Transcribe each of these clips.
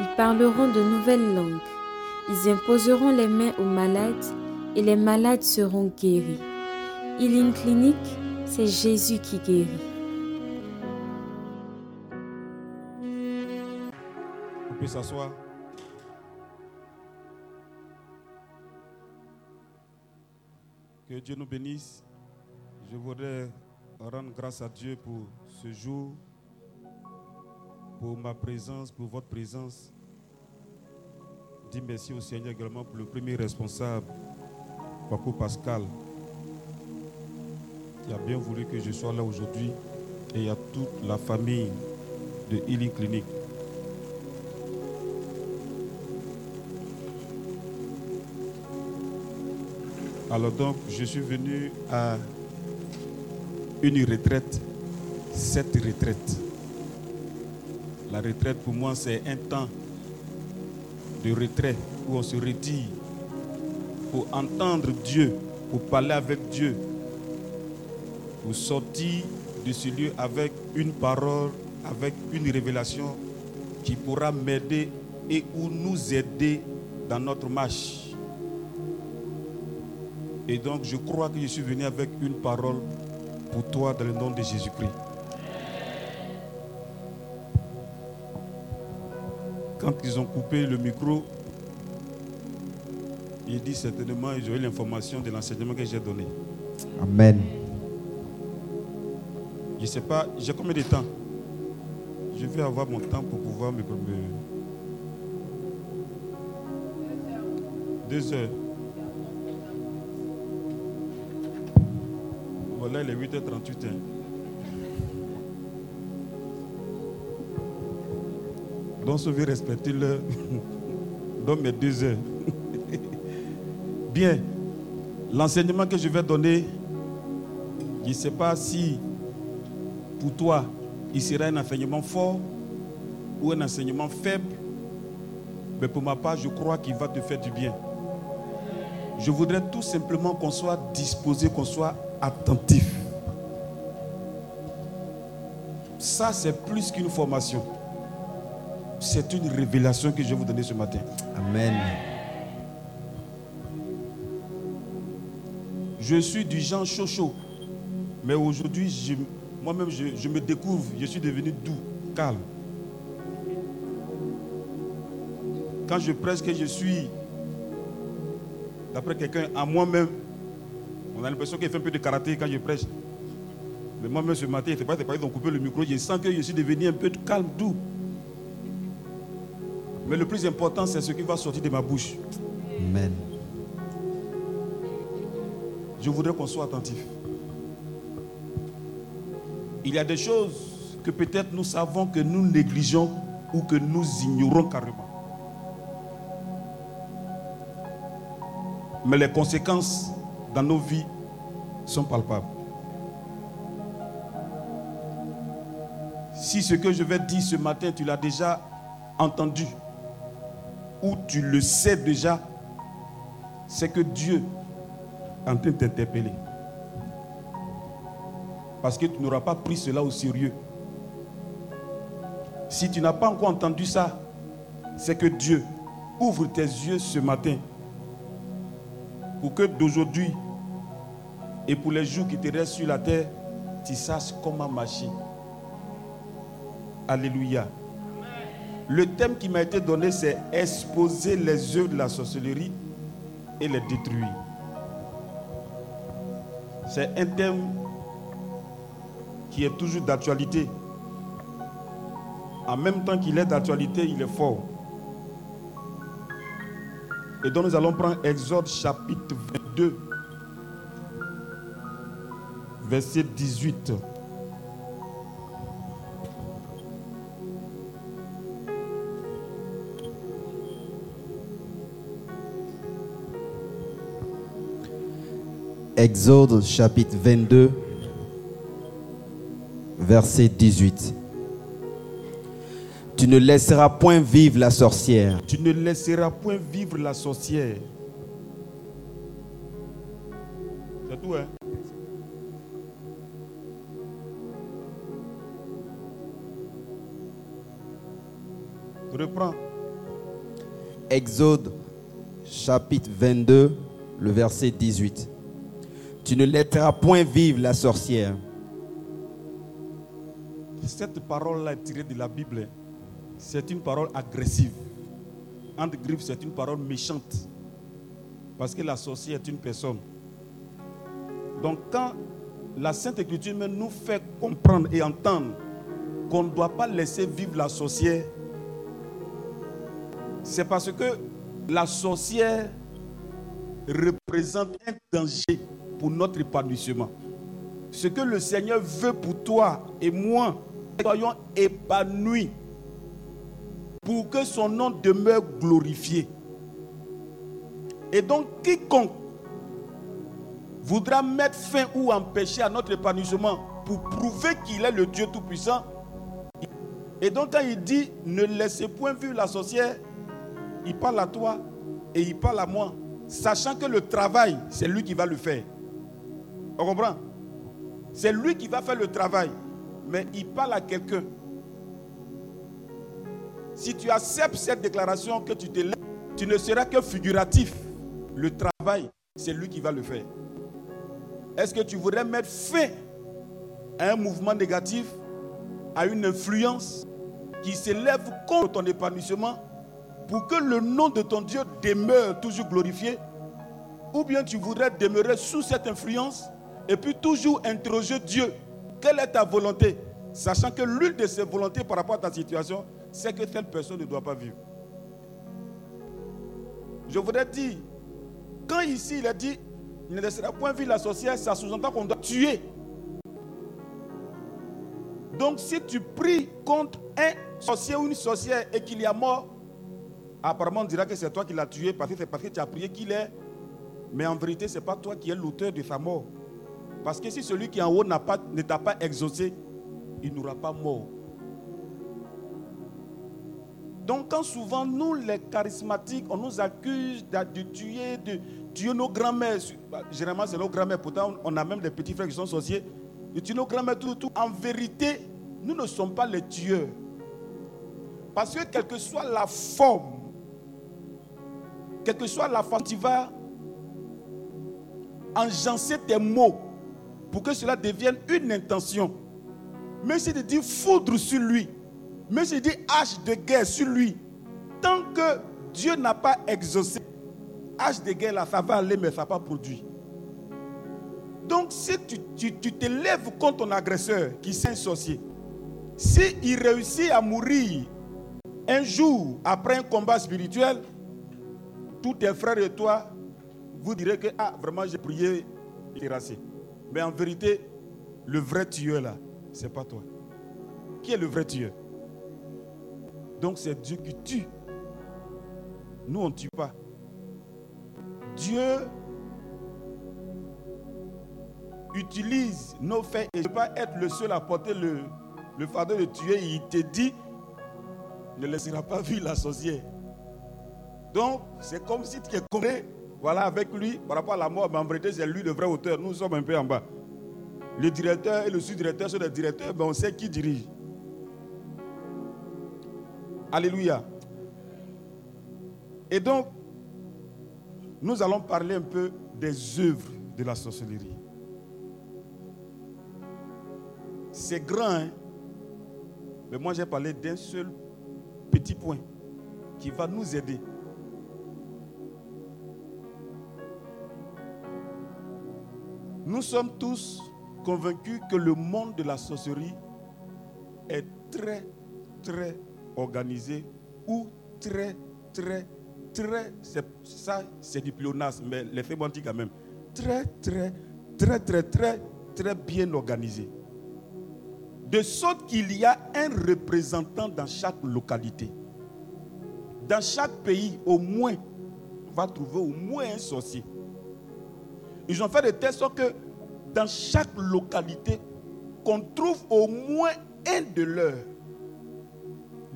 ils parleront de nouvelles langues, ils imposeront les mains aux malades et les malades seront guéris. Healing Clinic, c'est Jésus qui guérit. On peut s'asseoir. Que Dieu nous bénisse. Je voudrais rendre grâce à Dieu pour ce jour, pour ma présence, pour votre présence. Dis merci au Seigneur également pour le premier responsable, Paco Pascal, qui a bien voulu que je sois là aujourd'hui, et à toute la famille de Healing Clinic. Alors donc, je suis venu à une retraite, cette retraite. La retraite pour moi, c'est un temps de retrait où on se retire pour entendre Dieu, pour parler avec Dieu, pour sortir de ce lieu avec une parole, avec une révélation qui pourra m'aider et ou nous aider dans notre marche. Et donc, je crois que je suis venu avec une parole pour toi dans le nom de Jésus-Christ. Quand ils ont coupé le micro, il dit certainement ils ont eu l'information de l'enseignement que j'ai donné. Amen. Je ne sais pas, j'ai combien de temps? Je vais avoir mon temps pour pouvoir me. Deux heures. Voilà, il est 8h38. hein. Sauver, respecter l'heure. Donne mes deux heures. Bien. L'enseignement que je vais donner, je ne sais pas si pour toi, il sera un enseignement fort ou un enseignement faible. Mais pour ma part, je crois qu'il va te faire du bien. Je voudrais tout simplement qu'on soit disposé, qu'on soit attentif. Ça, c'est plus qu'une formation. C'est une révélation que je vais vous donner ce matin. Amen. Je suis du genre chaud chaud. Mais aujourd'hui, je- moi-même, je, je me découvre. Je suis devenu doux, calme. Quand je prêche que je suis, d'après quelqu'un, à moi-même, on a l'impression qu'il fait un peu de karaté quand je prêche. Mais moi-même, ce matin, il ne c'est pas ils ont coupé le micro. Je sens que je suis devenu un peu calme, doux. Mais le plus important, c'est ce qui va sortir de ma bouche. Amen. Je voudrais qu'on soit attentif. Il y a des choses que peut-être nous savons que nous négligeons ou que nous ignorons carrément. Mais les conséquences dans nos vies sont palpables. Si ce que je vais dire ce matin, tu l'as déjà entendu ou tu le sais déjà, c'est que Dieu est en train de t'interpeller. Parce que tu n'auras pas pris cela au sérieux. Si tu n'as pas encore entendu ça, c'est que Dieu ouvre tes yeux ce matin pour que d'aujourd'hui et pour les jours qui te restent sur la terre, tu saches comment marcher. Alléluia. Le thème qui m'a été donné, c'est exposer les œuvres de la sorcellerie et les détruire. C'est un thème qui est toujours d'actualité. En même temps qu'il est d'actualité, il est fort. Et donc nous allons prendre Exode chapitre 22, verset 18. Exode chapitre 22, verset 18. Tu ne laisseras point vivre la sorcière. Tu ne laisseras point vivre la sorcière. C'est tout, hein? Reprends. Exode chapitre 22, le verset 18. Tu ne laisseras point vivre la sorcière. Cette parole-là est tirée de la Bible. C'est une parole agressive. Entre griffes, c'est une parole méchante. Parce que la sorcière est une personne. Donc quand la Sainte Écriture nous fait comprendre et entendre qu'on ne doit pas laisser vivre la sorcière, c'est parce que la sorcière représente un danger pour notre épanouissement. Ce que le Seigneur veut pour toi et moi, soyons épanouis pour que son nom demeure glorifié. Et donc, quiconque voudra mettre fin ou empêcher à notre épanouissement pour prouver qu'il est le Dieu Tout-Puissant, et donc quand il dit ne laissez point vivre la sorcière, il parle à toi et il parle à moi, sachant que le travail, c'est lui qui va le faire. On comprend? C'est lui qui va faire le travail, mais il parle à quelqu'un. Si tu acceptes cette déclaration que tu te lèves, tu ne seras que figuratif. Le travail, c'est lui qui va le faire. Est-ce que tu voudrais mettre fin à un mouvement négatif, à une influence qui s'élève contre ton épanouissement pour que le nom de ton Dieu demeure toujours glorifié? Ou bien tu voudrais demeurer sous cette influence et puis toujours interroger Dieu. Quelle est ta volonté? Sachant que l'une de ses volontés par rapport à ta situation, c'est que telle personne ne doit pas vivre. Je voudrais dire, quand ici il a dit, il ne laissera point vivre la sorcière, ça sous-entend qu'on doit tuer. Donc si tu pries contre un sorcier ou une sorcière et qu'il y a mort, apparemment on dira que c'est toi qui l'as tué parce que c'est parce que tu as prié qu'il est. Mais en vérité, ce n'est pas toi qui es l'auteur de sa mort. Parce que si celui qui est en haut ne t'a pas exaucé, il n'aura pas mort. Donc quand souvent nous les charismatiques, on nous accuse de, de tuer, de tuer nos grands-mères. Bah, Généralement c'est nos grands-mères, pourtant on a même des petits frères qui sont sorciers. De tuer nos grands-mères, tout, tout. En vérité, nous ne sommes pas les tueurs. Parce que quelle que soit la forme, quelle que soit la forme, tu vas enjancer tes mots pour que cela devienne une intention. Mais si tu dis foudre sur lui, mais si tu dis hache de guerre sur lui, tant que Dieu n'a pas exaucé, hache de guerre là, ça va aller, mais ça n'a pas produit. Donc si tu, tu, te lèves contre ton agresseur qui est un sorcier, s'il réussit à mourir un jour après un combat spirituel, tous tes frères et toi, vous direz que ah, vraiment j'ai prié terrassé. Mais en vérité, le vrai tueur là, c'est pas toi. Qui est le vrai tueur? Donc c'est Dieu qui tue. Nous on ne tue pas. Dieu utilise nos faits et ne pas être le seul à porter le, fardeau de tuer. Il te dit, ne laissera pas vivre la sorcière. Donc, c'est comme si tu es connecté voilà, avec lui par rapport à la mort. Mais en vérité, c'est lui le vrai auteur. Nous sommes un peu en bas. Le directeur et le sous-directeur sont des directeurs, mais on sait qui dirige. Alléluia. Et donc, nous allons parler un peu des œuvres de la sorcellerie. C'est grand, hein? mais moi j'ai parlé d'un seul petit point qui va nous aider. Nous sommes tous convaincus que le monde de la sorcellerie est très, très organisé ou très, très, très, ça c'est du pléonasme, mais les faits quand même, très, très, très, très, très, très bien organisé. De sorte qu'il y a un représentant dans chaque localité. Dans chaque pays, au moins, on va trouver au moins un sorcier. Ils ont fait de telle sorte que dans chaque localité, qu'on trouve au moins un de leurs.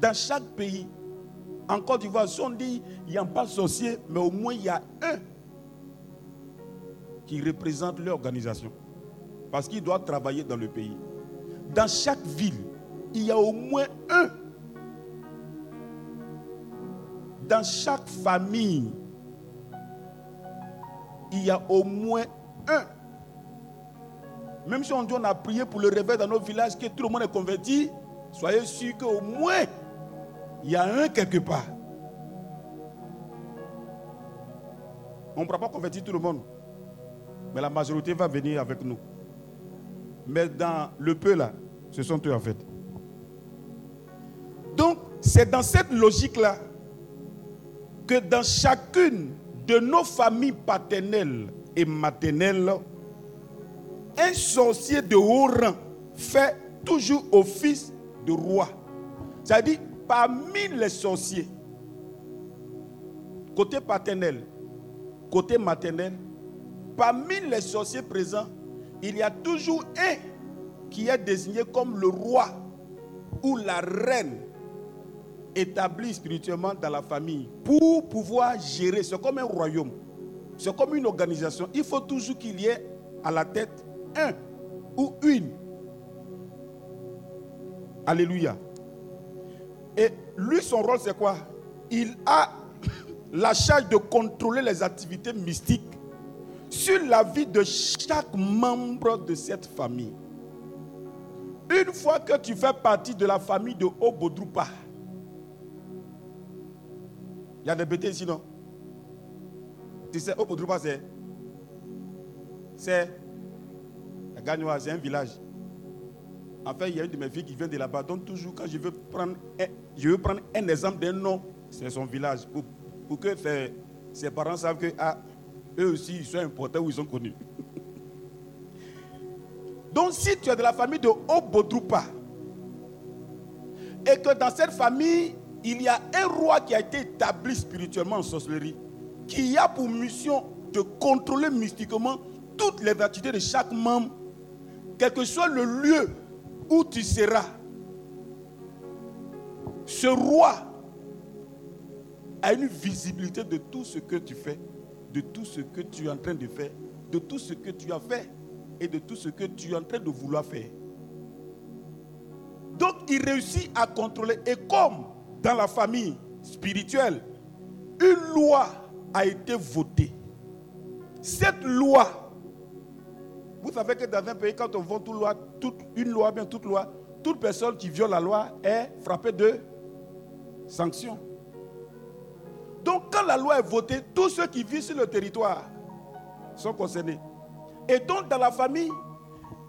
Dans chaque pays. En Côte d'Ivoire, si on dit il n'y a pas de sorcier, mais au moins il y a un qui représente l'organisation. Parce qu'il doit travailler dans le pays. Dans chaque ville, il y a au moins un. Dans chaque famille, il y a au moins un. Même si on dit on a prié pour le réveil dans nos villages, que tout le monde est converti, soyez sûr qu'au moins, il y a un quelque part. On ne pourra pas convertir tout le monde. Mais la majorité va venir avec nous. Mais dans le peu là, ce sont eux en fait. Donc, c'est dans cette logique-là que dans chacune de nos familles paternelles et maternelles, un sorcier de haut rang fait toujours office de roi. C'est-à-dire, parmi les sorciers, côté paternel, côté maternel, parmi les sorciers présents, il y a toujours un qui est désigné comme le roi ou la reine établi spirituellement dans la famille pour pouvoir gérer. C'est comme un royaume. C'est comme une organisation. Il faut toujours qu'il y ait à la tête un ou une. Alléluia. Et lui, son rôle, c'est quoi? Il a la charge de contrôler les activités mystiques sur la vie de chaque membre de cette famille. Une fois que tu fais partie de la famille de Obodrupa, il y a des bêtises ici, non? Tu sais, Obodrupa, c'est. C'est. c'est un village. En fait, il y a une de mes filles qui vient de là-bas. Donc, toujours, quand je veux prendre un, je veux prendre un exemple d'un nom, c'est son village. Pour, pour que ses parents savent que ah, eux aussi, ils sont importants ou ils sont connus. Donc, si tu es de la famille de Obodrupa, et que dans cette famille, il y a un roi qui a été établi spirituellement en sorcellerie, qui a pour mission de contrôler mystiquement toutes les activités de chaque membre, quel que soit le lieu où tu seras. Ce roi a une visibilité de tout ce que tu fais, de tout ce que tu es en train de faire, de tout ce que tu as fait et de tout ce que tu es en train de vouloir faire. Donc il réussit à contrôler. Et comme dans la famille spirituelle, une loi a été votée. Cette loi, vous savez que dans un pays, quand on vote loi, toute, une loi, bien toute loi, toute personne qui viole la loi est frappée de sanctions. Donc quand la loi est votée, tous ceux qui vivent sur le territoire sont concernés. Et donc dans la famille,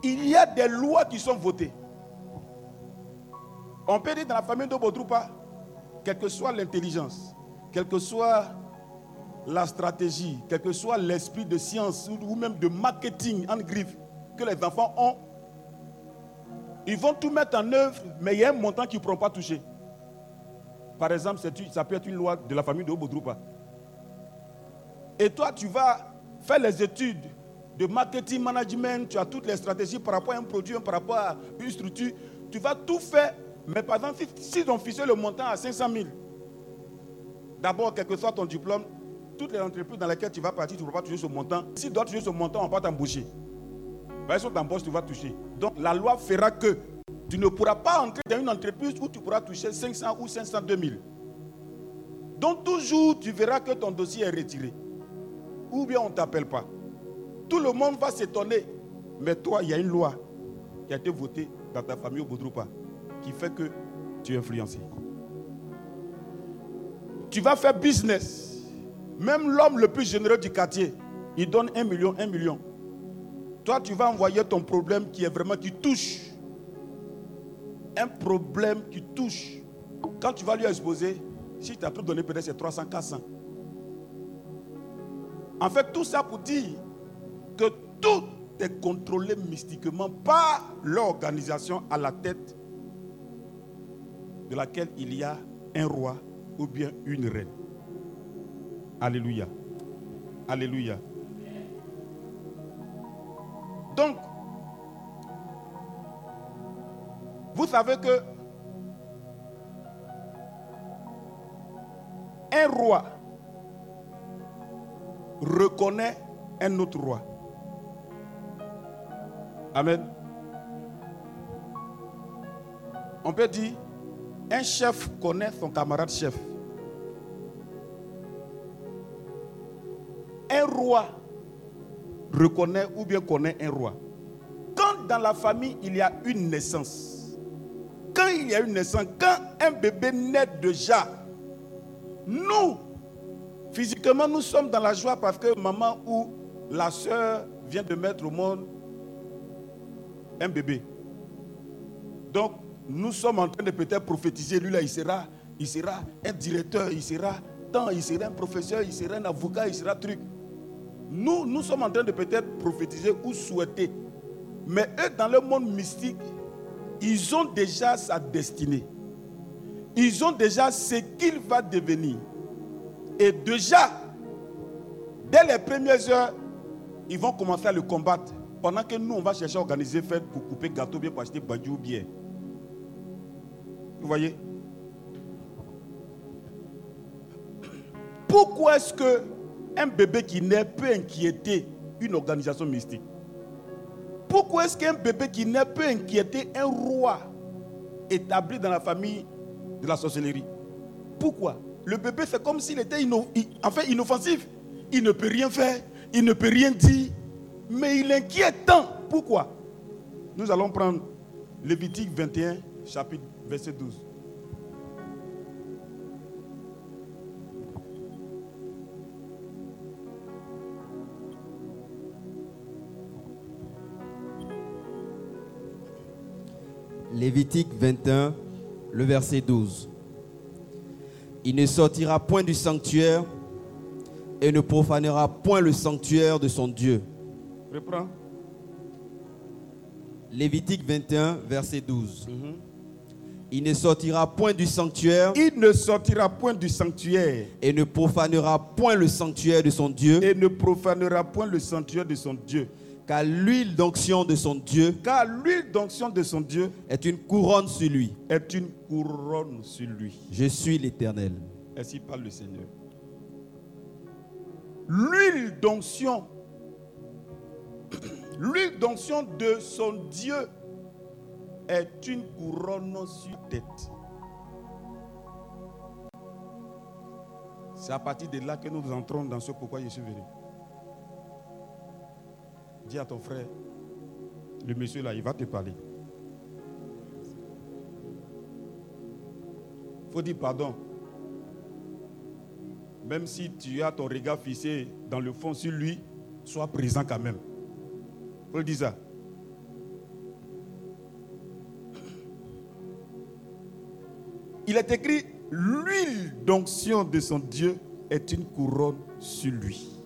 il y a des lois qui sont votées. On peut dire dans la famille de Bodroupa, quelle que soit l'intelligence, quelle que soit la stratégie, quel que soit l'esprit de science ou même de marketing en griffe que les enfants ont, ils vont tout mettre en œuvre, mais il y a un montant qu'ils ne pourront pas toucher. Par exemple, ça peut être une loi de la famille de Obodrupa. Et toi, tu vas faire les études de marketing management, tu as toutes les stratégies par rapport à un produit, par rapport à une structure. Tu vas tout faire mais par exemple, si on fixé le montant à 500 000, d'abord, quel que soit ton diplôme, toutes les entreprises dans lesquelles tu vas partir, tu ne pourras pas toucher ce montant. Si tu dois toucher ce montant, on va t'embaucher. Par exemple, t'embauches, tu vas toucher. Donc, la loi fera que tu ne pourras pas entrer dans une entreprise où tu pourras toucher 500 ou 502 000. Donc, toujours, tu verras que ton dossier est retiré. Ou bien on ne t'appelle pas. Tout le monde va s'étonner. Mais toi, il y a une loi qui a été votée dans ta famille au Boudroupa qui fait que tu es influencé. Tu vas faire business. Même l'homme le plus généreux du quartier, il donne un million, un million. Toi, tu vas envoyer ton problème qui est vraiment, qui touche. Un problème qui touche. Quand tu vas lui exposer, si tu as tout donné, peut-être c'est 300, 400. En fait, tout ça pour dire que tout est contrôlé mystiquement par l'organisation à la tête de laquelle il y a un roi ou bien une reine. Alléluia. Alléluia. Donc, vous savez que un roi reconnaît un autre roi. Amen. On peut dire, un chef connaît son camarade chef. Un roi reconnaît ou bien connaît un roi. Quand dans la famille il y a une naissance, quand il y a une naissance, quand un bébé naît déjà, nous, physiquement, nous sommes dans la joie parce que maman ou la soeur vient de mettre au monde un bébé. Donc, nous sommes en train de peut-être prophétiser. Lui, là, il sera, il sera un directeur, il sera tant, il sera un professeur, il sera un avocat, il sera truc. Nous, nous sommes en train de peut-être prophétiser ou souhaiter. Mais eux, dans le monde mystique, ils ont déjà sa destinée. Ils ont déjà ce qu'il va devenir. Et déjà, dès les premières heures, ils vont commencer à le combattre. Pendant que nous, on va chercher à organiser fête pour couper gâteau, bien pour acheter badjou bien. Vous voyez? Pourquoi est-ce que un bébé qui naît peut inquiéter une organisation mystique? Pourquoi est-ce qu'un bébé qui naît peut inquiéter un roi établi dans la famille de la sorcellerie? Pourquoi? Le bébé, c'est comme s'il était inoffensif. Il ne peut rien faire, il ne peut rien dire, mais il inquiète tant. Pourquoi? Nous allons prendre Lévitique 21, chapitre verset 12. Lévitique 21, le verset 12. Il ne sortira point du sanctuaire et ne profanera point le sanctuaire de son Dieu. Reprends. Lévitique 21, verset 12. Il ne sortira point du sanctuaire Il ne sortira point du sanctuaire et ne profanera point le sanctuaire de son Dieu, et ne profanera point le sanctuaire de son Dieu. car l'huile d'onction de son Dieu Car l'huile d'onction de son Dieu est une couronne sur lui. est une couronne sur lui. Je suis l'Éternel. Ainsi parle le Seigneur. L'huile d'onction, l'huile d'onction de son Dieu est une couronne sur tête. C'est à partir de là que nous entrons dans ce pourquoi je suis venu. Dis à ton frère, le monsieur là, il va te parler. Il faut dire pardon. Même si tu as ton regard fixé dans le fond sur lui, sois présent quand même. Il faut dire ça. Il est écrit, l'huile d'onction de son Dieu est une couronne sur lui.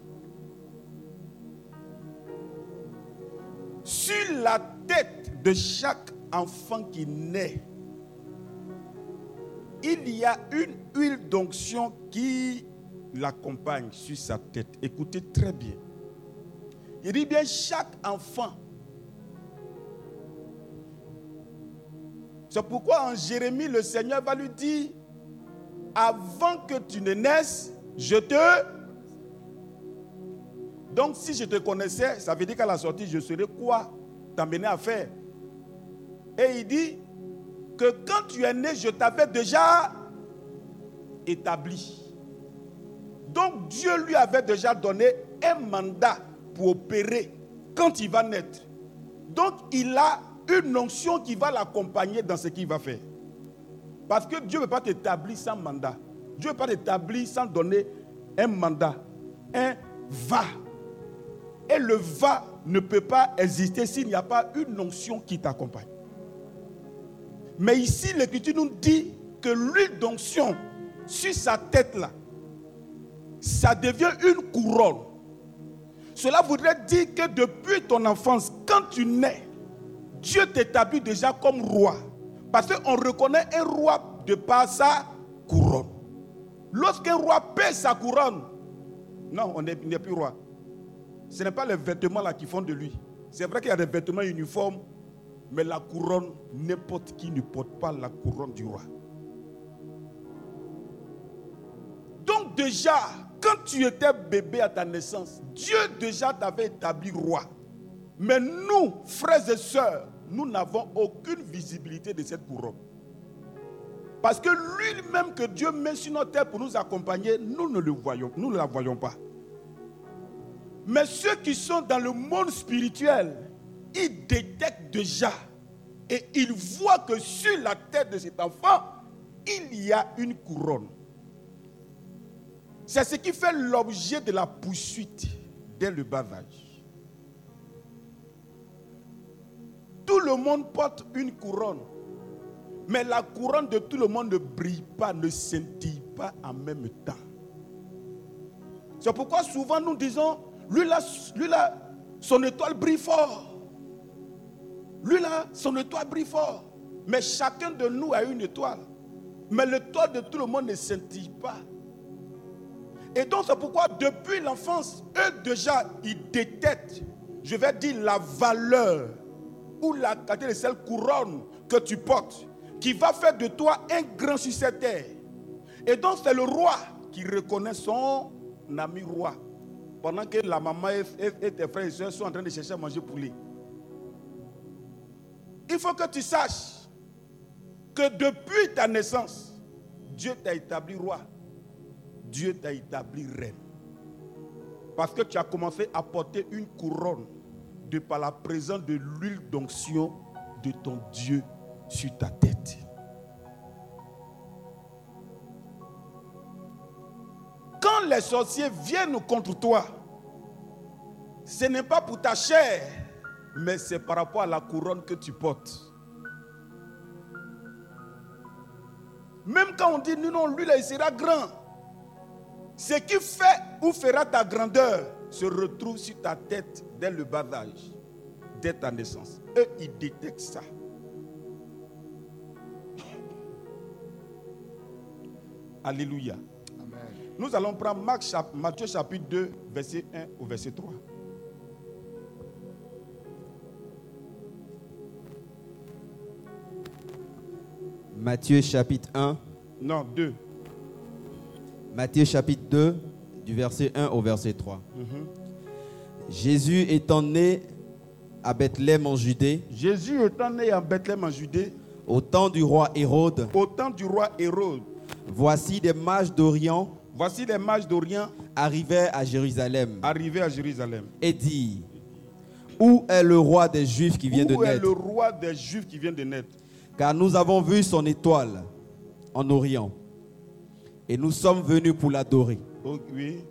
Sur la tête de chaque enfant qui naît, il y a une huile d'onction qui l'accompagne sur sa tête. Écoutez très bien. Il dit bien chaque enfant. C'est pourquoi en Jérémie, le Seigneur va lui dire, avant que tu ne naisses, je te... Donc si je te connaissais, ça veut dire qu'à la sortie, je saurais quoi t'amener à faire? Et il dit que quand tu es né, je t'avais déjà établi. Donc Dieu lui avait déjà donné un mandat pour opérer quand il va naître. Donc il a une onction qui va l'accompagner dans ce qu'il va faire. Parce que Dieu ne veut pas t'établir sans mandat. Dieu ne veut pas t'établir sans donner un mandat. Un va. Et le va ne peut pas exister s'il n'y a pas une onction qui t'accompagne. Mais ici, l'Écriture nous dit que l'huile d'onction sur sa tête là, ça devient une couronne. Cela voudrait dire que depuis ton enfance, quand tu nais, Dieu t'établit déjà comme roi. Parce qu'on reconnaît un roi de par sa couronne. Lorsqu'un roi paie sa couronne, non, on n'est plus roi. Ce n'est pas les vêtements là qui font de lui. C'est vrai qu'il y a des vêtements uniformes, mais la couronne, n'importe qui ne porte pas la couronne du roi. Donc déjà, quand tu étais bébé à ta naissance, Dieu déjà t'avait établi roi. Mais nous, frères et sœurs, nous n'avons aucune visibilité de cette couronne. Parce que lui-même que Dieu met sur notre terre pour nous accompagner, nous ne le voyons, nous ne la voyons pas. Mais ceux qui sont dans le monde spirituel, ils détectent déjà et ils voient que sur la tête de cet enfant, il y a une couronne. C'est ce qui fait l'objet de la poursuite dès le bas Tout le monde porte une couronne. Mais la couronne de tout le monde ne brille pas, ne scintille pas en même temps. C'est pourquoi souvent nous disons, lui là, son étoile brille fort. Lui là, son étoile brille fort. Mais chacun de nous a une étoile. Mais l'étoile de tout le monde ne scintille pas. Et donc c'est pourquoi depuis l'enfance, eux déjà, ils détectent, je vais dire, la valeur ou la qualité de cette couronne que tu portes, qui va faire de toi un grand sur cette terre. Et donc c'est le roi qui reconnaît son ami roi. Pendant que la maman et tes frères et soeurs sont en train de chercher à manger pour lui. Il faut que tu saches que depuis ta naissance, Dieu t'a établi roi. Dieu t'a établi reine. Parce que tu as commencé à porter une couronne de par la présence de l'huile d'onction de ton Dieu sur ta tête. Quand les sorciers viennent contre toi, ce n'est pas pour ta chair, mais c'est par rapport à la couronne que tu portes. Même quand on dit non, non, lui il sera grand. Ce qui fait ou fera ta grandeur se retrouve sur ta tête dès le bas âge, dès ta naissance. Eux, ils détectent ça. Alléluia. Nous allons prendre Matthieu chapitre 2, verset 1 au verset 3. Matthieu chapitre 1. Non, 2. Matthieu chapitre 2, du verset 1 au verset 3. Jésus étant né à Bethléem en Judée. Jésus étant né à Bethléem en Judée. Au temps du roi Hérode. Au temps du roi Hérode. Voici des mages d'Orient. Voici des mages d'Orient. Arrivaient à Jérusalem. À Jérusalem. Et dit Où est le roi des Juifs qui vient de naître Où est le roi des Juifs qui vient de naître? Car nous avons vu son étoile en Orient. Et nous sommes venus pour l'adorer. Oh, oui.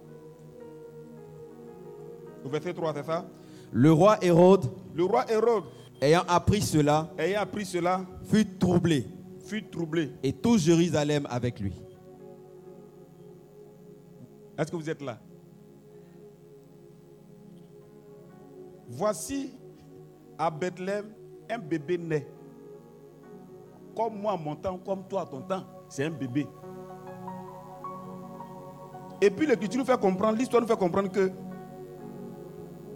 Au verset 3, c'est ça? Le roi Hérode, le roi Hérode, ayant appris cela, ayant appris cela, fut troublé. Fut troublé. Et tout Jérusalem avec lui. Est-ce que vous êtes là? Voici à Bethléem un bébé né. Comme moi à mon temps, comme toi à ton temps, c'est un bébé. Et puis l'écriture nous fait comprendre, l'histoire nous fait comprendre que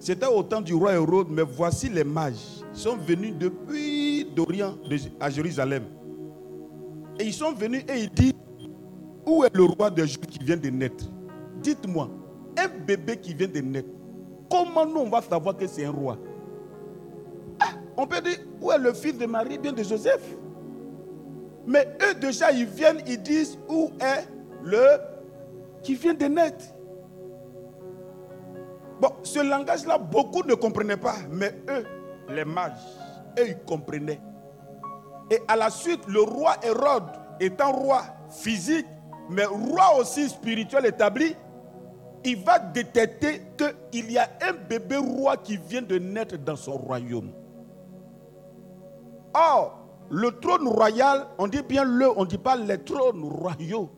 c'était au temps du roi Hérode, mais voici les mages sont venus depuis d'Orient à Jérusalem. Et ils sont venus et ils disent, où est le roi des Juifs qui vient de naître? Dites-moi, un bébé qui vient de naître, comment nous on va savoir que c'est un roi? Ah, On peut dire, où est le fils de Marie, bien de Joseph? Mais eux déjà, ils viennent, ils disent, où est le qui vient de naître. Bon, ce langage-là, beaucoup ne comprenaient pas, mais eux, les mages, eux, ils comprenaient. Et à la suite, le roi Hérode, étant roi physique, mais roi aussi spirituel établi, il va détecter qu'il y a un bébé roi qui vient de naître dans son royaume. Or, le trône royal, on dit bien le, on ne dit pas les trônes royaux.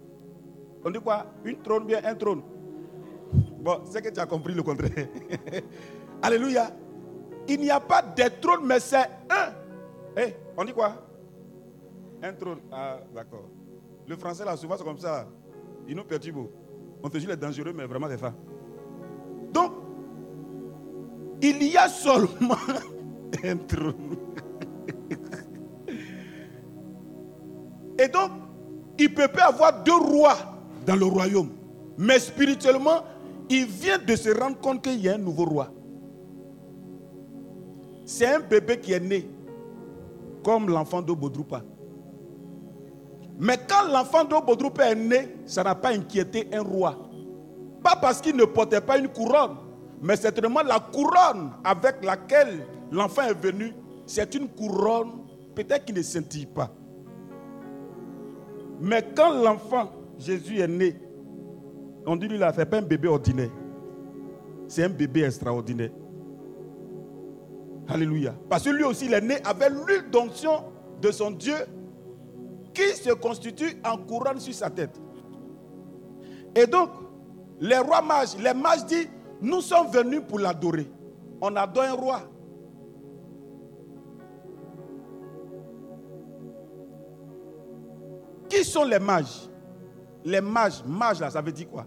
On dit quoi? Une trône, bien un trône. Bon, c'est que tu as compris le contraire. Alléluia. Il n'y a pas de trône, mais c'est un. Eh, on dit quoi? Un trône. Ah, d'accord. Le français, là, souvent, c'est comme ça. Il nous perturbe. On te dit les dangereux, mais vraiment, c'est ça. Donc, il y a seulement un trône. Et donc, il peut pas avoir deux rois dans le royaume. Mais spirituellement, il vient de se rendre compte qu'il y a un nouveau roi. C'est un bébé qui est né, comme l'enfant d'Obodrupa. Mais quand l'enfant d'Obodrupa est né, ça n'a pas inquiété un roi. Pas parce qu'il ne portait pas une couronne, mais certainement la couronne avec laquelle l'enfant est venu, c'est une couronne peut-être qui ne scintille pas. Mais quand l'enfant, Jésus, est né, on dit lui là, c'est pas un bébé ordinaire. C'est un bébé extraordinaire. Alléluia. Parce que lui aussi, il est né avec l'huile d'onction de son Dieu qui se constitue en couronne sur sa tête. Et donc, les rois mages, les mages disent, nous sommes venus pour l'adorer. On adore un roi. Qui sont les mages? Les mages, mages là, ça veut dire quoi?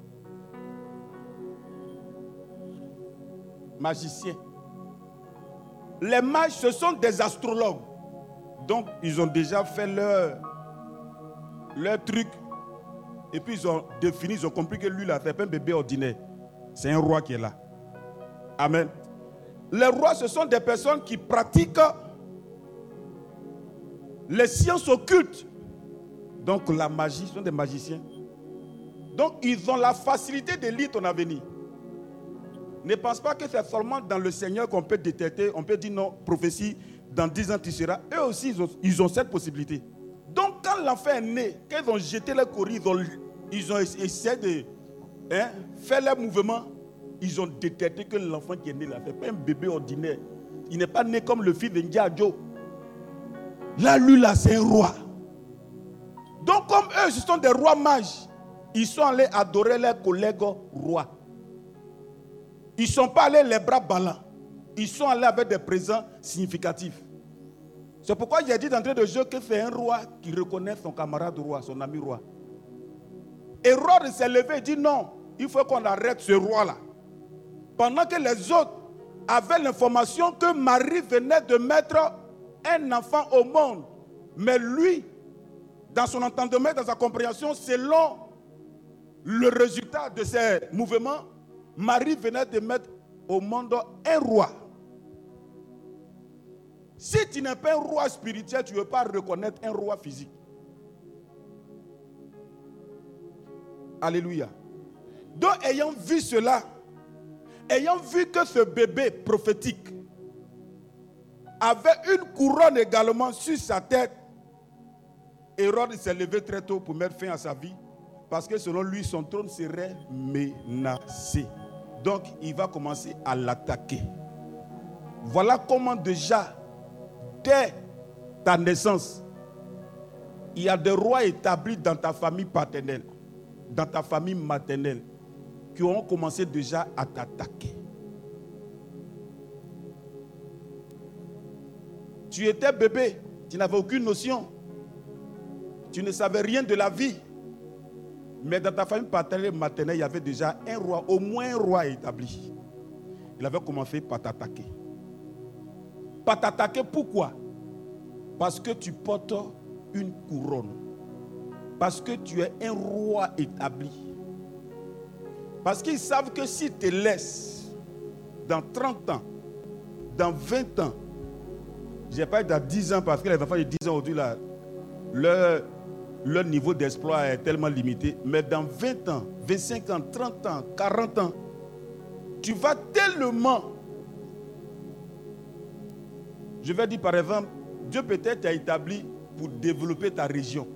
Magiciens. Les mages, ce sont des astrologues. Donc, ils ont déjà fait leur, leur truc. Et puis, ils ont défini, ils ont compris que lui, là, c'est pas un bébé ordinaire. C'est un roi qui est là. Amen. Les rois, ce sont des personnes qui pratiquent les sciences occultes. Donc la magie, ce sont des magiciens. Donc ils ont la facilité de lire ton avenir. Ne pense pas que c'est seulement dans le Seigneur qu'on peut détecter, on peut dire non, prophétie, dans 10 ans tu seras. Eux aussi, ils ont, cette possibilité. Donc quand l'enfant est né, quand ils ont jeté le courrier, ils ont, essayé de hein, faire leur mouvement, ils ont détecté que l'enfant qui est né là, ce n'est pas un bébé ordinaire. Il n'est pas né comme le fils de Ndiadjo. Là, lui, là, c'est un roi. Donc, comme eux, ce sont des rois mages, ils sont allés adorer leurs collègues rois. Ils ne sont pas allés les bras ballants. Ils sont allés avec des présents significatifs. C'est pourquoi a dit d'entrée de jeu que c'est un roi qui reconnaît son camarade roi, son ami roi. Hérode s'est levé et dit non, il faut qu'on arrête ce roi-là. Pendant que les autres avaient l'information que Marie venait de mettre un enfant au monde. Mais lui, dans son entendement, dans sa compréhension, selon le résultat de ses mouvements, Marie venait de mettre au monde un roi. Si tu n'es pas un roi spirituel, tu ne veux pas reconnaître un roi physique. Alléluia. Donc, ayant vu cela, ayant vu que ce bébé prophétique avait une couronne également sur sa tête, Hérode s'est levé très tôt pour mettre fin à sa vie, parce que selon lui, son trône serait menacé. Donc, il va commencer à l'attaquer. Voilà comment déjà, dès ta naissance, il y a des rois établis dans ta famille paternelle, dans ta famille maternelle, qui ont commencé déjà à t'attaquer. Tu étais bébé, tu n'avais aucune notion. Tu ne savais rien de la vie. Mais dans ta famille paternelle maternelle, il y avait déjà un roi, au moins un roi établi. Il avait commencé par t'attaquer. Par t'attaquer, pourquoi? Parce que tu portes une couronne. Parce que tu es un roi établi. Parce qu'ils savent que si tu te laisses dans 30 ans, dans 20 ans, je n'ai pas dans 10 ans parce que les enfants de 10 ans aujourd'hui, là, leur, leur niveau d'exploit est tellement limité. Mais dans 20 ans, 25 ans, 30 ans, 40 ans, tu vas tellement. Je vais dire par exemple, Dieu peut-être t'a établi pour développer ta région.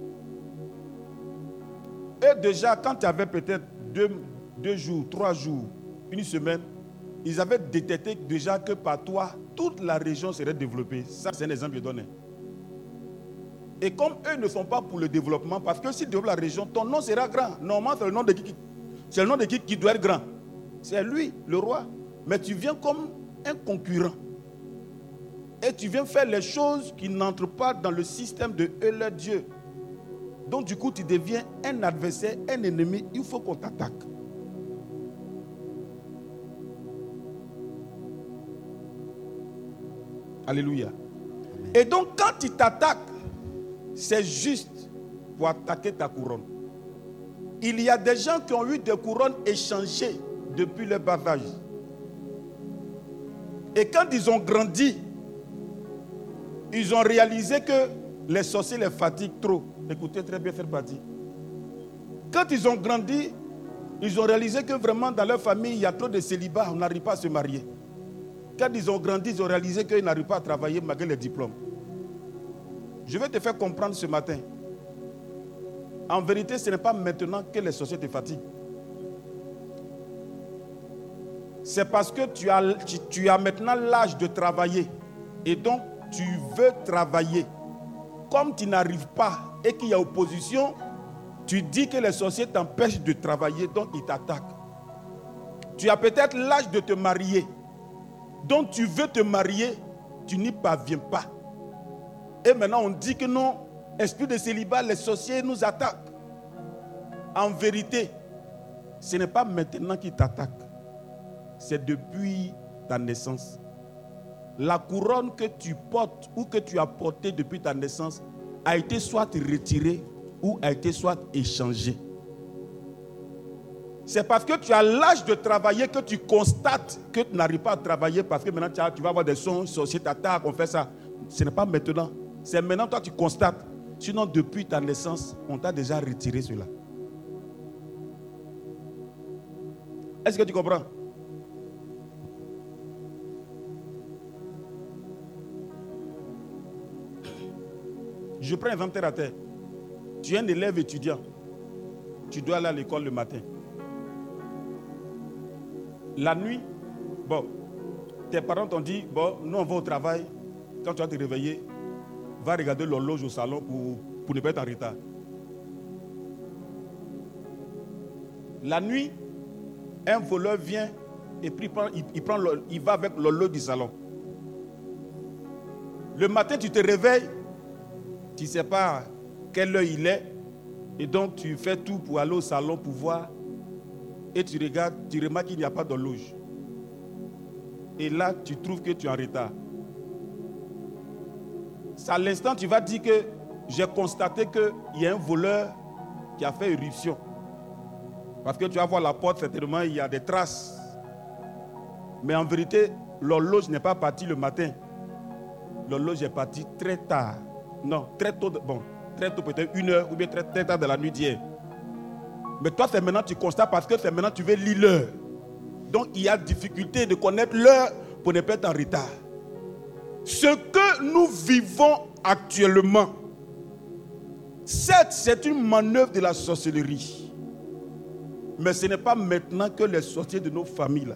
Et déjà, quand tu avais peut-être deux, deux jours, trois jours, une semaine, ils avaient détecté déjà que par toi, toute la région serait développée. Ça, c'est un exemple donné. Et comme eux ne sont pas pour le développement, parce que si tu développes la région, ton nom sera grand. Normalement, c'est le nom de qui C'est le nom de qui qui doit être grand. C'est lui, le roi. Mais tu viens comme un concurrent. Et tu viens faire les choses qui n'entrent pas dans le système de eux, leur Dieu. Donc du coup, tu deviens un adversaire, un ennemi. Il faut qu'on t'attaque. Alléluia. Et donc, quand il t'attaque, c'est juste pour attaquer ta couronne. Il y a des gens qui ont eu des couronnes échangées depuis le bavage. Et quand ils ont grandi, ils ont réalisé que les sorciers les fatiguent trop. Écoutez très bien, faire. Quand ils ont grandi, ils ont réalisé que vraiment dans leur famille, il y a trop de célibat, on n'arrive pas à se marier. Quand ils ont grandi, ils ont réalisé qu'ils n'arrivent pas à travailler malgré les diplômes. Je vais te faire comprendre ce matin. En vérité, ce n'est pas maintenant que les sociétés fatiguent. C'est parce que tu as, maintenant l'âge de travailler. Et donc, tu veux travailler. Comme tu n'arrives pas et qu'il y a opposition, tu dis que les sociétés t'empêchent de travailler, donc ils t'attaquent. Tu as peut-être l'âge de te marier. Donc tu veux te marier, tu n'y parviens pas. Et maintenant on dit que non, esprit de célibat, les sorciers nous attaquent. En vérité, ce n'est pas maintenant qu'ils t'attaquent, c'est depuis ta naissance. La couronne que tu portes ou que tu as portée depuis ta naissance a été soit retirée ou a été soit échangée. C'est parce que tu as l'âge de travailler que tu constates que tu n'arrives pas à travailler parce que maintenant tu, vas avoir des sons, société attaque, on fait ça. Ce n'est pas maintenant. C'est maintenant toi tu constates. Sinon, depuis ta naissance, on t'a déjà retiré cela. Est-ce que tu comprends? Je prends un inventaire à terre. Tu es un élève étudiant. Tu dois aller à l'école le matin. La nuit, bon, tes parents t'ont dit, bon, nous on va au travail. Quand tu vas te réveiller, va regarder l'horloge au salon pour, ne pas être en retard. La nuit, un voleur vient et puis il, prend, il va avec l'horloge du salon. Le matin, tu te réveilles, tu ne sais pas quelle heure il est, et donc tu fais tout pour aller au salon pour voir et tu regardes, tu remarques qu'il n'y a pas d'horloge. Et là, tu trouves que tu es en retard. À l'instant tu vas dire que j'ai constaté qu'il y a un voleur qui a fait éruption. Parce que tu vas voir la porte, certainement, il y a des traces. Mais en vérité, l'horloge n'est pas partie le matin. L'horloge est partie très tard. Non, très tôt. Bon, très tôt, peut-être une heure ou bien très, très tard de la nuit d'hier. Mais toi, c'est maintenant tu constates parce que c'est maintenant tu veux lire l'heure. Donc il y a difficulté de connaître l'heure pour ne pas être en retard. Ce que nous vivons actuellement, certes, c'est une manœuvre de la sorcellerie. Mais ce n'est pas maintenant que les sorciers de nos familles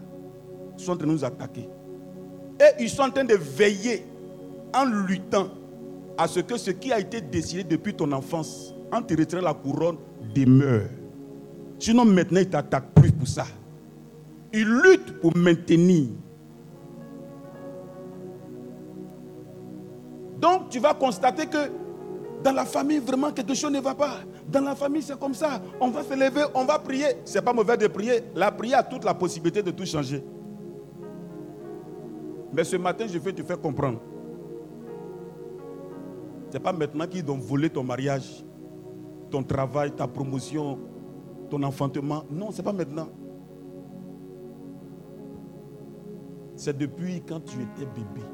sont en train de nous attaquer. Et ils sont en train de veiller en luttant à ce que ce qui a été décidé depuis ton enfance, en te retirant la couronne, demeure. Sinon, maintenant, il t'attaque plus pour ça. Il lutte pour maintenir. Donc, tu vas constater que dans la famille, vraiment, quelque chose ne va pas. Dans la famille, c'est comme ça. On va se lever, on va prier. Ce n'est pas mauvais de prier. La prière a toute la possibilité de tout changer. Mais ce matin, je vais te faire comprendre. Ce n'est pas maintenant qu'ils ont volé ton mariage, ton travail, ta promotion, ton enfantement. Non, ce n'est pas maintenant. C'est depuis quand tu étais bébé.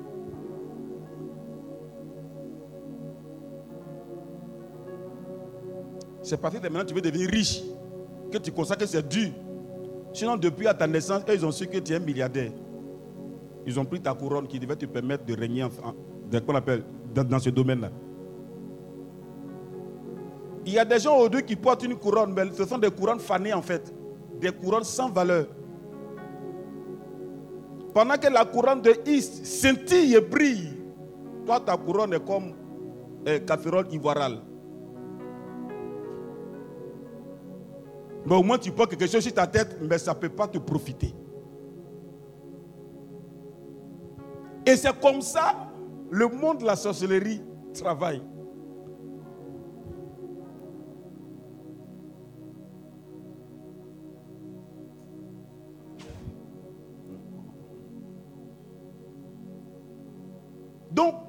C'est parce que maintenant tu veux devenir riche que tu constates que c'est dur. Sinon, depuis à ta naissance, ils ont su que tu es un milliardaire. Ils ont pris ta couronne qui devait te permettre de régner appelle, dans ce domaine-là. Il y a des gens aujourd'hui qui portent une couronne, mais ce sont des couronnes fanées en fait. Des couronnes sans valeur. Pendant que la couronne de Is scintille et brille, toi ta couronne est comme un caférole ivoiral. Mais au moins tu portes quelque chose sur ta tête, mais ça ne peut pas te profiter. Et c'est comme ça le monde de la sorcellerie travaille.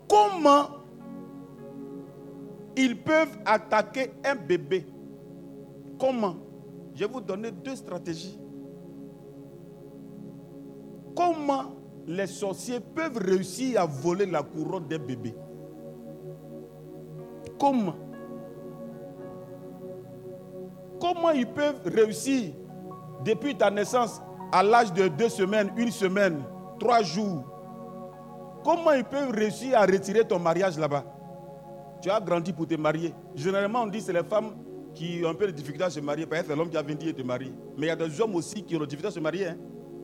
comment ils peuvent attaquer un bébé? Comment? Je vais vous donner deux stratégies. Comment les sorciers peuvent réussir à voler la couronne d'un bébé? Comment? Comment ils peuvent réussir depuis ta naissance à l'âge de deux semaines, une semaine, trois jours? Comment ils peuvent réussir à retirer ton mariage là-bas? Tu as grandi pour te marier. Généralement, on dit que c'est les femmes qui ont un peu de difficulté à se marier. C'est l'homme qui a vendu et te marier. Mais il y a des hommes aussi qui ont des difficultés à se marier. Hein.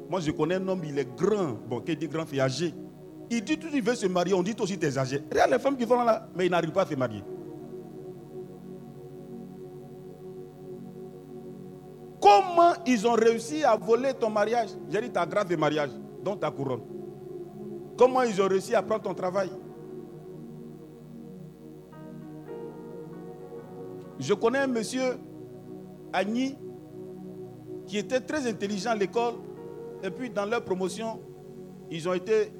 Moi, je connais un homme, il est grand. Bon, qui dit grand, il est âgé. Il dit tout, il veut se marier. On dit aussi, tu es âgé. Regarde les femmes qui vont là, mais ils n'arrivent pas à se marier. Comment ils ont réussi à voler ton mariage? J'ai dit ta grâce de mariage, donc ta couronne. Comment ils ont réussi à prendre ton travail? Je connais un monsieur, Agni, qui était très intelligent à l'école, et puis dans leur promotion, ils ont été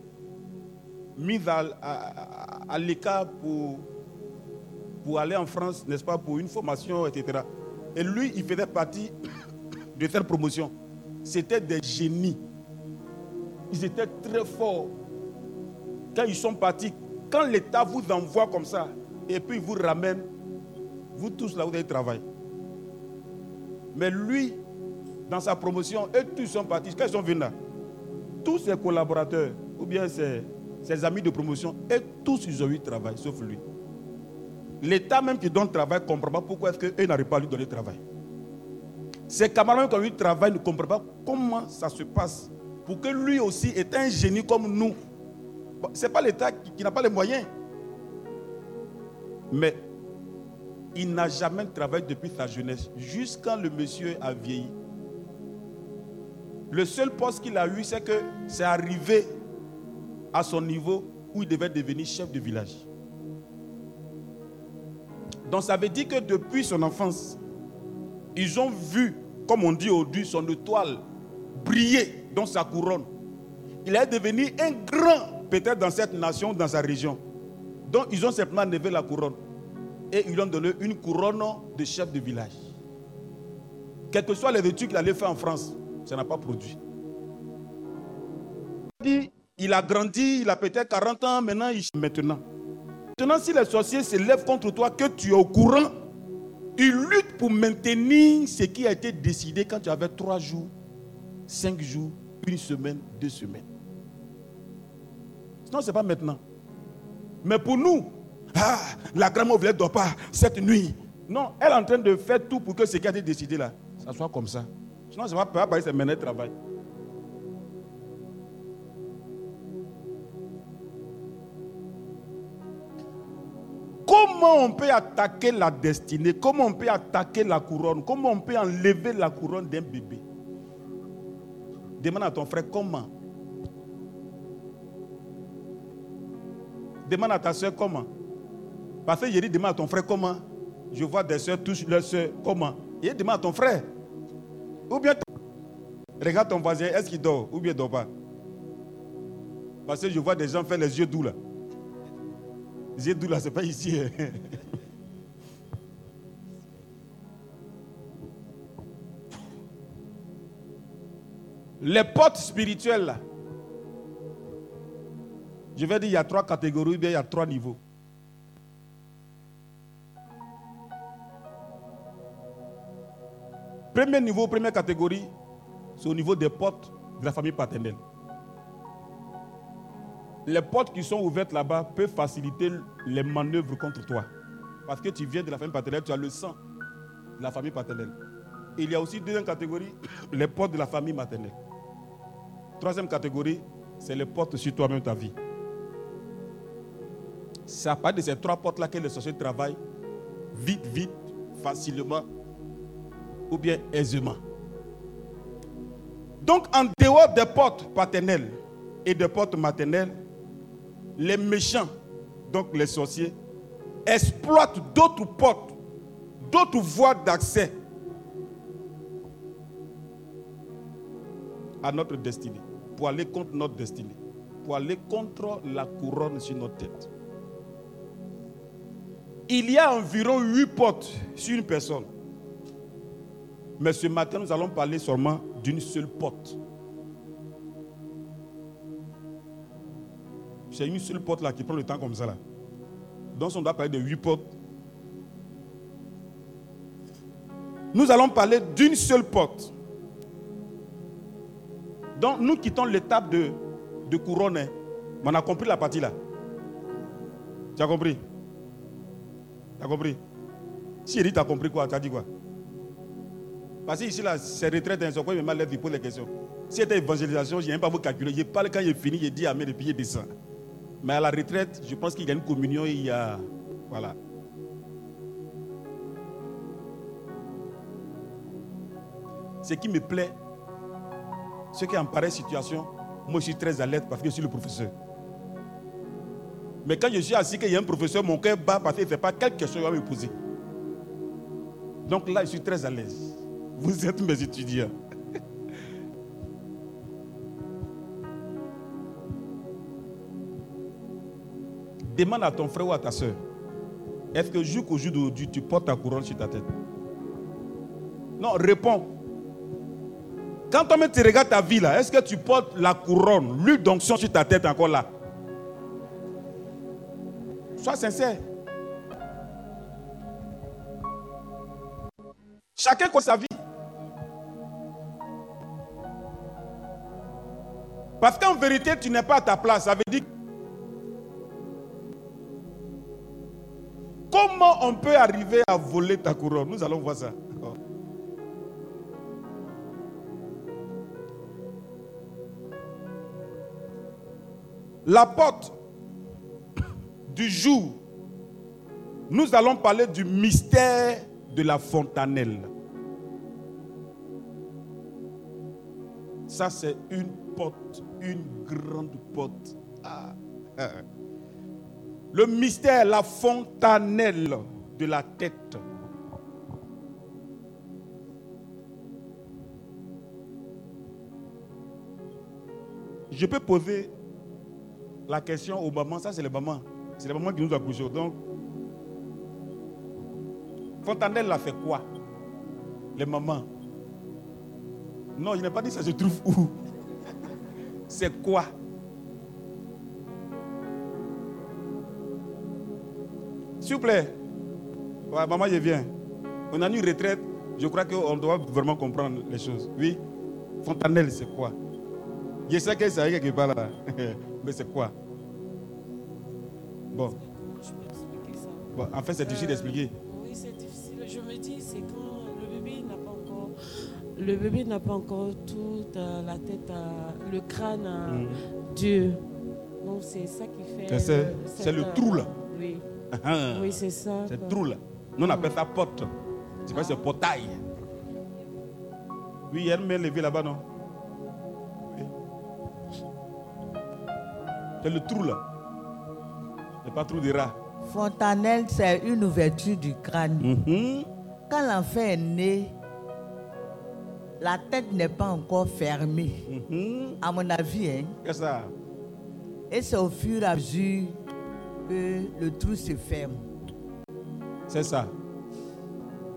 mis à, l'écart pour, pour aller en France, n'est-ce pas, pour une formation, etc. Et lui, il faisait partie de cette promotion. C'était des génies. Ils étaient très forts. Quand ils sont partis, quand l'État vous envoie comme ça, et puis vous ramène, vous tous là, vous avez travail. Mais lui, dans sa promotion, eux tous sont partis. Quand ils sont venus là, tous ses collaborateurs, ou bien ses, ses amis de promotion, et tous ils ont eu travail, sauf lui. L'État même qui donne travail ne comprend pas pourquoi est-ce qu'eux n'arrivent pas à lui donner travail. Ses camarades qui ont eu travail ne comprennent pas comment ça se passe pour que lui aussi est un génie comme nous. Ce n'est pas l'État qui, n'a pas les moyens. Mais il n'a jamais travaillé depuis sa jeunesse, jusqu'à le monsieur a vieilli. Le seul poste qu'il a eu, c'est que c'est arrivé à son niveau où il devait devenir chef de village. Donc ça veut dire que depuis son enfance, ils ont vu, comme on dit aujourd'hui, son étoile briller dans sa couronne. Il est devenu un grand, peut-être dans cette nation, dans sa région. Donc ils ont simplement levé la couronne. Et ils lui ont donné une couronne de chef de village. Quelles que soient les études qu'il allait faire en France, ça n'a pas produit. Il a grandi, il a peut-être 40 ans, maintenant, il... maintenant. Maintenant, si les sorciers se lèvent contre toi, que tu es au courant, ils luttent pour maintenir ce qui a été décidé quand tu avais trois jours, cinq jours, une semaine, deux semaines. Sinon, ce n'est pas maintenant. Mais pour nous, ah, la grand-mère ne dort pas cette nuit. Non, elle est en train de faire tout pour que ce qui a été décidé là, ça soit comme ça. Sinon, ça va pas parler, c'est mener travail. Comment on peut attaquer la destinée? Comment on peut attaquer la couronne? Comment on peut enlever la couronne d'un bébé? Demande à ton frère comment? Demande à ta soeur comment? Parce que dit demande à ton frère comment. Je vois des soeurs touchent leur soeur comment? Et demande à ton frère. Ou bien regarde ton voisin, est-ce qu'il dort ou bien il dort pas? Parce que je vois des gens faire les yeux doux là. Les yeux doux là, c'est pas ici. Hein. Les portes spirituelles là. Je vais dire, il y a trois catégories, bien il y a trois niveaux. Premier niveau, première catégorie, c'est au niveau des portes de la famille paternelle. Les portes qui sont ouvertes là-bas peuvent faciliter les manœuvres contre toi. Parce que tu viens de la famille paternelle, tu as le sang de la famille paternelle. il y a aussi deuxième catégorie, les portes de la famille maternelle. Troisième catégorie, c'est les portes sur toi-même ta vie. C'est à partir de ces trois portes-là que les sociétés travaillent vite, vite, facilement ou bien aisément. Donc, en dehors des portes paternelles et des portes maternelles, les méchants, donc les sorciers, exploitent d'autres portes, d'autres voies d'accès à notre destinée, pour aller contre notre destinée, pour aller contre la couronne sur notre tête. Il y a environ huit portes sur une personne. Mais ce matin, nous allons parler seulement d'une seule porte. C'est une seule porte là qui prend le temps comme ça là. Donc on doit parler de huit portes. Nous allons parler d'une seule porte. Donc nous quittons l'étape de, de couronne. hein. On a compris la partie là. Tu as compris? Tu as compris? Si Eric t'a compris quoi Tu as dit quoi? Parce que ici là, c'est retraite, hein, c'est quoi il mal il pose les questions. Si c'était évangélisation, je n'ai pas vous calculer. Je parle quand il est fini, je dis Amen et puis il descend. Mais à la retraite, je pense qu'il y a une communion, il y a. Voilà. Ce qui me plaît, ce qui est en pareille situation, moi je suis très à l'aise parce que je suis le professeur. Mais quand je suis assis, qu'il y a un professeur, mon cœur bat parce qu'il ne fait pas quelque chose à me poser. Donc là, je suis très à l'aise. Vous êtes mes étudiants. Demande à ton frère ou à ta soeur, est-ce que jour qu'au jour d'aujourd'hui, tu portes ta couronne sur ta tête? Non, réponds. Quand toi-même tu regardes ta vie là, est-ce que tu portes la couronne, l'huile d'onction sur ta tête encore là? Sois sincère. Chacun connaît sa vie. Parce qu'en vérité, tu n'es pas à ta place. Ça veut dire Comment on peut arriver à voler ta couronne? Nous allons voir ça. La porte du jour, nous allons parler du mystère de la fontanelle. Ça, c'est une porte, une grande porte. Ah. Le mystère, la fontanelle de la tête. Je peux poser la question aux mamans, ça c'est les mamans. C'est les mamans qui nous accouchent. Donc, fontanelle a fait quoi? Les mamans. Non, je n'ai pas dit ça se trouve où. C'est quoi? S'il vous plaît. Maman, je viens. On a une retraite. Je crois qu'on doit vraiment comprendre les choses. Oui Fontanelle, c'est quoi? Je sais que c'est quelque part là. Mais c'est quoi? Bon. Bon. En fait, c'est difficile d'expliquer. Le bébé n'a pas encore toute euh, la tête, à- le crâne à Mhm. Dieu. Donc c'est ça qui fait. C'est- le- le euh, trou, là. Oui, Ah. oui, c'est ça. C'est quoi. trou là. Nous on appelle ça porte. C'est pas ce portail? Oui, il y a une main levée là-bas, non? Oui. C'est le trou là. C'est pas trou de rat. Fontanelle, c'est une ouverture du crâne. Mhm. Quand l'enfant est né, la tête n'est pas encore fermée, Mhm. à mon avis. hein. Qu'est-ce ça? Et c'est au fur et à mesure que le trou se ferme. C'est ça.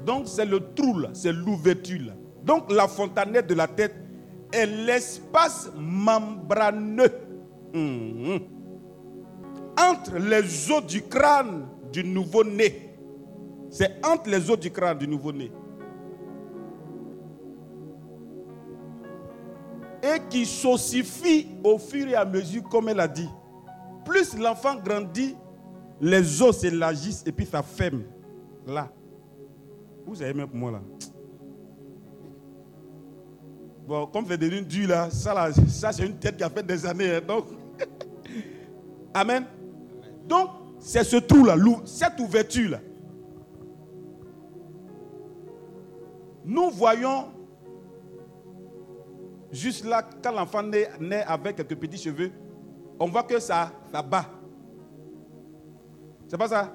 Donc c'est le trou là, c'est l'ouverture là. Donc la fontanelle de la tête est l'espace membraneux Mhm. entre les os du crâne du nouveau-né. C'est entre les os du crâne du nouveau-né. Et qui s'ossifie au fur et à mesure, comme elle a dit. Plus l'enfant grandit, les os s'élargissent et puis ça ferme. Là. Vous avez même pour moi là. Bon, comme devenu dur là, ça, là, ça c'est une tête qui a fait des années. hein, donc, Amen. Donc, c'est ce trou là, l'ou- cette ouverture là. Nous voyons juste là, quand l'enfant naît, naît avec quelques petits cheveux, on voit que ça, ça bat. C'est pas ça?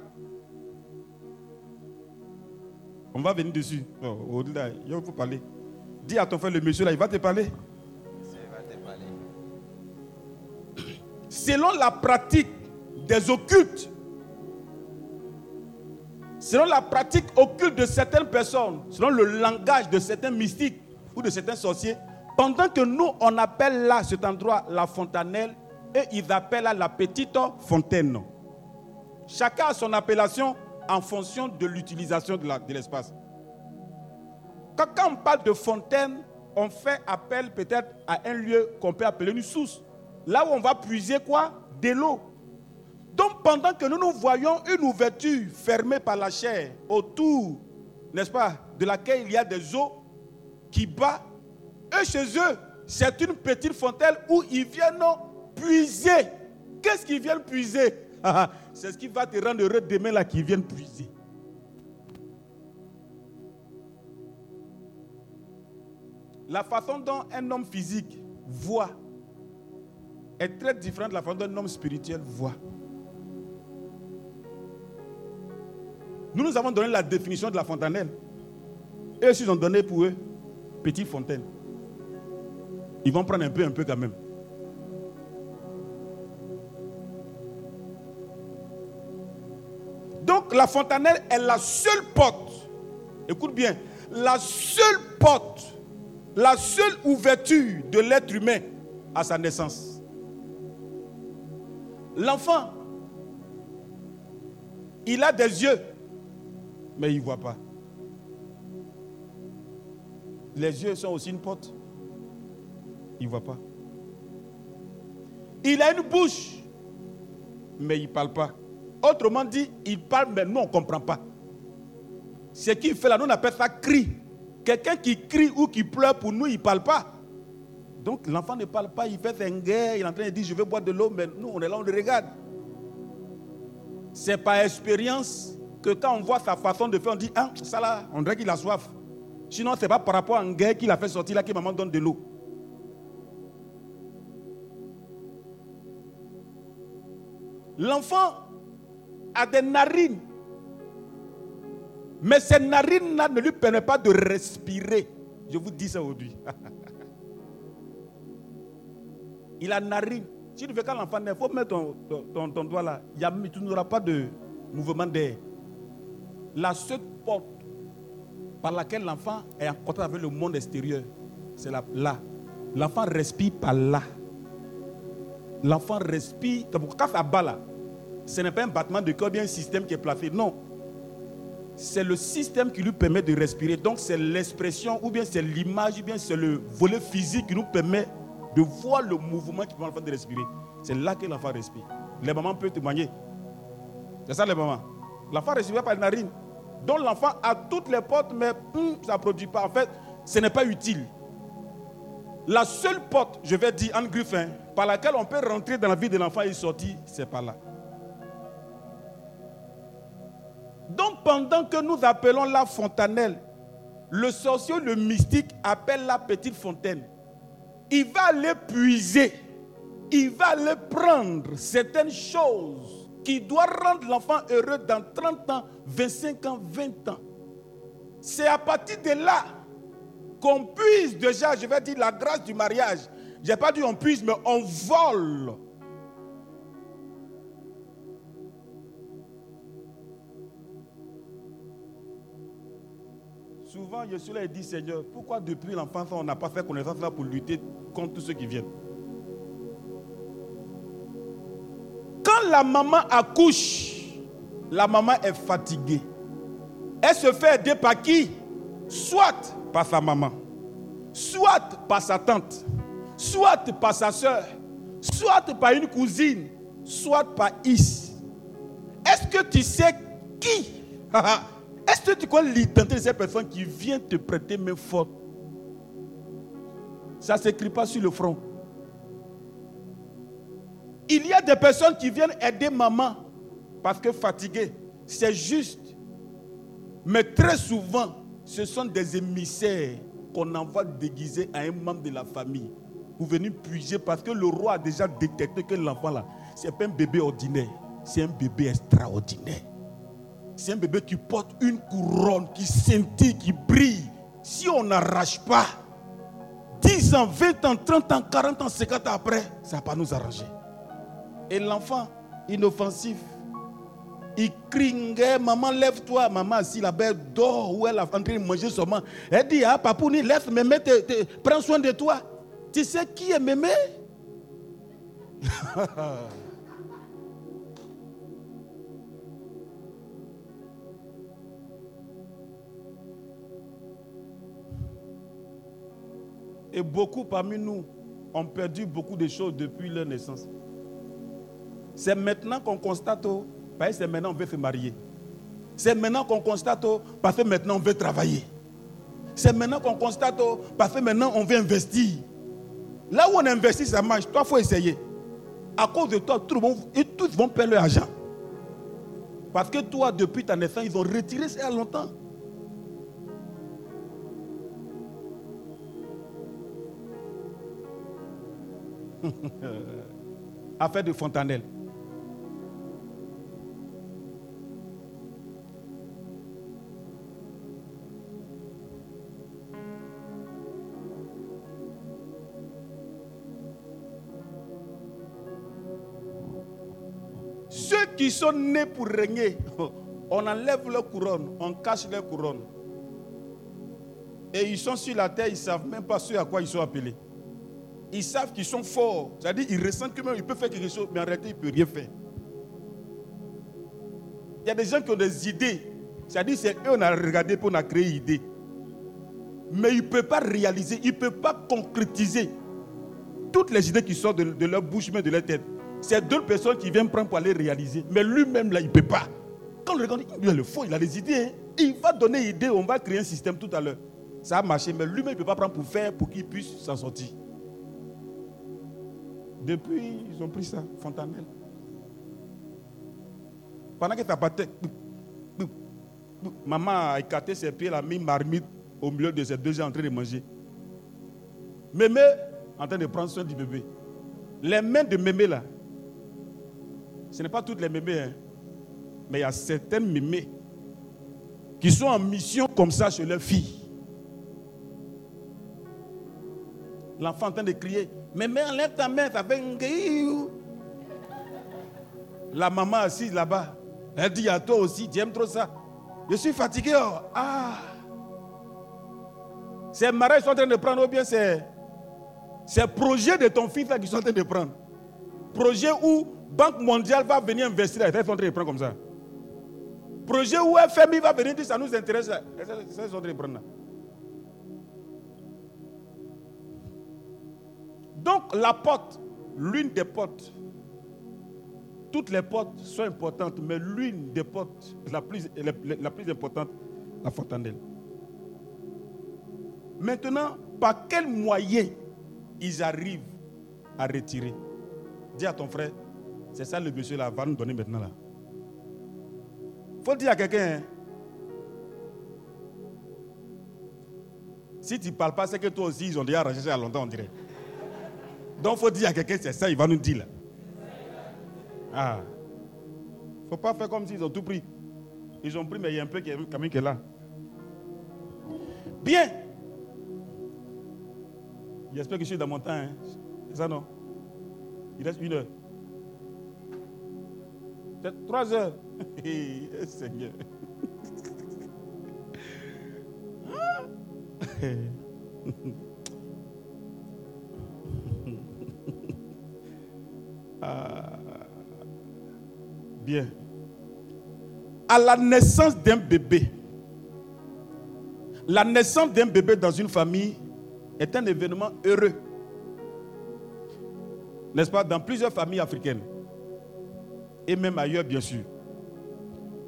On va venir dessus. Non, au-delà, il faut parler. Dis à ton frère, le monsieur là, il va te parler. Selon la pratique des occultes, selon la pratique occulte de certaines personnes, selon le langage de certains mystiques ou de certains sorciers, pendant que nous, on appelle là cet endroit la fontanelle et ils appellent là la petite fontaine. Chacun a son appellation en fonction de l'utilisation de l'espace. Quand, quand on parle de fontaine, on fait appel peut-être à un lieu qu'on peut appeler une source. Là où on va puiser quoi? De l'eau. Donc pendant que nous nous voyons une ouverture fermée par la chair autour, n'est-ce pas, de laquelle il y a des eaux qui battent, eux chez eux, c'est une petite fontaine où ils viennent puiser. Qu'est-ce qu'ils viennent puiser? C'est ce qui va te rendre heureux demain là qu'ils viennent puiser. La façon dont un homme physique voit est très différente de la façon dont un homme spirituel voit. Nous nous avons donné la définition de la fontanelle. Et eux, ils ont donné pour eux petite fontaine. Ils vont prendre un peu, un peu quand même. Donc la fontanelle est la seule porte. Écoute bien, la seule porte, la seule ouverture de l'être humain à sa naissance. L'enfant, il a des yeux, mais il ne voit pas. Les yeux sont aussi une porte. Il ne voit pas. Il a une bouche, mais il ne parle pas. Autrement dit, il parle, mais nous, on ne comprend pas. Ce qu'il fait là, nous, on appelle ça cri. Quelqu'un qui crie ou qui pleure, pour nous, il ne parle pas. Donc l'enfant ne parle pas, il fait un guerre, il est en train de dire, je veux boire de l'eau, mais nous, on est là, on le regarde. C'est par expérience que quand on voit sa façon de faire, on dit, ah, ça là, on dirait qu'il a soif. Sinon, ce n'est pas par rapport à un guerre qu'il a fait sortir là que maman donne de l'eau. L'enfant a des narines. Mais ces narines-là ne lui permettent pas de respirer. Je vous dis ça aujourd'hui. il a narine. Si tu veux quand l'enfant naît, il faut mettre ton, doigt là. Il y a, tu n'auras pas de mouvement d'air. La seule porte par laquelle l'enfant est en contact avec le monde extérieur, c'est là. L'enfant respire par là. L'enfant respire. Quand ça bat là, ce n'est pas un battement de cœur, bien un système qui est placé. Non. C'est le système qui lui permet de respirer. Donc c'est l'expression, ou bien c'est l'image, ou bien c'est le volet physique qui nous permet de voir le mouvement qui permet à l'enfant de respirer. C'est là que l'enfant respire. Les mamans peuvent témoigner. C'est ça les mamans. L'enfant respire par les narines. Donc l'enfant a toutes les portes, mais hum, ça ne produit pas. En fait, ce n'est pas utile. La seule porte, je vais dire en griffin, par laquelle on peut rentrer dans la vie de l'enfant et sortir, c'est par là. Donc pendant que nous appelons la fontanelle, le sorcier, le mystique appelle la petite fontaine. Il va aller puiser, il va aller prendre certaines choses qui doivent rendre l'enfant heureux dans 30 ans, 25 ans, 20 ans. C'est à partir de là qu'on puise déjà, je vais dire, la grâce du mariage. Je n'ai pas dit on puise, mais on vole Souvent, je suis là et dis, Seigneur, pourquoi depuis l'enfance, on n'a pas fait connaissance là pour lutter contre tous ceux qui viennent? Quand la maman accouche, la maman est fatiguée. Elle se fait aider par qui? Soit par sa maman, soit par sa tante, soit par sa soeur, soit par une cousine, soit par Is. Est-ce que tu sais qui? Est-ce que tu connais l'identité de ces personnes qui viennent te prêter main forte? Ça ne s'écrit pas sur le front. Il y a des personnes qui viennent aider maman parce que fatiguée. C'est juste. Mais très souvent, ce sont des émissaires qu'on envoie déguiser à un membre de la famille. Vous venez puiser parce que le roi a déjà détecté que l'enfant là, ce n'est pas un bébé ordinaire, c'est un bébé extraordinaire. C'est un bébé qui porte une couronne, qui scintille, qui brille. Si on n'arrache pas, 10 ans, 20 ans, 30 ans, 40 ans, 50 ans après, ça ne va pas nous arranger. Et l'enfant inoffensif, Il crie, maman, lève-toi. Maman assis là-bas, elle dort ou elle est en train de manger seulement. Elle dit, ah, papouni, lève, mémé, prends soin de toi. Tu sais qui est mémé? Et beaucoup parmi nous ont perdu beaucoup de choses depuis leur naissance. C'est maintenant qu'on constate, parce que c'est maintenant qu'on veut se marier. C'est maintenant qu'on constate, parce que maintenant on veut travailler. C'est maintenant qu'on constate, parce que maintenant on veut investir. Là où on investit, ça marche. Toi, il faut essayer. À cause de toi, tout le monde- tous vont perdre leur argent. Parce que toi, depuis ta naissance, ils ont retiré ça longtemps. Affaire de Fontanelle. Ceux qui sont nés pour régner, on enlève leur couronne, on cache leur couronne. Et ils sont sur la terre, ils ne savent même pas ce à quoi ils sont appelés. Ils savent qu'ils sont forts. C'est-à-dire qu'ils ressentent que même ils peuvent faire quelque chose, mais en réalité, ils ne peuvent rien faire. Il y a des gens qui ont des idées. C'est-à-dire c'est eux on a regardé pour a créé idée. Mais ils ne peuvent pas réaliser, ils ne peuvent pas concrétiser toutes les idées qui sortent de, leur bouche, mais de leur tête. C'est d'autres personnes qui viennent prendre pour aller réaliser. Mais lui-même, là, il ne peut pas. Quand on regarde, il a le faux, il a des idées. hein. Il va donner idée, on va créer un système tout à l'heure. Ça a marché, mais lui-même, il ne peut pas prendre pour faire pour qu'il puisse s'en sortir. Depuis, ils ont pris ça, Fontanelle. Pendant que tu battu, maman a écarté ses pieds, elle a mis marmite au milieu de ses deux gens en train de manger. Mémé en train de prendre soin du bébé. Les mains de mémé là, ce n'est pas toutes les mémés, hein, mais il y a certaines mémés qui sont en mission comme ça chez leurs filles. L'enfant en train de crier, mémé enlève ta main, ça fait. La maman assise là-bas, elle dit à toi aussi, tu aimes trop ça. Je suis fatigué. oh. Ah. C'est mariage qu'ils sont en train de prendre ou bien c'est c'est projet de ton fils là qu'ils sont en train de prendre. Projet où Banque mondiale va venir investir, ils sont en train de prendre comme ça. Projet où FMI va venir dire ça nous intéresse, ils sont en train de prendre là. Donc la porte, l'une des portes, toutes les portes sont importantes, mais l'une des portes, la plus, importante, la fontanelle. Maintenant, par quel moyen ils arrivent à retirer? Dis à ton frère, c'est ça le monsieur là, va nous donner maintenant là. faut dire à quelqu'un, hein. si tu ne parles pas, c'est que toi aussi, ils ont déjà arrangé ça longtemps, on dirait. Donc, il faut dire à quelqu'un, c'est ça, il va nous dire. Ah. Il ne faut pas faire comme s'ils ont tout pris. Ils ont pris, mais il y a un peu qui est, là. Bien. J'espère que je suis dans mon temps. Hein. C'est ça, non? Il reste une heure. Peut-être trois heures. Seigneur. Ah. Bien. À la naissance d'un bébé, la naissance d'un bébé dans une famille est un événement heureux. N'est-ce pas? Dans plusieurs familles africaines. Et même ailleurs, bien sûr.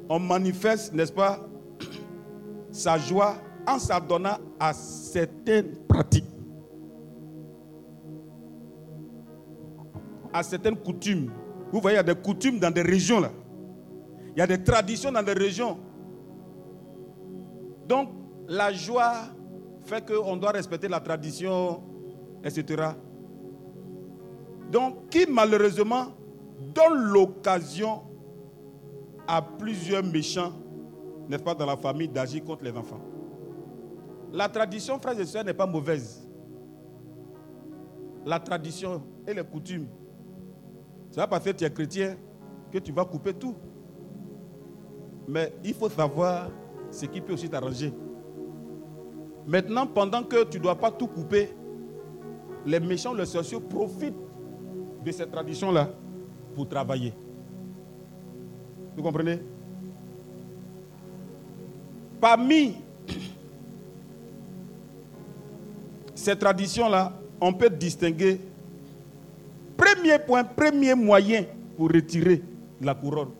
On manifeste, n'est-ce pas, sa joie en s'adonnant à certaines pratiques. À certaines coutumes. Vous voyez, il y a des coutumes dans des régions là. Il y a des traditions dans des régions. Donc, la joie fait qu'on doit respecter la tradition, etc. Donc, qui malheureusement donne l'occasion à plusieurs méchants, n'est-ce pas, dans la famille d'agir contre les enfants? La tradition, frères et sœurs, n'est pas mauvaise. La tradition et les coutumes. C'est pas parce que tu es chrétien que tu vas couper tout. Mais il faut savoir ce qui peut aussi t'arranger. Maintenant, pendant que tu ne dois pas tout couper, les méchants, les sociaux profitent de cette tradition-là pour travailler. Vous comprenez? Parmi ces traditions-là, on peut distinguer, premier point, premier moyen pour retirer la couronne.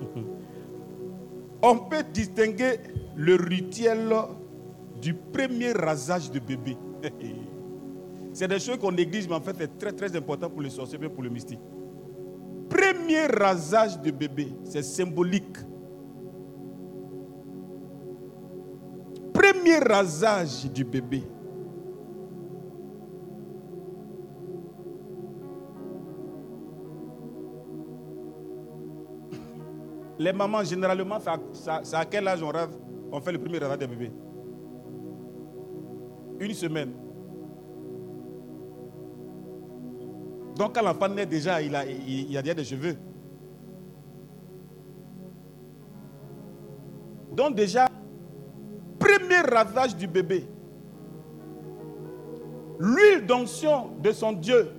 On peut distinguer le rituel du premier rasage de bébé. C'est des choses qu'on néglige, mais en fait, c'est très très important pour les sorciers, et pour le mystique. Premier rasage de bébé, c'est symbolique. Premier rasage du bébé. Les mamans, généralement, c'est à quel âge on, rêve, on fait le premier rasage de bébé Une semaine. Donc quand l'enfant naît déjà, il a, il, a déjà des cheveux. Donc déjà, premier rasage du bébé, l'huile d'onction de son Dieu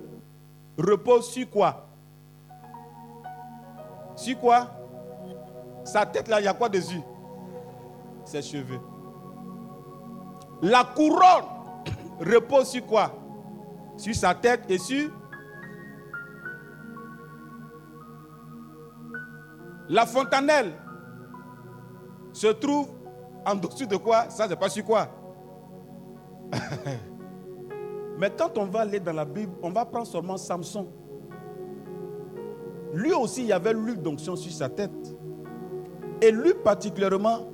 repose sur quoi? Sur quoi? Sa tête là, il y a quoi dessus? Ses cheveux. La couronne repose sur quoi? Sur sa tête et sur La fontanelle se trouve en dessous de quoi? Ça, c'est pas sur quoi? Mais quand on va aller dans la Bible, on va prendre seulement Samson. Lui aussi, il y avait l'huile d'onction sur sa tête. Et lui particulièrement,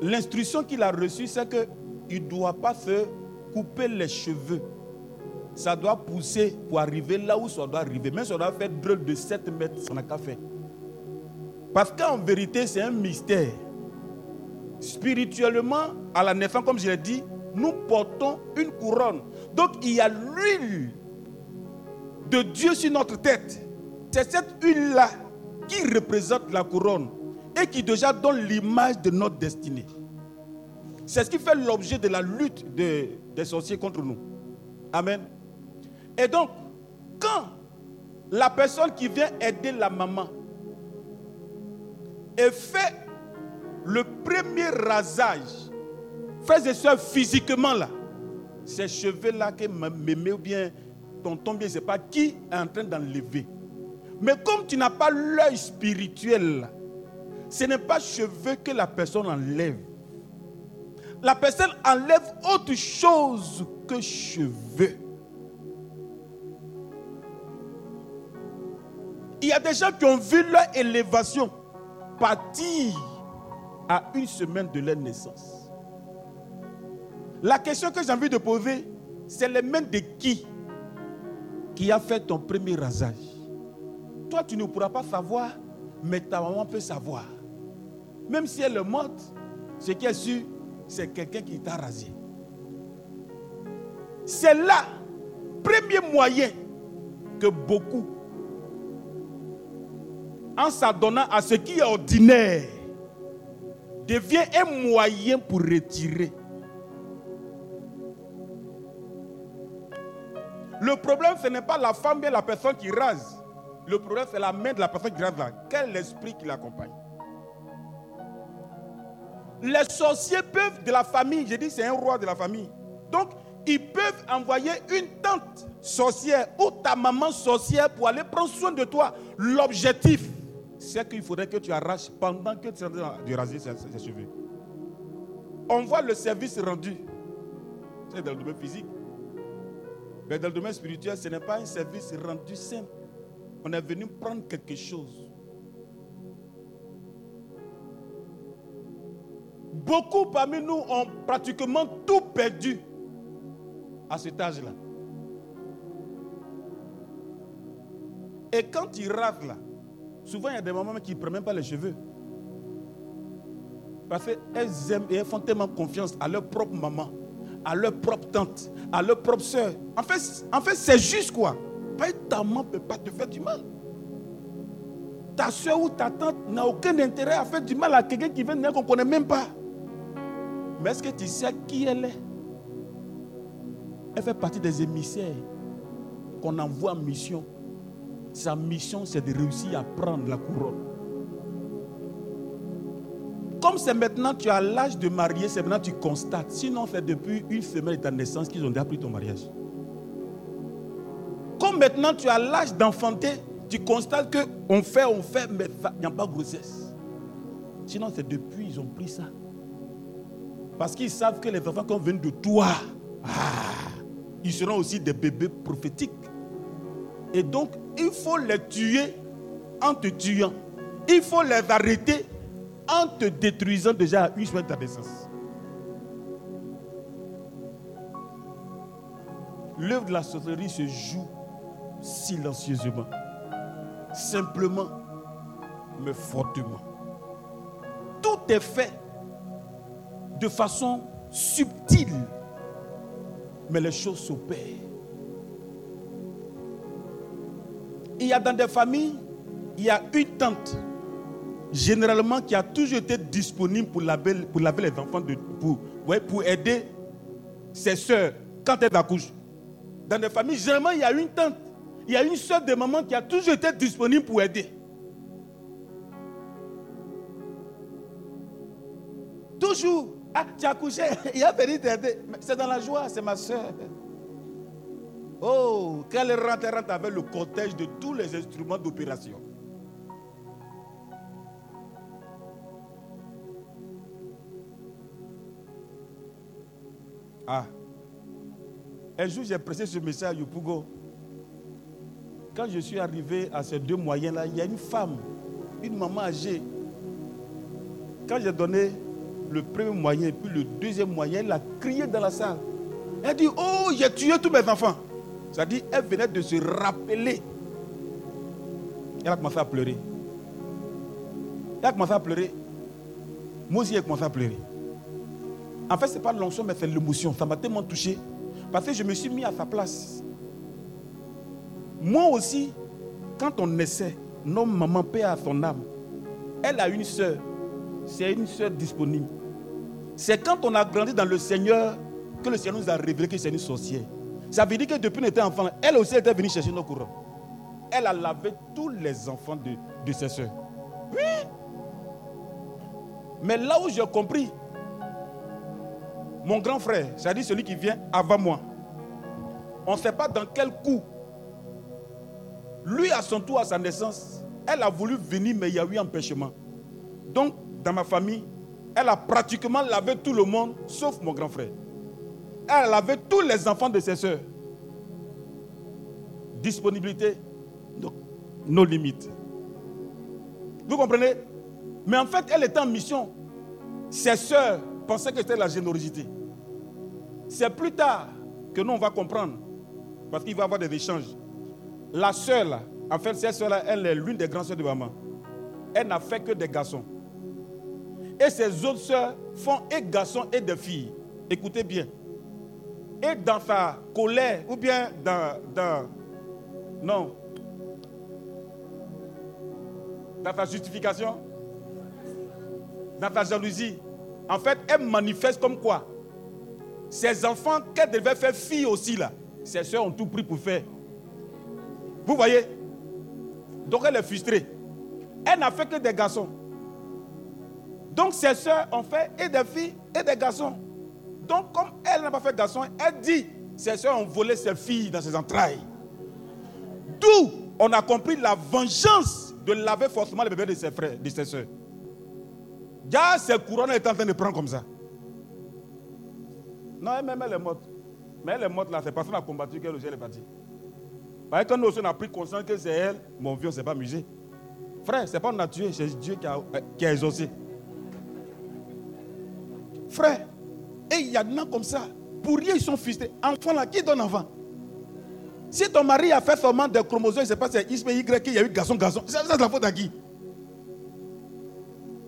l'instruction qu'il a reçue, c'est qu'il ne doit pas se couper les cheveux ça doit pousser pour arriver là où ça doit arriver. Mais ça doit faire drôle de 7 mètres, ça n'a qu'à faire. Parce qu'en vérité, c'est un mystère. Spirituellement, à la naissance, comme je l'ai dit, nous portons une couronne. Donc il y a l'huile de Dieu sur notre tête. C'est cette huile-là qui représente la couronne et qui déjà donne l'image de notre destinée. C'est ce qui fait l'objet de la lutte des sorciers contre nous. Amen. Et donc, quand la personne qui vient aider la maman et fait le premier rasage, fait et soeurs physiquement là, ces cheveux là que mémé ou bien tonton je ne sais pas qui est en train d'enlever. Mais comme tu n'as pas l'œil spirituel, ce n'est pas cheveux que la personne enlève. La personne enlève autre chose que cheveux. Il y a des gens qui ont vu leur élévation partir à une semaine de leur naissance. La question que j'ai envie de poser, c'est les mains de qui qui a fait ton premier rasage? Toi, tu ne pourras pas savoir, mais ta maman peut savoir. Même si elle est morte, ce qui est sûr, c'est quelqu'un qui t'a rasé. C'est là, premier moyen que beaucoup en s'adonnant à ce qui est ordinaire, devient un moyen pour retirer. Le problème, ce n'est pas la femme et la personne qui rase. Le problème, c'est la main de la personne qui rase là. Quel est l'esprit qui l'accompagne? Les sorciers peuvent de la famille, j'ai dit c'est un roi de la famille. Donc, ils peuvent envoyer une tante sorcière ou ta maman sorcière pour aller prendre soin de toi. L'objectif, c'est qu'il faudrait que tu arraches pendant que tu es en train de raser ses, cheveux. On voit le service rendu. C'est dans le domaine physique. Mais dans le domaine spirituel, ce n'est pas un service rendu simple. On est venu prendre quelque chose. Beaucoup parmi nous ont pratiquement tout perdu à cet âge-là. Et quand ils rasent là, Souvent, il y a des mamans qui ne prennent même pas les cheveux. Parce qu'elles aiment et elles font tellement confiance à leur propre maman, à leur propre tante, à leur propre soeur. En fait, en fait c'est juste quoi? Ta maman ne peut pas te faire du mal. ta soeur ou ta tante n'a aucun intérêt à faire du mal à quelqu'un qui vient de qu'on ne connaît même pas. Mais est-ce que tu sais qui elle est? Elle fait partie des émissaires qu'on envoie en mission. Sa mission, c'est de réussir à prendre la couronne. Comme c'est maintenant tu as l'âge de marier, c'est maintenant tu constates. Sinon, c'est depuis une semaine de ta naissance qu'ils ont déjà pris ton mariage. Maintenant tu as l'âge d'enfanter, tu constates qu'on fait, on fait, mais il n'y a pas de grossesse. Sinon, c'est depuis ils ont pris ça. Parce qu'ils savent que les enfants qui viennent de toi, ah, ils seront aussi des bébés prophétiques. Et donc, il faut les tuer en te tuant. Il faut les arrêter en te détruisant déjà à une semaine de ta naissance. L'œuvre de la sorcellerie se joue silencieusement, simplement, mais fortement. Tout est fait de façon subtile, mais les choses s'opèrent. Il y a dans des familles, il y a une tante, généralement, qui a toujours été disponible pour laver, pour laver les enfants, de, pour, pour aider ses soeurs quand elles accouchent. Dans des familles, généralement, il y a une tante, il y a une soeur de maman qui a toujours été disponible pour aider. Toujours. Ah, tu as couché, il a venu t'aider. C'est dans la joie, c'est ma soeur. Oh, quand elle rentre, rentre avec le cortège de tous les instruments d'opération. Ah. Un jour, j'ai pressé ce message à Yopugo. Quand je suis arrivé à ces deux moyens-là, il y a une femme, une maman âgée. Quand j'ai donné le premier moyen et puis le deuxième moyen, elle a crié dans la salle. Elle dit, oh, j'ai tué tous mes enfants. Dit, elle venait de se rappeler. Elle a commencé à pleurer. Elle a commencé à pleurer. Moi aussi, j'ai commencé à pleurer. En fait, ce n'est pas l'onction, mais c'est l'émotion. Ça m'a tellement touché. Parce que je me suis mis à sa place. Moi aussi, quand on essaie, non, maman paie à son âme. Elle a une soeur. C'est une soeur disponible. C'est quand on a grandi dans le Seigneur que le Seigneur nous a révélé que c'est une sorcière. Ça veut dire que depuis qu'on était enfant, elle aussi était venue chercher nos courants. Elle a lavé tous les enfants de, de ses soeurs. Oui. Mais là où j'ai compris, mon grand frère, c'est-à-dire celui qui vient avant moi, on ne sait pas dans quel coup, lui à son tour, à sa naissance, elle a voulu venir, mais il y a eu empêchement. Donc, dans ma famille, elle a pratiquement lavé tout le monde, sauf mon grand frère. Elle a lavé tous les enfants de ses soeurs. Disponibilité, nos limites. Vous comprenez? Mais en fait, elle était en mission. Ses soeurs pensaient que c'était la générosité. C'est plus tard que nous, on va comprendre. Parce qu'il va y avoir des échanges. La sœur, là, en fait, cette sœur-là, elle est l'une des grandes sœurs de maman. Elle n'a fait que des garçons. Et ses autres sœurs font et garçons et des filles. Écoutez bien. Et dans sa colère, ou bien dans. non. Dans sa justification, dans sa jalousie, en fait, elle manifeste comme quoi? Ses enfants qu'elle devait faire fille aussi, là, ses soeurs ont tout pris pour faire. Vous voyez Donc elle est frustrée. Elle n'a fait que des garçons. Donc ses soeurs ont fait et des filles et des garçons. Donc comme elle n'a pas fait de garçons, elle dit, ses soeurs ont volé ses filles dans ses entrailles. D'où on a compris la vengeance de laver forcément les bébés de ses frères, de ses soeurs. Déjà, ses couronnes est en train de prendre comme ça. Non, elle, même elle est morte. Mais elle est morte là, c'est qu'on a combattu qu'elle est partie. Parce que quand nous aussi on a pris conscience que c'est elle, mon vieux, c'est pas amusé. Frère, c'est pas on a tué, c'est Dieu qui a, euh, qui a exaucé. Frère, et il y a des gens comme ça. Pour rien, ils sont frustrés. Enfant là, qui donne enfant? Si ton mari a fait seulement des chromosomes, c'est pas c'est X, Y, il y a eu garçon, garçon. C'est la faute à qui?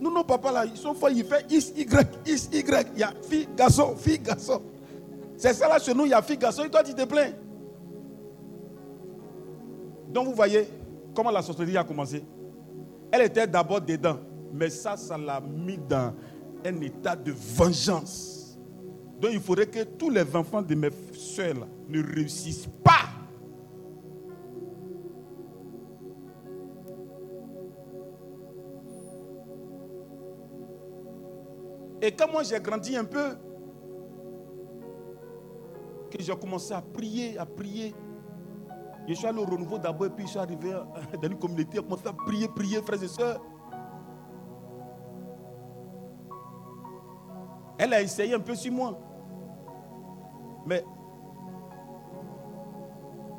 Nous, nos papas là, ils sont forts, ils font X, Y, X, Y. Il y a fille, garçon, fille, garçon. C'est ça là chez nous, il y a fille, garçon, et toi tu te plains. Donc vous voyez comment la sorcellerie a commencé. Elle était d'abord dedans. Mais ça, ça l'a mis dans un état de vengeance. Donc il faudrait que tous les enfants de mes soeurs ne réussissent pas. Et quand moi j'ai grandi un peu, que j'ai commencé à prier, à prier, je suis allé au renouveau d'abord et puis je suis arrivé dans une communauté, j'ai commencé à prier, prier, frères et sœurs. Elle a essayé un peu sur moi. Mais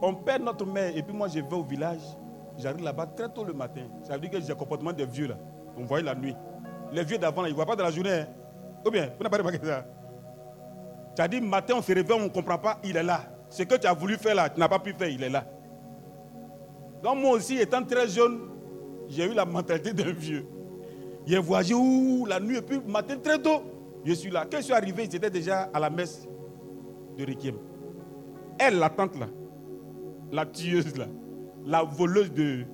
on perd notre mère et puis moi je vais au village. J'arrive là-bas très tôt le matin. Ça veut dire que j'ai le comportement des vieux là. On voyait la nuit. Les vieux d'avant, ils ne voient pas de la journée. Hein. Ou bien, vous n'avez pas remarqué ça? Tu as dit matin, on se réveille, on ne comprend pas, il est là. Ce que tu as voulu faire là, tu n'as pas pu faire, il est là. Donc moi aussi, étant très jeune, j'ai eu la mentalité d'un vieux. J'ai voyagé la nuit et puis matin très tôt, je suis là. Quand je suis arrivé, étaient déjà à la messe de Requiem. Elle, la tante là, la tueuse là, la voleuse de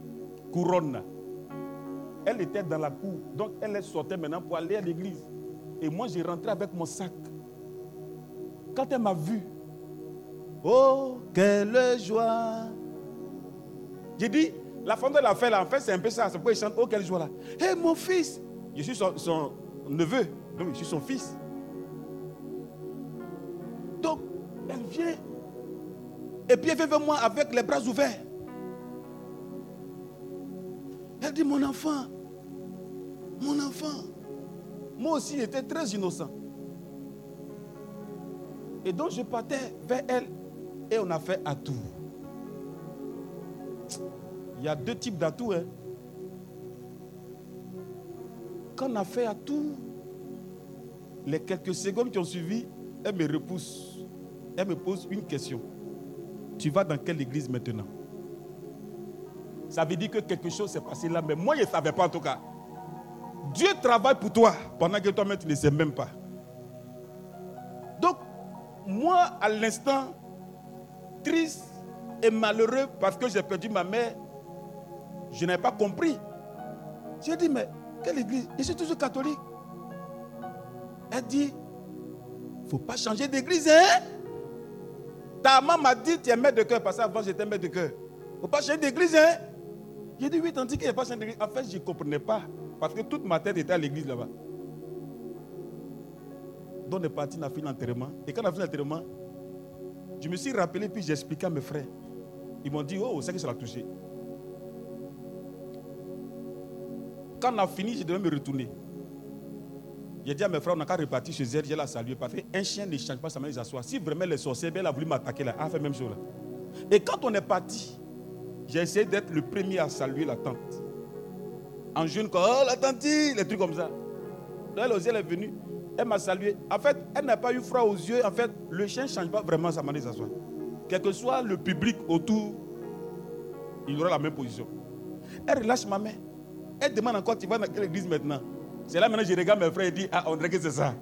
couronne elle était dans la cour. Donc elle sortait maintenant pour aller à l'église. Et moi, j'ai rentré avec mon sac. Quand elle m'a vu, oh, quelle joie. J'ai dit, la femme de la fête, là, en fait, c'est un peu ça. C'est pourquoi il chante, oh, quelle joie là. Hé, mon fils, je suis son, neveu, donc je suis son fils. Donc, elle vient. Et puis elle vient vers moi avec les bras ouverts. Elle dit, mon enfant, mon enfant, moi aussi, j'étais très innocent. Et donc, je partais vers elle et on a fait atout. Il y a deux types d'atouts. Hein. Quand on a fait atout, les quelques secondes qui ont suivi, elle me repousse. Elle me pose une question. Tu vas dans quelle église maintenant? Ça veut dire que quelque chose s'est passé là, mais moi je ne savais pas en tout cas. Dieu travaille pour toi pendant que toi-même tu ne sais même pas. Donc, moi, à l'instant, triste et malheureux parce que j'ai perdu ma mère, je n'ai pas compris. J'ai dit, mais quelle église? Je suis toujours catholique. Elle dit, il ne faut pas changer d'église, hein? Ta maman m'a dit, tu es maître de cœur, parce qu'avant j'étais maître de cœur. Il ne faut pas changer d'église, hein? J'ai dit, oui, tandis qu'il n'y a pas changer d'église. En fait, je ne comprenais pas. Parce que toute ma tête était à l'église là-bas. Donc on est parti, on a fait l'enterrement. Et quand on a fait l'enterrement, je me suis rappelé, puis j'ai expliqué à mes frères. Ils m'ont dit, oh, c'est que ça l'a touché. Quand on a fini, je devais me retourner. J'ai dit à mes frères, on n'a qu'à repartir chez elle, j'ai la saluer. Parce qu'un chien ne change pas sa main, il s'assoit. Si vraiment les sorciers, elle a voulu m'attaquer là, elle a fait la même chose là. Et quand on est parti, j'ai essayé d'être le premier à saluer la tante en jeune, oh la tante, les trucs comme ça. elle aussi, elle est venue, elle m'a salué. En fait, elle n'a pas eu froid aux yeux. En fait, le chien ne change pas vraiment sa manière s'asseoir. Quel que soit le public autour, il aura la même position. Elle relâche ma main. Elle demande encore, tu vas dans quelle église maintenant? C'est là maintenant je regarde mes frères et dis, ah, on dirait que c'est ça.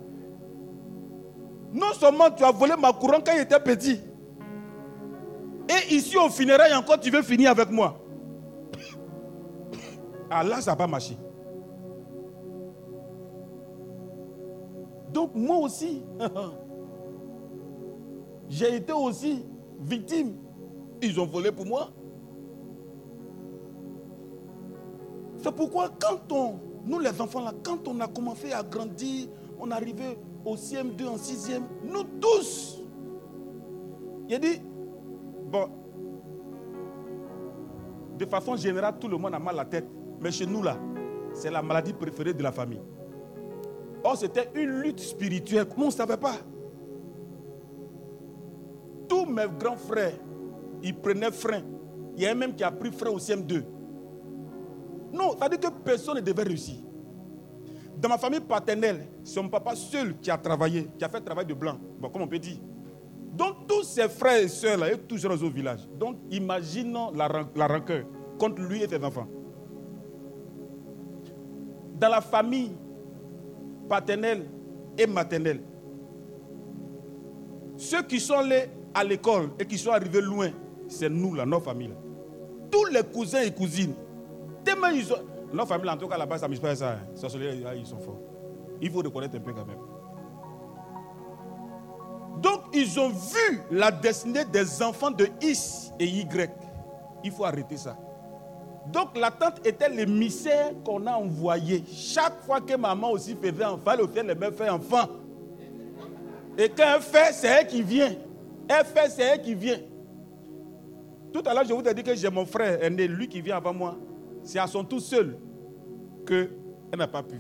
Non seulement tu as volé ma couronne quand il était petit. Et ici au funérail encore, tu veux finir avec moi. Ah là, ça n'a pas marché. Donc moi aussi, j'ai été aussi victime. Ils ont volé pour moi. C'est pourquoi quand on, nous les enfants là, quand on a commencé à grandir, on arrivait au CM2, en 6e, nous tous, il a dit, bon, de façon générale, tout le monde a mal à la tête. Mais chez nous, là, c'est la maladie préférée de la famille. Or, c'était une lutte spirituelle. On ne savait pas Tous mes grands frères, ils prenaient frein. Il y a un même qui a pris frein au CM2. Non, ça veut dire que personne ne devait réussir. Dans ma famille paternelle, c'est mon papa seul qui a travaillé, qui a fait le travail de blanc. Bon, comme on peut dire. Donc, tous ses frères et sœurs, là, ils tous dans au village. Donc, imaginons la, la rancœur contre lui et ses enfants dans la famille paternelle et maternelle. Ceux qui sont allés à l'école et qui sont arrivés loin, c'est nous, là, nos familles. Tous les cousins et cousines, tellement ils ont, Nos familles, en tout cas, là-bas, ça ne pas ça. Hein. Sorcellerie, ils sont forts. Il faut reconnaître un peu quand même. Donc, ils ont vu la destinée des enfants de X et Y. Il faut arrêter ça. Donc, la tante était l'émissaire qu'on a envoyé. Chaque fois que maman aussi faisait enfant, elle aussi, elle fait enfant. Et quand elle fait, c'est elle qui vient. Elle fait, c'est elle qui vient. Tout à l'heure, je vous ai dit que j'ai mon frère aîné, lui qui vient avant moi. C'est à son tout seul qu'elle n'a pas pu.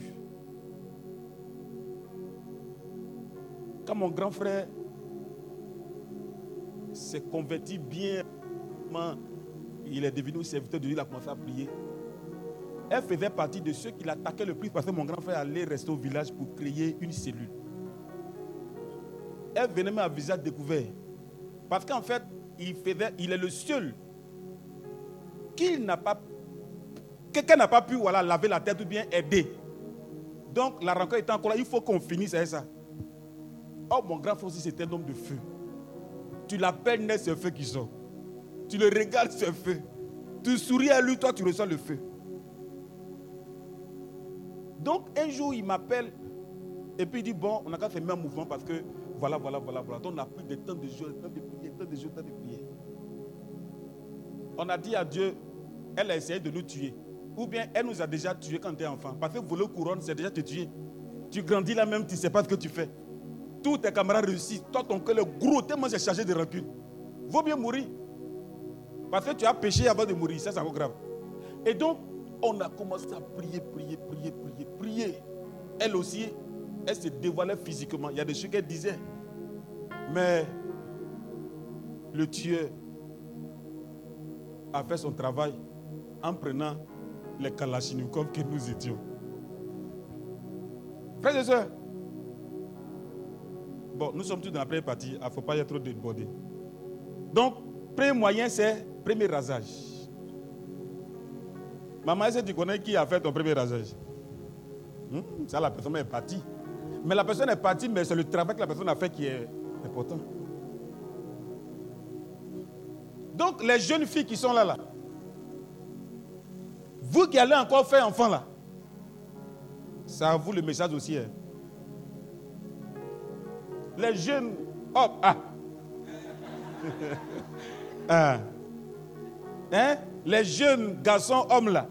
Quand mon grand frère s'est converti bien, il est devenu serviteur de Dieu, il a commencé à prier. Elle faisait partie de ceux qui l'attaquaient le plus parce que mon grand frère allait rester au village pour créer une cellule. Elle venait même à découvert. Parce qu'en fait, il, faisait, il est le seul qui n'a pas quelqu'un n'a pas pu voilà, laver la tête ou bien aider. Donc la rencontre est encore là, il faut qu'on finisse avec ça. Oh mon grand frère c'était un homme de feu. Tu l'appelles net, c'est feu qui sort. Tu le regardes, c'est feu. Tu souris à lui, toi tu reçois le feu. Donc un jour il m'appelle et puis il dit bon, on n'a qu'à faire même mouvement parce que voilà, voilà, voilà, voilà. Donc on a pris des temps de jeu, temps de prière, temps de jeu, temps de prière. On a dit à Dieu, elle a essayé de nous tuer. Ou bien elle nous a déjà tués quand tu es enfant. Parce que voler couronne, c'est déjà te tuer. Tu grandis là même, tu ne sais pas ce que tu fais. Tous tes camarades réussissent. Toi, ton cœur est gros, tellement c'est chargé de rancune. Vaut mieux mourir. Parce que tu as péché avant de mourir. Ça, c'est encore grave. Et donc, on a commencé à prier, prier, prier, prier, prier. Elle aussi, elle se dévoilait physiquement. Il y a des choses qu'elle disait. Mais le tueur a fait son travail en prenant les Kalachnikov que nous étions. Frères et sœurs, bon, nous sommes tous dans la première partie, il ne faut pas y être trop débordé. Donc, premier moyen, c'est premier rasage. Maman, est-ce que tu connais qui a fait ton premier rasage hmm? Ça, la personne est partie. Mais la personne est partie, mais c'est le travail que la personne a fait qui est important. Donc, les jeunes filles qui sont là, là, vous qui allez encore faire enfant là, ça vous le message aussi. Hein. Les jeunes, hop, ah. ah. Hein? Les jeunes garçons, hommes là,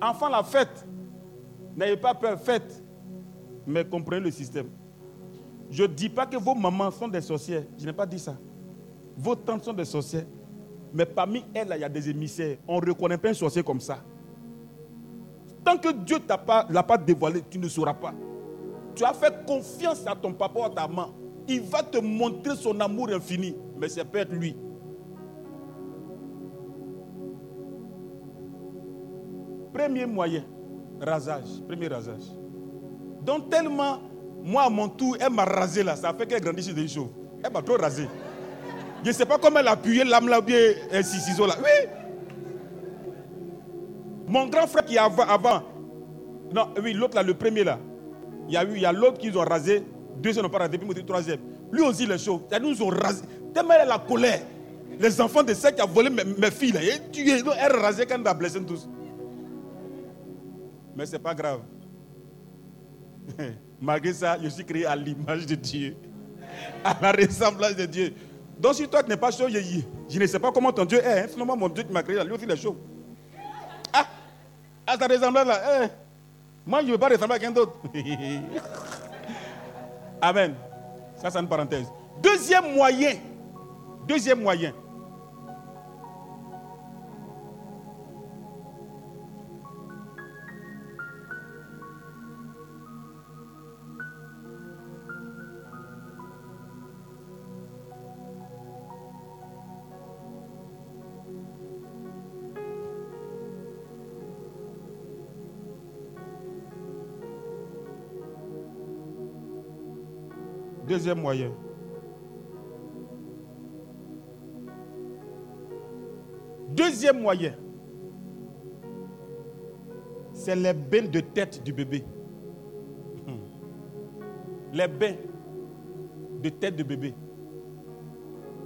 enfants la fête, n'ayez pas peur, faites, mais comprenez le système. Je ne dis pas que vos mamans sont des sorcières, je n'ai pas dit ça. Vos tantes sont des sorcières, mais parmi elles, il y a des émissaires. On ne reconnaît pas un sorcier comme ça. Tant que Dieu ne l'a pas dévoilé, tu ne sauras pas. Tu as fait confiance à ton papa ou à ta maman. Il va te montrer son amour infini, mais c'est peut-être lui. Premier moyen, rasage. Premier rasage. Donc tellement, moi à mon tour, elle m'a rasé là, ça a fait qu'elle grandisse des choses. Elle m'a trop rasé. Je ne sais pas comment elle a appuyé l'âme là ou bien un ciseau là. Oui, mon grand frère qui est avant, non, oui, l'autre là, le premier là, il y a eu, il y a l'autre qu'ils ont rasé, deuxième n'ont pas rasé, puis le troisième. Lui aussi, les choses, ils nous ont rasé. Tellement elle la colère. Les enfants de ceux qui ont volé mes, filles là, et elle a rasé quand elle a blessé tous. Mais ce n'est pas grave. Malgré ça, je suis créé à l'image de Dieu, à la ressemblance de Dieu. Donc si toi tu n'es pas chaud, je, ne sais pas comment ton Dieu est. Hein. Finalement, mon Dieu qui m'a créé, lui aussi il est chaud. À ta ressemblance là, moi je ne veux pas ressembler à quelqu'un d'autre. Amen. Ça, c'est une parenthèse. Deuxième moyen. Deuxième moyen. Deuxième moyen. Deuxième moyen, c'est les bains de tête du bébé. Les bains de tête du bébé.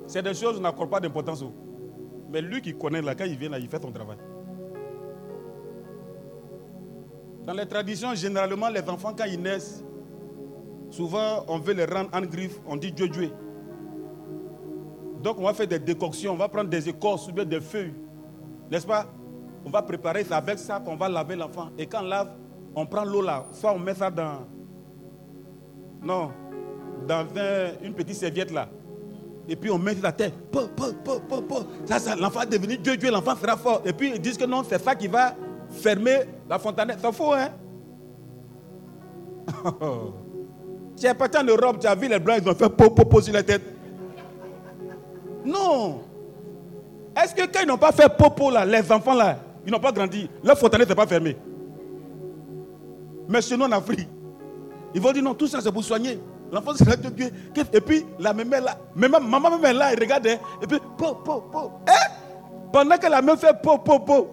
C'est des choses, on n'accorde pas d'importance. Mais lui qui connaît là, quand il vient là, il fait son travail. Dans les traditions, généralement, les enfants, quand ils naissent, souvent, on veut les rendre en griffe, on dit Dieu Dieu. Donc, on va faire des décoctions, on va prendre des écorces ou bien des feuilles, n'est-ce pas? On va préparer ça avec ça qu'on va laver l'enfant. Et quand on lave, on prend l'eau là, soit on met ça dans. Non, dans une petite serviette là. Et puis on met la tête. Ça, ça l'enfant est devenu Dieu, Dieu, l'enfant sera fort. Et puis ils disent que non, c'est ça qui va fermer la fontanette. C'est faux, hein? Tu es parti en Europe, tu as vu les blancs, ils ont fait po, po, sur la tête. Non. Est-ce que quand ils n'ont pas fait popo là, les enfants là, ils n'ont pas grandi, leur fontanette n'est pas fermée? Mais chez nous en Afrique, ils vont dire non, tout ça c'est pour soigner. L'enfant sera de Dieu. Et puis la même là, même, maman même là, elle regarde. Hein. Et puis, po, po, po. Hein? Pendant que la même fait po, po, po.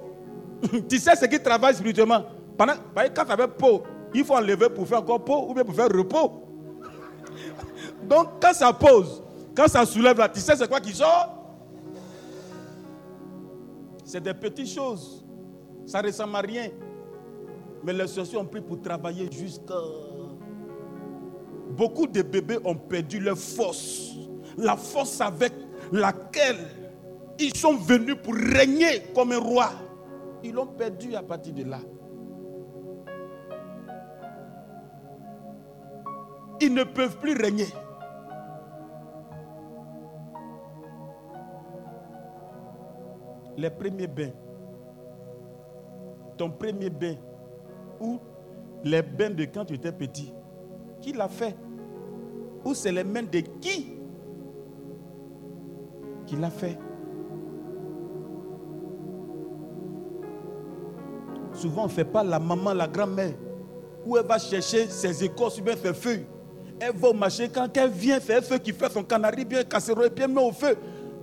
tu sais ce qui travaille spirituellement? Pendant, quand ça fait po, il faut enlever pour faire encore po ou bien pour faire repos. Donc quand ça pose, quand ça soulève là, tu sais c'est quoi qui sort? C'est des petites choses. Ça ne ressemble à rien. Mais les sorciers ont pris pour travailler jusqu'à... Beaucoup de bébés ont perdu leur force. La force avec laquelle ils sont venus pour régner comme un roi. Ils l'ont perdu à partir de là. Ils ne peuvent plus régner. Les premiers bains. Ton premier bain. Ou les bains de quand tu étais petit. Qui l'a fait? Ou c'est les mains de qui qui l'a fait? Souvent, on ne fait pas la maman, la grand-mère, où elle va chercher ses écorces bien ses feuilles. Elle va au marché, quand elle vient, un feu qui fait son canari bien casserole, bien met au feu.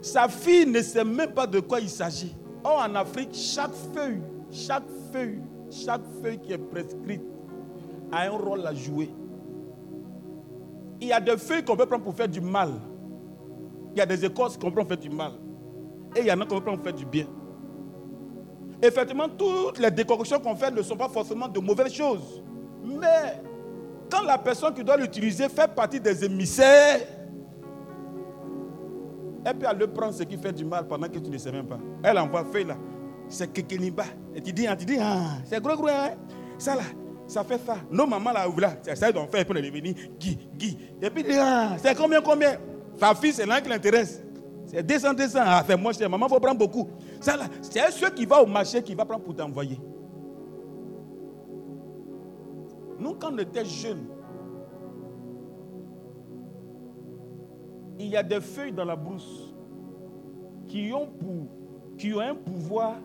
Sa fille ne sait même pas de quoi il s'agit. Or, en Afrique, chaque feuille, chaque feuille, chaque feuille qui est prescrite a un rôle à jouer. Il y a des feuilles qu'on peut prendre pour faire du mal. Il y a des écorces qu'on prend pour faire du mal. Et il y en a qu'on prendre pour faire du bien. Effectivement, toutes les décoctions qu'on fait ne sont pas forcément de mauvaises choses. Mais quand la personne qui doit l'utiliser fait partie des émissaires, elle le prend ce qui fait du mal pendant que tu ne sais même pas. Elle envoie feuille là. C'est Kekelimba. Et tu dis, tu dis, ah, c'est gros gros, hein? Ça là, ça fait ça. Nos mamans là, là ça qu'ils fait pour devenir Guy, Guy. Et puis, ah, c'est combien, combien? Sa fille, c'est là qui l'intéresse. C'est 200, 200. Ah, c'est moi, maman, il faut prendre beaucoup. Ça là, c'est ceux qui va au marché qui va prendre pour t'envoyer. Nous, quand on était jeunes, il y a des feuilles dans la brousse qui ont, pour, qui ont un pouvoir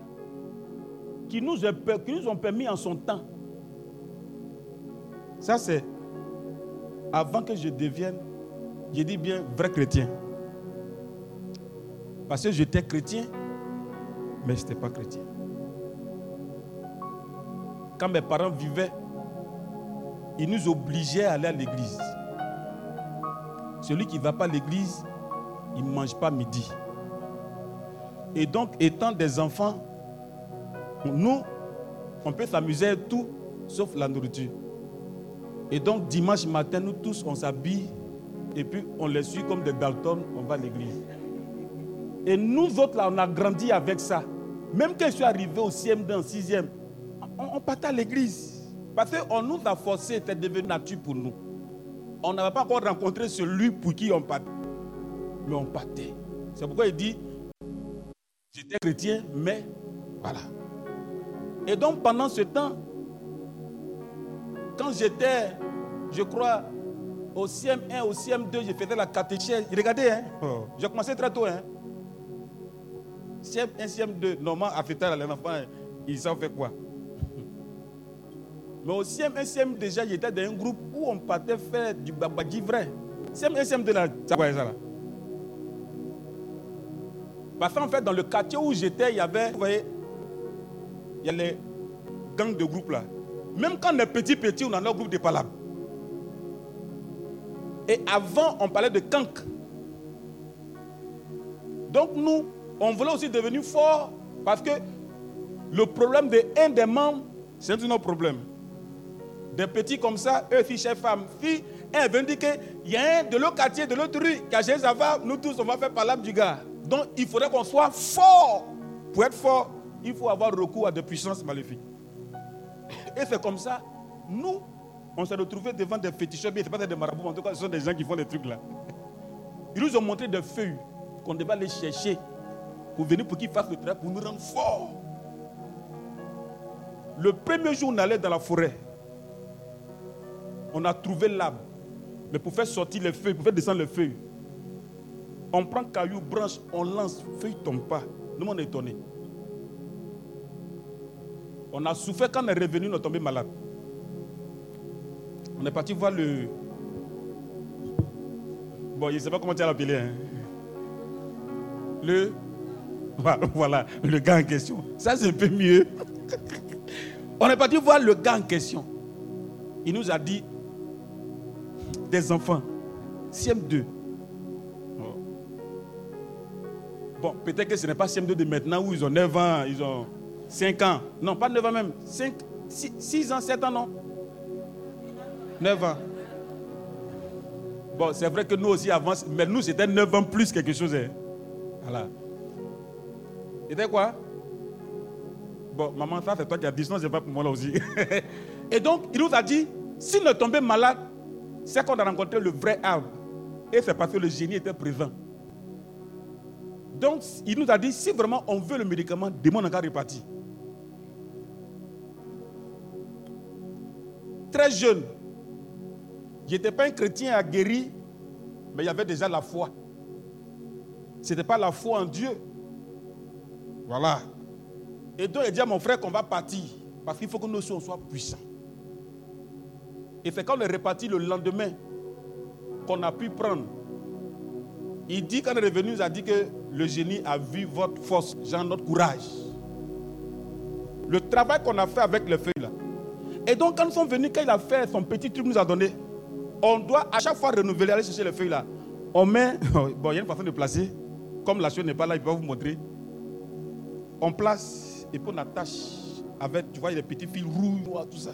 qui nous, qui nous ont permis en son temps ça, c'est avant que je devienne, je dis bien, vrai chrétien. Parce que j'étais chrétien, mais je n'étais pas chrétien. Quand mes parents vivaient, ils nous obligeaient à aller à l'église. Celui qui ne va pas à l'église, il ne mange pas midi. Et donc, étant des enfants, nous, on peut s'amuser tout sauf la nourriture. Et donc dimanche matin, nous tous, on s'habille et puis on les suit comme des Dalton, on va à l'église. Et nous autres, là, on a grandi avec ça. Même quand je suis arrivé au 6e, en 6e, on, partait à l'église. Parce qu'on nous a forcé, c'était devenu nature pour nous. On n'avait pas encore rencontré celui pour qui on partait. Mais on partait. C'est pourquoi il dit, j'étais chrétien, mais voilà. Et donc pendant ce temps, quand j'étais, je crois, au CM1, au CM2, je faisais la catéchèse. Regardez, hein? Oh. j'ai commencé très tôt. Hein? CM1, CM2, normalement, à enfants, ils savent faire quoi? Mais au CM1, CM2, déjà, j'étais dans un groupe où on partait faire du babadji vrai. CM1, CM2, là, ça ça là Parce qu'en fait, dans le quartier où j'étais, il y avait, vous voyez, il y a les gangs de groupe là. Même quand on est petit, petit, on a un groupe de palabres. Et avant, on parlait de kank. Donc nous, on voulait aussi devenir fort parce que le problème de un des membres, c'est un autre problème. Des petits comme ça, eux, filles, chef, femme, fille, elle veut dire qu'il y a un de l'autre quartier, de l'autre rue, qui a ça va, nous tous, on va faire par l'âme du gars. Donc, il faudrait qu'on soit fort. Pour être fort, il faut avoir recours à des puissances maléfiques. Et c'est comme ça, nous, on s'est retrouvés devant des féticheurs, mais ce pas des marabouts, en tout cas, ce sont des gens qui font des trucs là. Ils nous ont montré des feuilles qu'on devait aller chercher pour venir pour qu'ils fassent le travail, pour nous rendre forts. Le premier jour, on allait dans la forêt. On a trouvé l'arbre. Mais pour faire sortir les feuilles, pour faire descendre les feuilles, on prend caillou, branche, on lance, feuilles ne tombent pas. Nous, on est étonnés. On a souffert quand on est revenu, on est tombé malade. On est parti voir le. Bon, je ne sais pas comment tu as l'appelé. Hein. Le. Voilà, le gars en question. Ça, c'est un peu mieux. On est parti voir le gars en question. Il nous a dit des enfants, CM2. Bon, peut-être que ce n'est pas CM2 de maintenant où ils ont 9 ans, ils ont 5 ans. Non, pas 9 ans même. 5, 6, ans, 7 ans, non 9 ans. Bon, c'est vrai que nous aussi avance, mais nous c'était 9 ans plus quelque chose. Hein. Voilà. C'était quoi? Bon, maman, ça c'est toi qui as dit, sinon c'est pas pour moi là aussi. Et donc, il nous a dit, s'il ne tombait malade, c'est qu'on a rencontré le vrai arbre. Et c'est parce que le génie était présent. Donc, il nous a dit, si vraiment on veut le médicament, démon encore réparti. Très jeune, je n'étais pas un chrétien guérir, mais il y avait déjà la foi. Ce n'était pas la foi en Dieu. Voilà. Et donc, il dit à mon frère qu'on va partir, parce qu'il faut que nous soyons puissants. Et c'est quand on est reparti le lendemain qu'on a pu prendre. Il dit, quand on est revenu, il a dit que le génie a vu votre force, genre notre courage. Le travail qu'on a fait avec les feuilles là. Et donc, quand nous sommes venus, quand il a fait son petit truc, nous a donné, on doit à chaque fois renouveler, aller chercher les feuilles là. On met, bon, il y a une façon de placer. Comme la chose n'est pas là, il va vous montrer. On place et puis on attache avec, tu vois, les petits fils rouges, tout ça.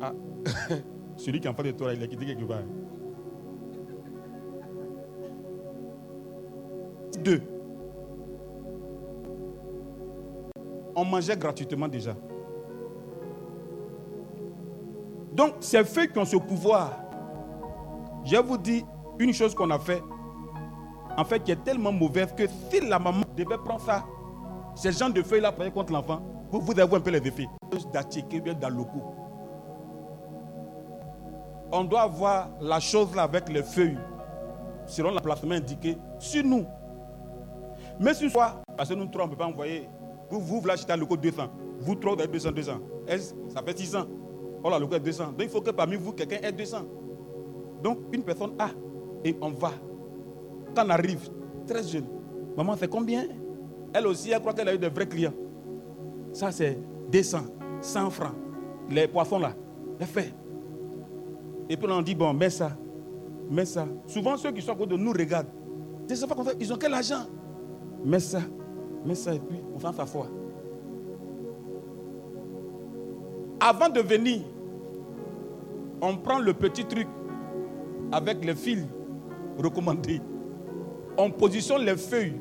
Ah, celui qui est en face de toi, il est quitté quelque part. Deux. On mangeait gratuitement déjà. Donc, ces feuilles qui ont ce pouvoir, je vous dis une chose qu'on a fait, en fait, qui est tellement mauvaise que si la maman devait prendre ça, ces gens de feuilles-là, contre l'enfant, vous, vous avez un peu les effets. bien dans le cou on doit voir la chose là avec les feuilles, selon l'emplacement indiqué, sur nous. Mais sur soi, parce que nous ne peut pas envoyer. Vous, vous, voulez acheter le code 200. Vous trois, vous avez 200, 200. Ça fait 600. Oh là, est 200. Donc il faut que parmi vous, quelqu'un ait 200. Donc une personne a et on va. Quand on arrive, très jeune, maman fait combien? Elle aussi, elle croit qu'elle a eu de vrais clients. Ça, c'est 200, 100 francs. Les poissons là, elle fait. Et puis on dit, bon, mets ça, mets ça. Souvent, ceux qui sont à côté de nous regardent. pas ils ont quel argent? Mets ça, mets ça, et puis on fait sa foi. Avant de venir, on prend le petit truc avec les fils recommandés. On positionne les feuilles.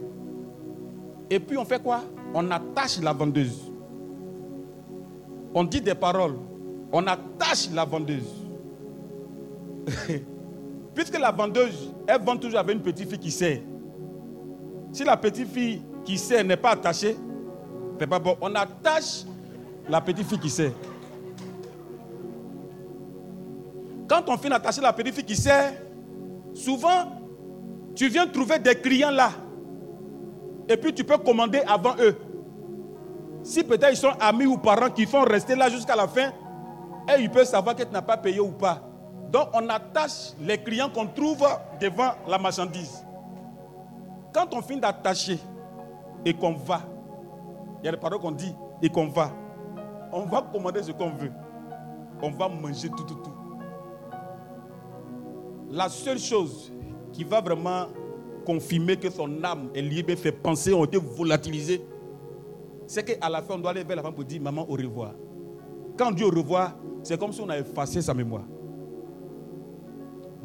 Et puis on fait quoi? On attache la vendeuse. On dit des paroles. On attache la vendeuse. Puisque la vendeuse, elle vend toujours avec une petite fille qui sait. Si la petite fille qui sait n'est pas attachée, bon. On attache la petite fille qui sait. Quand on finit d'attacher la petite fille qui sait, souvent, tu viens trouver des clients là. Et puis tu peux commander avant eux. Si peut-être ils sont amis ou parents qui font rester là jusqu'à la fin, et ils peuvent savoir que tu n'as pas payé ou pas. Donc on attache les clients qu'on trouve devant la marchandise. Quand on finit d'attacher et qu'on va, il y a des paroles qu'on dit et qu'on va, on va commander ce qu'on veut. On va manger tout, tout, tout. La seule chose qui va vraiment confirmer que son âme est libre, ses pensées ont été volatilisées, c'est qu'à la fin, on doit aller vers la femme pour dire Maman, au revoir. Quand Dieu revoit, c'est comme si on a effacé sa mémoire.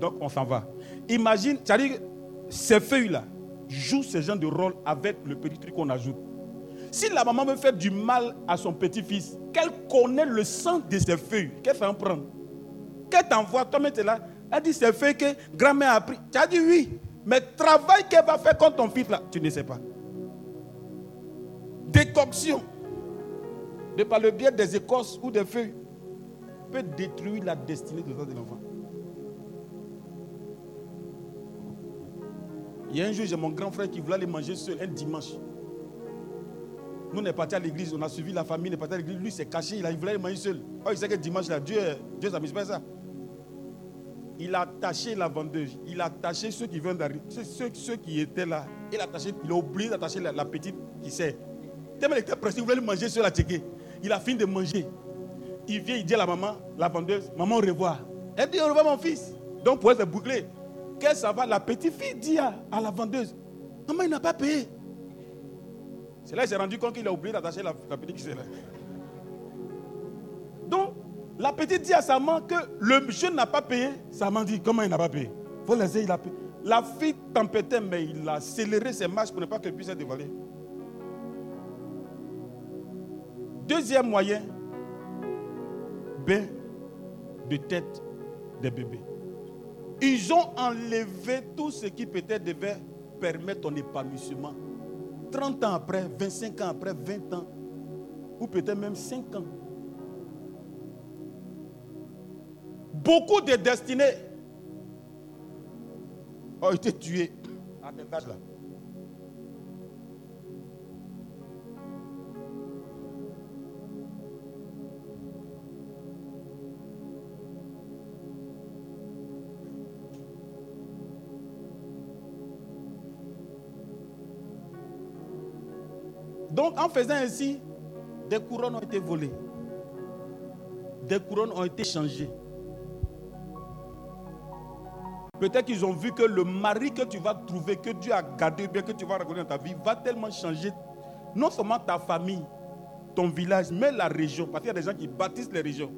Donc on s'en va. Imagine, c'est-à-dire ces feuilles-là jouent ce genre de rôle avec le petit truc qu'on ajoute. Si la maman veut faire du mal à son petit-fils, qu'elle connaît le sang de ses feuilles, qu'elle fait en prendre Qu'elle t'envoie, toi-même tu là, elle dit ces feuilles que grand-mère a pris. Tu as dit oui, mais travail qu'elle va faire contre ton fils là, tu ne sais pas. Décoction, de par le biais des écorces ou des feuilles, peut détruire la destinée de l'enfant. Il y a un jour, j'ai mon grand frère qui voulait aller manger seul un dimanche. Nous, on est partis à l'église, on a suivi la famille, on est partis à l'église. Lui, s'est caché, il, voulait aller manger seul. Oh, il sait que dimanche, là, Dieu, Dieu s'amuse pas ça. Il a attaché la vendeuse, il a attaché ceux qui viennent d'arriver, ceux, ceux, qui étaient là. Il a, attaché, il a oublié d'attacher la, petite qui sait. Tellement il était pressé, il voulait manger seul à tchéquer. Il a fini de manger. Il vient, il dit à la maman, la vendeuse, maman, au revoir. Elle dit, au revoir mon fils. Donc pour elle, c'est bouclé. Qu'est-ce ça va La petite fille dit à, la vendeuse, maman, il n'a pas payé. C'est là qu'il s'est rendu compte qu'il a oublié d'attacher la, petite qui là. Donc, la petite dit à sa maman que le jeune n'a pas payé. Sa maman dit, comment il n'a pas payé? Faut il a payé. La fille tempêtait, mais il a accéléré ses marches pour ne pas qu'elle puisse être dévalée. Deuxième moyen, bain de tête des bébés. Ils ont enlevé tout ce qui peut-être devait permettre ton épanouissement. 30 ans après, 25 ans après, 20 ans, ou peut-être même 5 ans. Beaucoup de destinées ont été tuées à cet âge-là. Donc en faisant ainsi, des couronnes ont été volées. Des couronnes ont été changées. Peut-être qu'ils ont vu que le mari que tu vas trouver, que Dieu a gardé, bien que tu vas reconnaître dans ta vie, va tellement changer non seulement ta famille, ton village, mais la région. Parce qu'il y a des gens qui bâtissent les régions.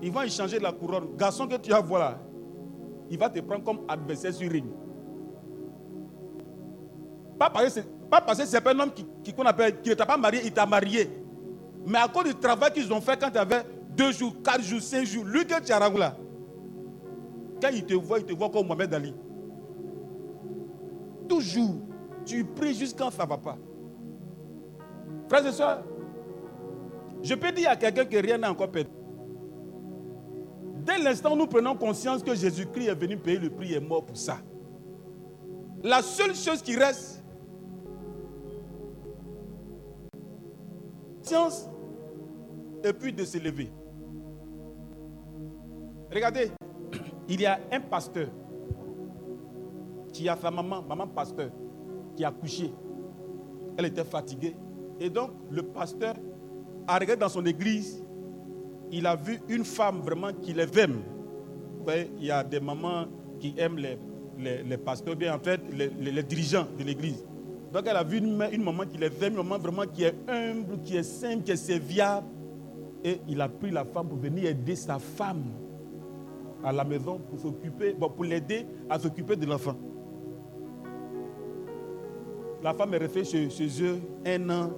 Ils vont y changer la couronne. Garçon que tu as, voilà, il va te prendre comme adversaire sur une. Pas parce que pas parce que c'est un homme qui, appelle, qui ne t'a pas marié, il t'a marié. Mais à cause du travail qu'ils ont fait quand tu avais deux jours, quatre jours, cinq jours, lui que tu as là, quand il te voit, il te voit comme Mohamed Ali. Toujours, tu pries jusqu'à ça ne va pas. Frères et soeurs, je peux dire à quelqu'un que rien n'a encore perdu. Dès l'instant où nous prenons conscience que Jésus-Christ est venu payer le prix et mort pour ça, la seule chose qui reste, science et puis de s'élever. Regardez, il y a un pasteur qui a sa maman, maman pasteur, qui a couché. Elle était fatiguée. Et donc, le pasteur a regardé dans son église. Il a vu une femme vraiment qui les aime. Vous voyez, il y a des mamans qui aiment les, les, pasteurs, bien en fait, les, dirigeants de l'église. Donc, elle a vu une, maman qui les aime, une maman vraiment qui est humble, qui est simple, qui est serviable. Et il a pris la femme pour venir aider sa femme à la maison pour s'occuper, bon, pour l'aider à s'occuper de l'enfant. La femme est restée chez, eux un an,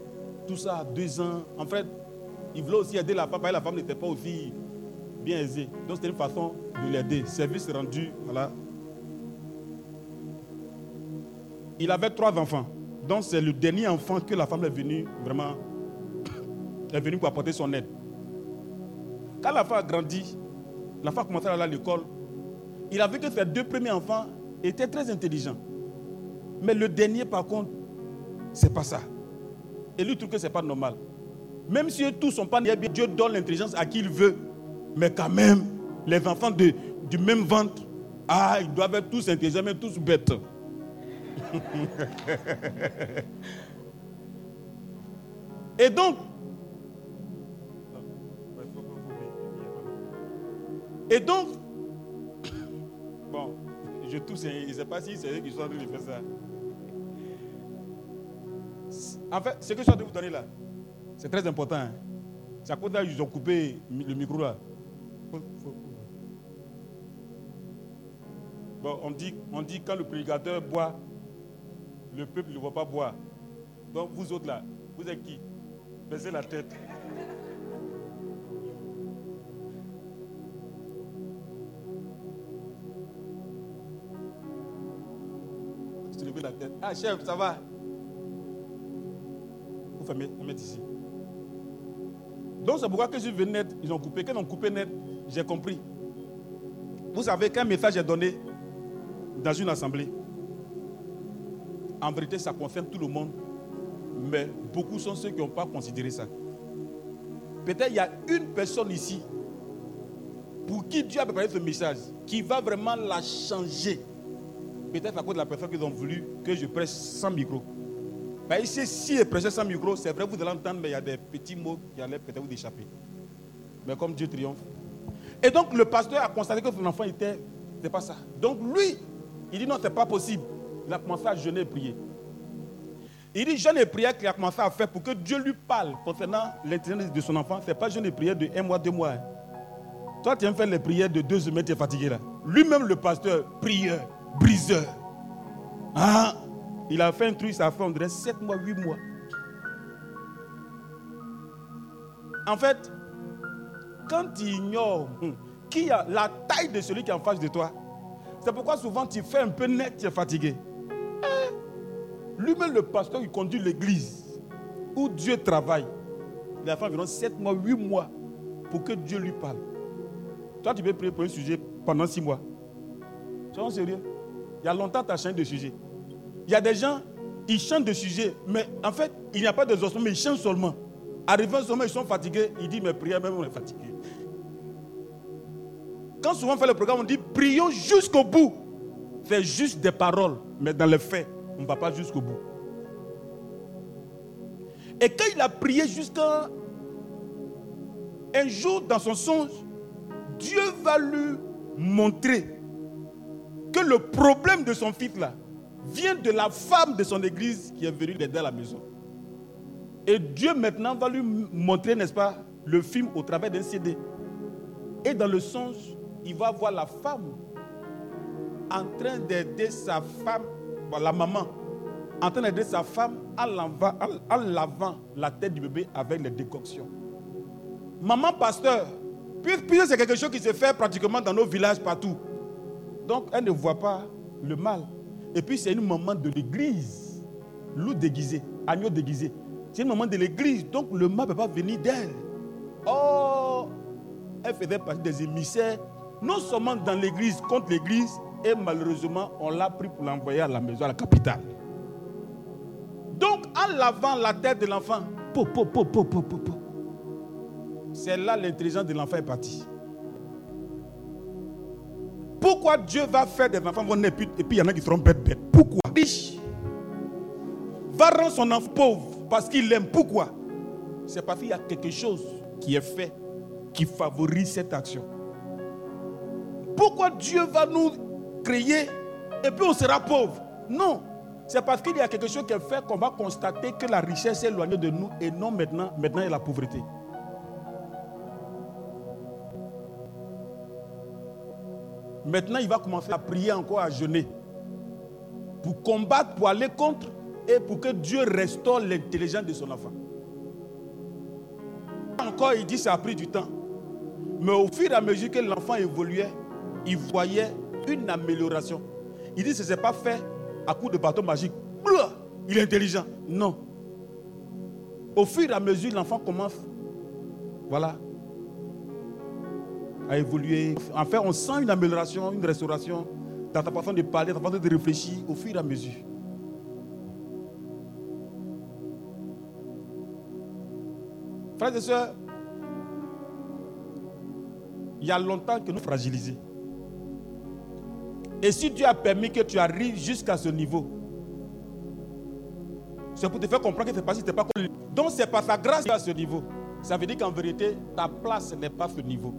tout ça, deux ans. En fait, il voulait aussi aider la femme, que la femme n'était pas aussi bien aisée. Donc c'était une façon de l'aider. Service rendu, voilà. Il avait trois enfants. Donc c'est le dernier enfant que la femme est venue vraiment, est venue pour apporter son aide. Quand la femme a grandi, la femme a commencé à aller à l'école. Il a vu que ses deux premiers enfants étaient très intelligents. Mais le dernier, par contre, c'est pas ça. Et lui trouve que ce n'est pas normal. Même si tous sont pas nés bien, Dieu donne l'intelligence à qui il veut. Mais quand même, les enfants de, du même ventre, ah, ils doivent être tous intelligents, mais tous bêtes. Et donc, Et donc, bon, je tousse, je ne sais pas si c'est eux qui sont en train de faire ça. En fait, ce que je suis en train de vous donner là, c'est très important. Hein. C'est à cause de ils ont coupé le micro là. Bon, on dit, on dit quand le prédicateur boit, le peuple ne va pas boire. Donc vous autres là, vous êtes qui? Baissez la tête. la tête. Ah chef, ça va? Vous fermez, mettre ici. Donc c'est pourquoi que je suis net, ils ont coupé. Quand ils ont coupé net, j'ai compris. Vous savez qu'un message est donné dans une assemblée. En vérité, ça concerne tout le monde. Mais beaucoup sont ceux qui n'ont pas considéré ça. Peut-être il y a une personne ici pour qui Dieu a préparé ce message, qui va vraiment la changer. Peut-être à cause de la personne qu'ils ont voulu que je presse sans micro. Mais ici, si je prêche sans micro, c'est vrai, vous allez entendre, mais il y a des petits mots qui allaient peut-être vous échapper. Mais comme Dieu triomphe. Et donc, le pasteur a constaté que son enfant était. C'est pas ça. Donc, lui, il dit non, c'est pas possible. Il a commencé à jeûner et prier. Il dit jeûne et prière qu'il a commencé à faire pour que Dieu lui parle concernant l'intelligence de son enfant. Ce n'est pas jeûne et prière de un mois, deux mois. Hein. Toi, tu viens faire les prières de deux semaines, tu es fatigué là. Lui-même, le pasteur, prieur, briseur. Ah, il a fait un truc, ça a fait, on dirait, 7 mois, 8 mois. En fait, quand tu ignores hum, qui a la taille de celui qui est en face de toi, c'est pourquoi souvent tu fais un peu net, tu es fatigué. Lui-même, le pasteur, il conduit l'église où Dieu travaille. Il a fait environ 7 mois, 8 mois pour que Dieu lui parle. Toi, tu peux prier pour un sujet pendant 6 mois. Soyons sérieux? Il y a longtemps, tu as changé de sujet. Il y a des gens, ils chantent de sujet, mais en fait, il n'y a pas de exhaustion, mais ils chantent seulement. Arrivant seulement, ils sont fatigués, ils disent, mais priez, même on est fatigué. Quand souvent on fait le programme, on dit, prions jusqu'au bout. C'est juste des paroles, mais dans les faits, on ne va pas jusqu'au bout. Et quand il a prié jusqu'à un jour dans son songe, Dieu va lui montrer que le problème de son fils là, vient de la femme de son église qui est venue l'aider à la maison. Et Dieu maintenant va lui montrer, n'est-ce pas, le film au travers d'un CD. Et dans le songe, il va voir la femme en train d'aider sa femme, la maman, en train d'aider sa femme en lavant, lavant, la tête du bébé avec les décoctions. Maman pasteur, puisque c'est quelque chose qui se fait pratiquement dans nos villages partout. Donc elle ne voit pas le mal. Et puis c'est une maman de l'église. Loup déguisé, agneau déguisé. C'est une maman de l'église. Donc le mal ne peut pas venir d'elle. Oh, elle faisait partie des émissaires, non seulement dans l'église, contre l'église, et malheureusement, on l'a pris pour l'envoyer à la maison, à la capitale. Donc, en lavant la tête de l'enfant, c'est là l'intelligence de l'enfant est partie. Pourquoi Dieu va faire des enfants et puis il y en a qui seront bêtes bêtes Pourquoi? Riche va rendre son enfant pauvre parce qu'il l'aime. Pourquoi? C'est parce qu'il y a quelque chose qui est fait qui favorise cette action. Pourquoi Dieu va nous créer et puis on sera pauvre Non. C'est parce qu'il y a quelque chose qui fait qu'on va constater que la richesse est éloignée de nous et non maintenant, maintenant il y a la pauvreté. Maintenant, il va commencer à prier encore, à jeûner. Pour combattre, pour aller contre et pour que Dieu restaure l'intelligence de son enfant. Encore, il dit ça a pris du temps. Mais au fur et à mesure que l'enfant évoluait, il voyait une amélioration. Il dit ce n'est pas fait à coup de bâton magique. Il est intelligent. Non. Au fur et à mesure, l'enfant commence. Voilà a évolué. En fait, on sent une amélioration, une restauration dans ta façon de parler, dans ta façon de réfléchir au fur et à mesure. Frères et sœurs, il y a longtemps que nous fragilisés. Et si Dieu a permis que tu arrives jusqu'à ce niveau, c'est pour te faire comprendre que pas pas Donc c'est par sa grâce à ce niveau. Ça veut dire qu'en vérité, ta place n'est pas ce niveau.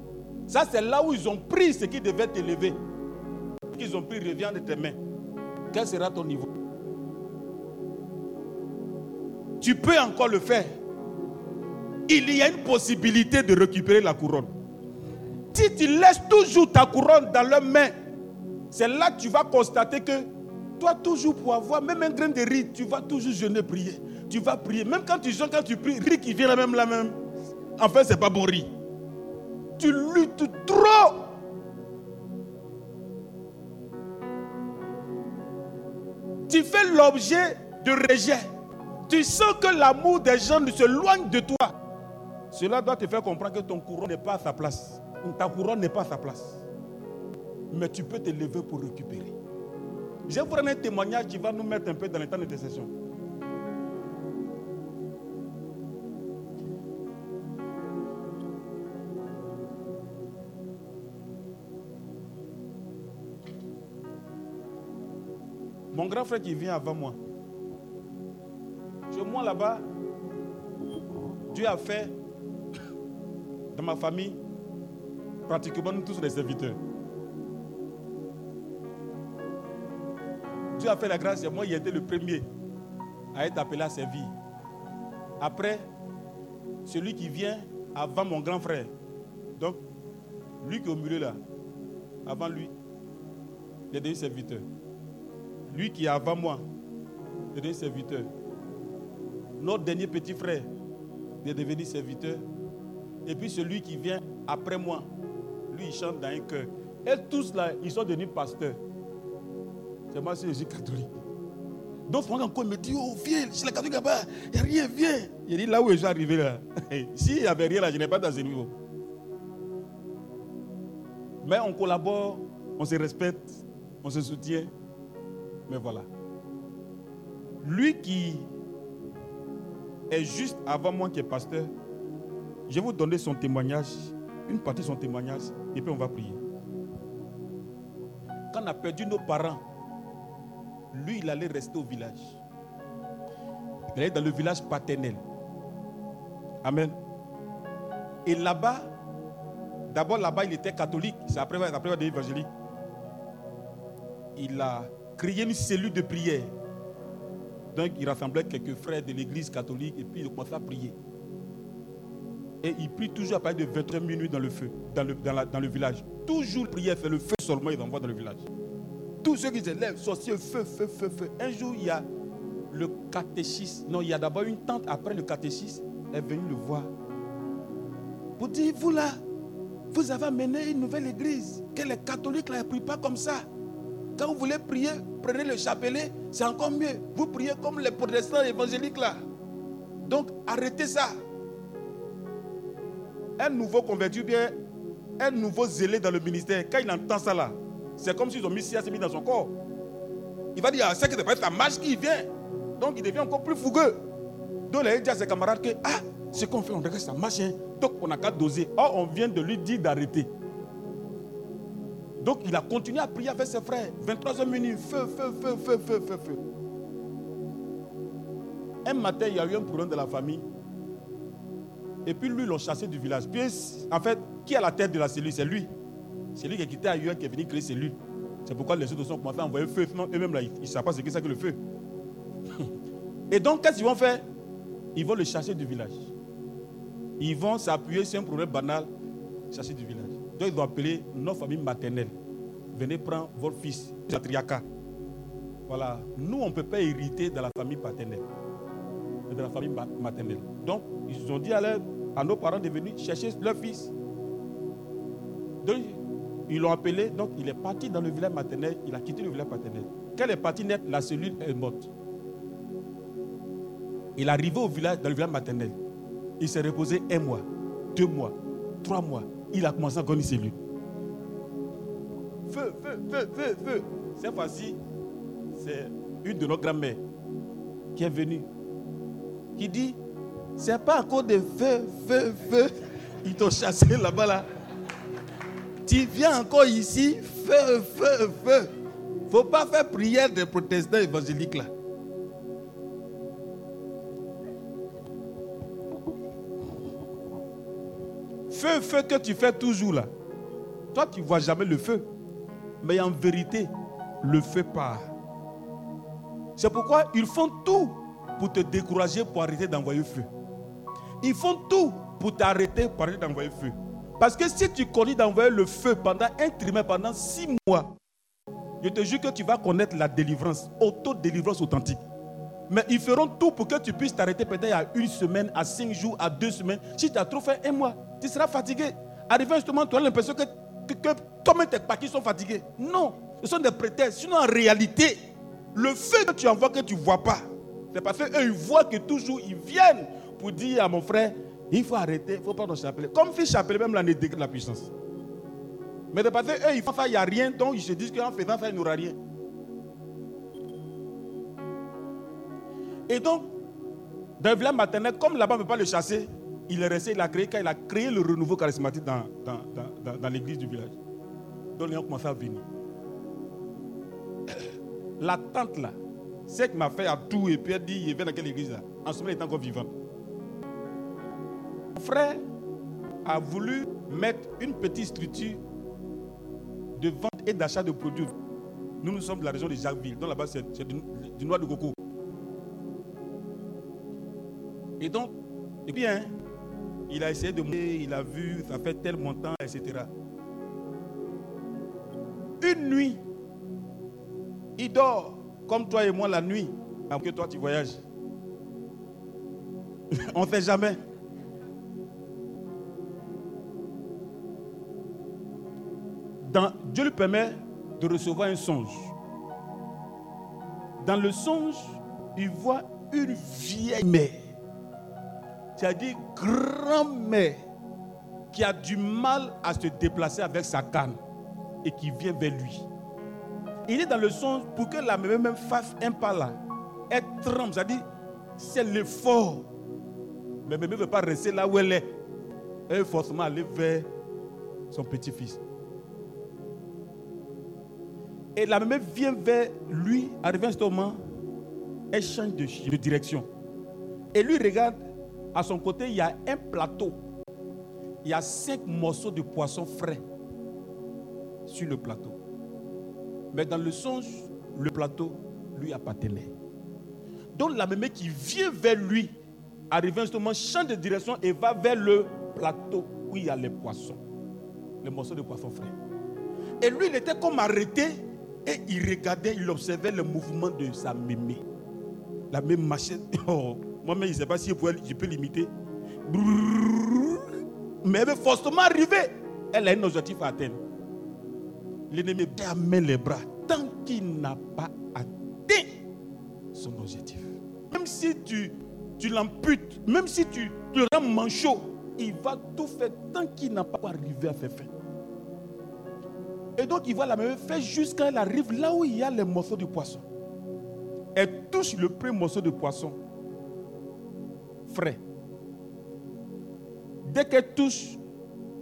Ça, c'est là où ils ont pris ce qui devait t'élever. Qu'ils ont pris revient de tes mains. Quel sera ton niveau? Tu peux encore le faire. il y a une possibilité de récupérer la couronne. Si tu laisses toujours ta couronne dans leurs mains, c'est là que tu vas constater que toi, toujours pour avoir même un grain de riz, tu vas toujours jeûner, prier. Tu vas prier. Même quand tu jeûnes, quand tu pries, riz qui vient là même, là même. Enfin, c'est pas bon riz. Tu luttes trop. Tu fais l'objet de rejet. Tu sens que l'amour des gens se loigne de toi. Cela doit te faire comprendre que ton couronne n'est pas à sa place. Ta couronne n'est pas à sa place. Mais tu peux te lever pour récupérer. Je vais vous un témoignage qui va nous mettre un peu dans l'état d'intercession. Mon grand frère qui vient avant moi. Chez moi là-bas, Dieu a fait dans ma famille, pratiquement nous tous les serviteurs. A fait la grâce moi, il était le premier à être appelé à servir. Après, celui qui vient avant mon grand frère, donc lui qui est au milieu là, avant lui, il est devenu serviteur. Lui qui est avant moi, il est devenu serviteur. Notre dernier petit frère, il est devenu serviteur. Et puis celui qui vient après moi, lui, il chante dans un cœur. Et tous là, ils sont devenus pasteurs. Moi, c'est Jésus catholique. D'autres encore me disent, oh viens, chez la catholique là-bas, il n'y a rien, viens. Il dit, là où je suis arrivé là, s'il n'y avait rien là, je n'ai pas dans ce niveau. Mais on collabore, on se respecte, on se soutient. Mais voilà. Lui qui est juste avant moi qui est pasteur, je vais vous donner son témoignage, une partie de son témoignage, et puis on va prier. Quand on a perdu nos parents, lui, il allait rester au village. Il allait dans le village paternel. Amen. Et là-bas, d'abord là-bas, il était catholique. C'est après, après il évangélique. Il a créé une cellule de prière. Donc, il rassemblait quelques frères de l'église catholique et puis il commençait à prier. Et il prie toujours à partir de 23 minutes dans le feu, dans le, dans, le village. Toujours prier, fait le feu seulement, il envoie dans le village. Tous ceux qui se lèvent, sorciers, feu, feu, feu, feu. Un jour, il y a le catéchisme. Non, il y a d'abord une tante après le catéchisme. Elle est venue le voir. Pour dire, vous là, vous avez amené une nouvelle église. Que les catholiques ne prient pas comme ça. Quand vous voulez prier, prenez le chapelet, c'est encore mieux. Vous priez comme les protestants évangéliques là. Donc arrêtez ça. Un nouveau converti, bien un nouveau zélé dans le ministère, quand il entend ça là, c'est comme s'ils ont mis dans son corps. Il va dire, ah, c'est que c'est ta marche qui vient. Donc il devient encore plus fougueux. Donc il dit à ses camarades que, ah, ce qu'on fait, on regarde ça marche. Hein. Donc on n'a qu'à doser. Or, on vient de lui dire d'arrêter. Donc il a continué à prier avec ses frères. 23h minutes, feu, feu, feu, feu, feu, feu, feu. Un matin, il y a eu un problème de la famille. Et puis lui, l'ont chassé du village. Puis, en fait, qui a la tête de la cellule? C'est lui. C'est lui qui est quitté ailleurs, qui est venu créer cellule. C'est pourquoi les autres ont commencé à envoyer feu. Eux-mêmes, là, ils ne savent pas ce que c'est que le feu. Et donc, qu'est-ce qu'ils vont faire? Ils vont le chasser du village. Ils vont s'appuyer sur un problème banal, chasser du village. Donc, ils vont appeler nos familles maternelles. Venez prendre votre fils, Chatriaka. Voilà. Nous, on ne peut pas hériter de la famille paternelle, de la famille maternelle. Donc, ils ont dit à, à nos parents de venir chercher leur fils. Donc, ils l'ont appelé, donc il est parti dans le village maternel, il a quitté le village paternel. Quand il est parti net, la cellule est morte. Il est arrivé au village, dans le village maternel. Il s'est reposé un mois, deux mois, trois mois. Il a commencé à gagner cellule. Feu, feu, feu, feu, feu. Cette fois-ci, c'est une de nos grand-mères qui est venue, qui dit, c'est pas encore de feu, feu, feu. Ils t'ont chassé là-bas, là. Tu viens encore ici, feu, feu, feu. faut pas faire prière des protestants évangéliques, là. Feu, feu que tu fais toujours là. Toi, tu vois jamais le feu. Mais en vérité, le feu part. C'est pourquoi ils font tout pour te décourager, pour arrêter d'envoyer feu. Ils font tout pour t'arrêter, pour arrêter d'envoyer feu. Parce que si tu continues d'envoyer le feu pendant un trimestre, pendant six mois, je te jure que tu vas connaître la délivrance, auto-délivrance authentique. Mais ils feront tout pour que tu puisses t'arrêter peut-être à une semaine, à cinq jours, à deux semaines. Si tu as trop fait un mois, tu seras fatigué. Arrivé justement, tu as l'impression que, que, que toi-même tes paquets sont fatigués. Non, ce sont des prétextes. Sinon, en réalité, le feu que tu envoies que tu ne vois pas, c'est parce qu'eux, ils voient que toujours ils viennent pour dire à mon frère, il faut arrêter, il faut prendre le chapelet. Comme fait chapelet, même l'année de la puissance. Mais de parce qu'eux, ils il n'y a rien, donc ils se disent qu'en faisant ça, il n'y aura rien. Et donc, dans le maternel, comme là-bas, on ne peut pas le chasser, il est resté, il a créé, il a créé le renouveau charismatique dans, l'église du village. Donc, les gens commencé à venir. La tante là, c'est qui m'a fait à tout et puis elle dit, il vient dans quelle église là? En ce moment, il est encore vivant. Mon frère a voulu mettre une petite structure de vente et d'achat de produits. Nous, nous sommes de la région de Jacquesville, donc là-bas, c'est du, noix de coco. Et donc, et puis, hein, il a essayé de monter, il a vu, ça fait tel montant, etc. Une nuit, il dort comme toi et moi la nuit, avant que toi tu voyages. On ne fait jamais. Dieu lui permet de recevoir un songe. Dans le songe, il voit une vieille mère c'est-à-dire grand-mère qui a du mal à se déplacer avec sa canne et qui vient vers lui. Il est dans le songe pour que la même même fasse un pas là. Elle tremble, c'est-à-dire c'est l'effort. Mais bébé ne veut pas rester là où elle est. Elle veut forcément aller vers son petit-fils. Et la même vient vers lui, arrivé à ce elle change de, direction. Et lui regarde à son côté, il y a un plateau. Il y a cinq morceaux de poisson frais sur le plateau. Mais dans le songe, le plateau lui appartenait. Donc la mémé qui vient vers lui, arrive justement, change de direction et va vers le plateau où il y a les poissons. Les morceaux de poisson frais. Et lui, il était comme arrêté et il regardait, il observait le mouvement de sa mémé. La même machine. Oh. Moi-même, je ne sais pas si je, peux l'imiter. Mais elle veut forcément arriver. Elle a un objectif à atteindre. L'ennemi met les bras tant qu'il n'a pas atteint son objectif. Même si tu, tu l'amputes, même si tu le rends manchot, il va tout faire tant qu'il n'a pas arrivé à faire fin. Et donc, il va la même faire jusqu'à elle arrive là où il y a les morceaux de poisson. Elle touche le premier morceau de poisson frais. Dès qu'elle touche,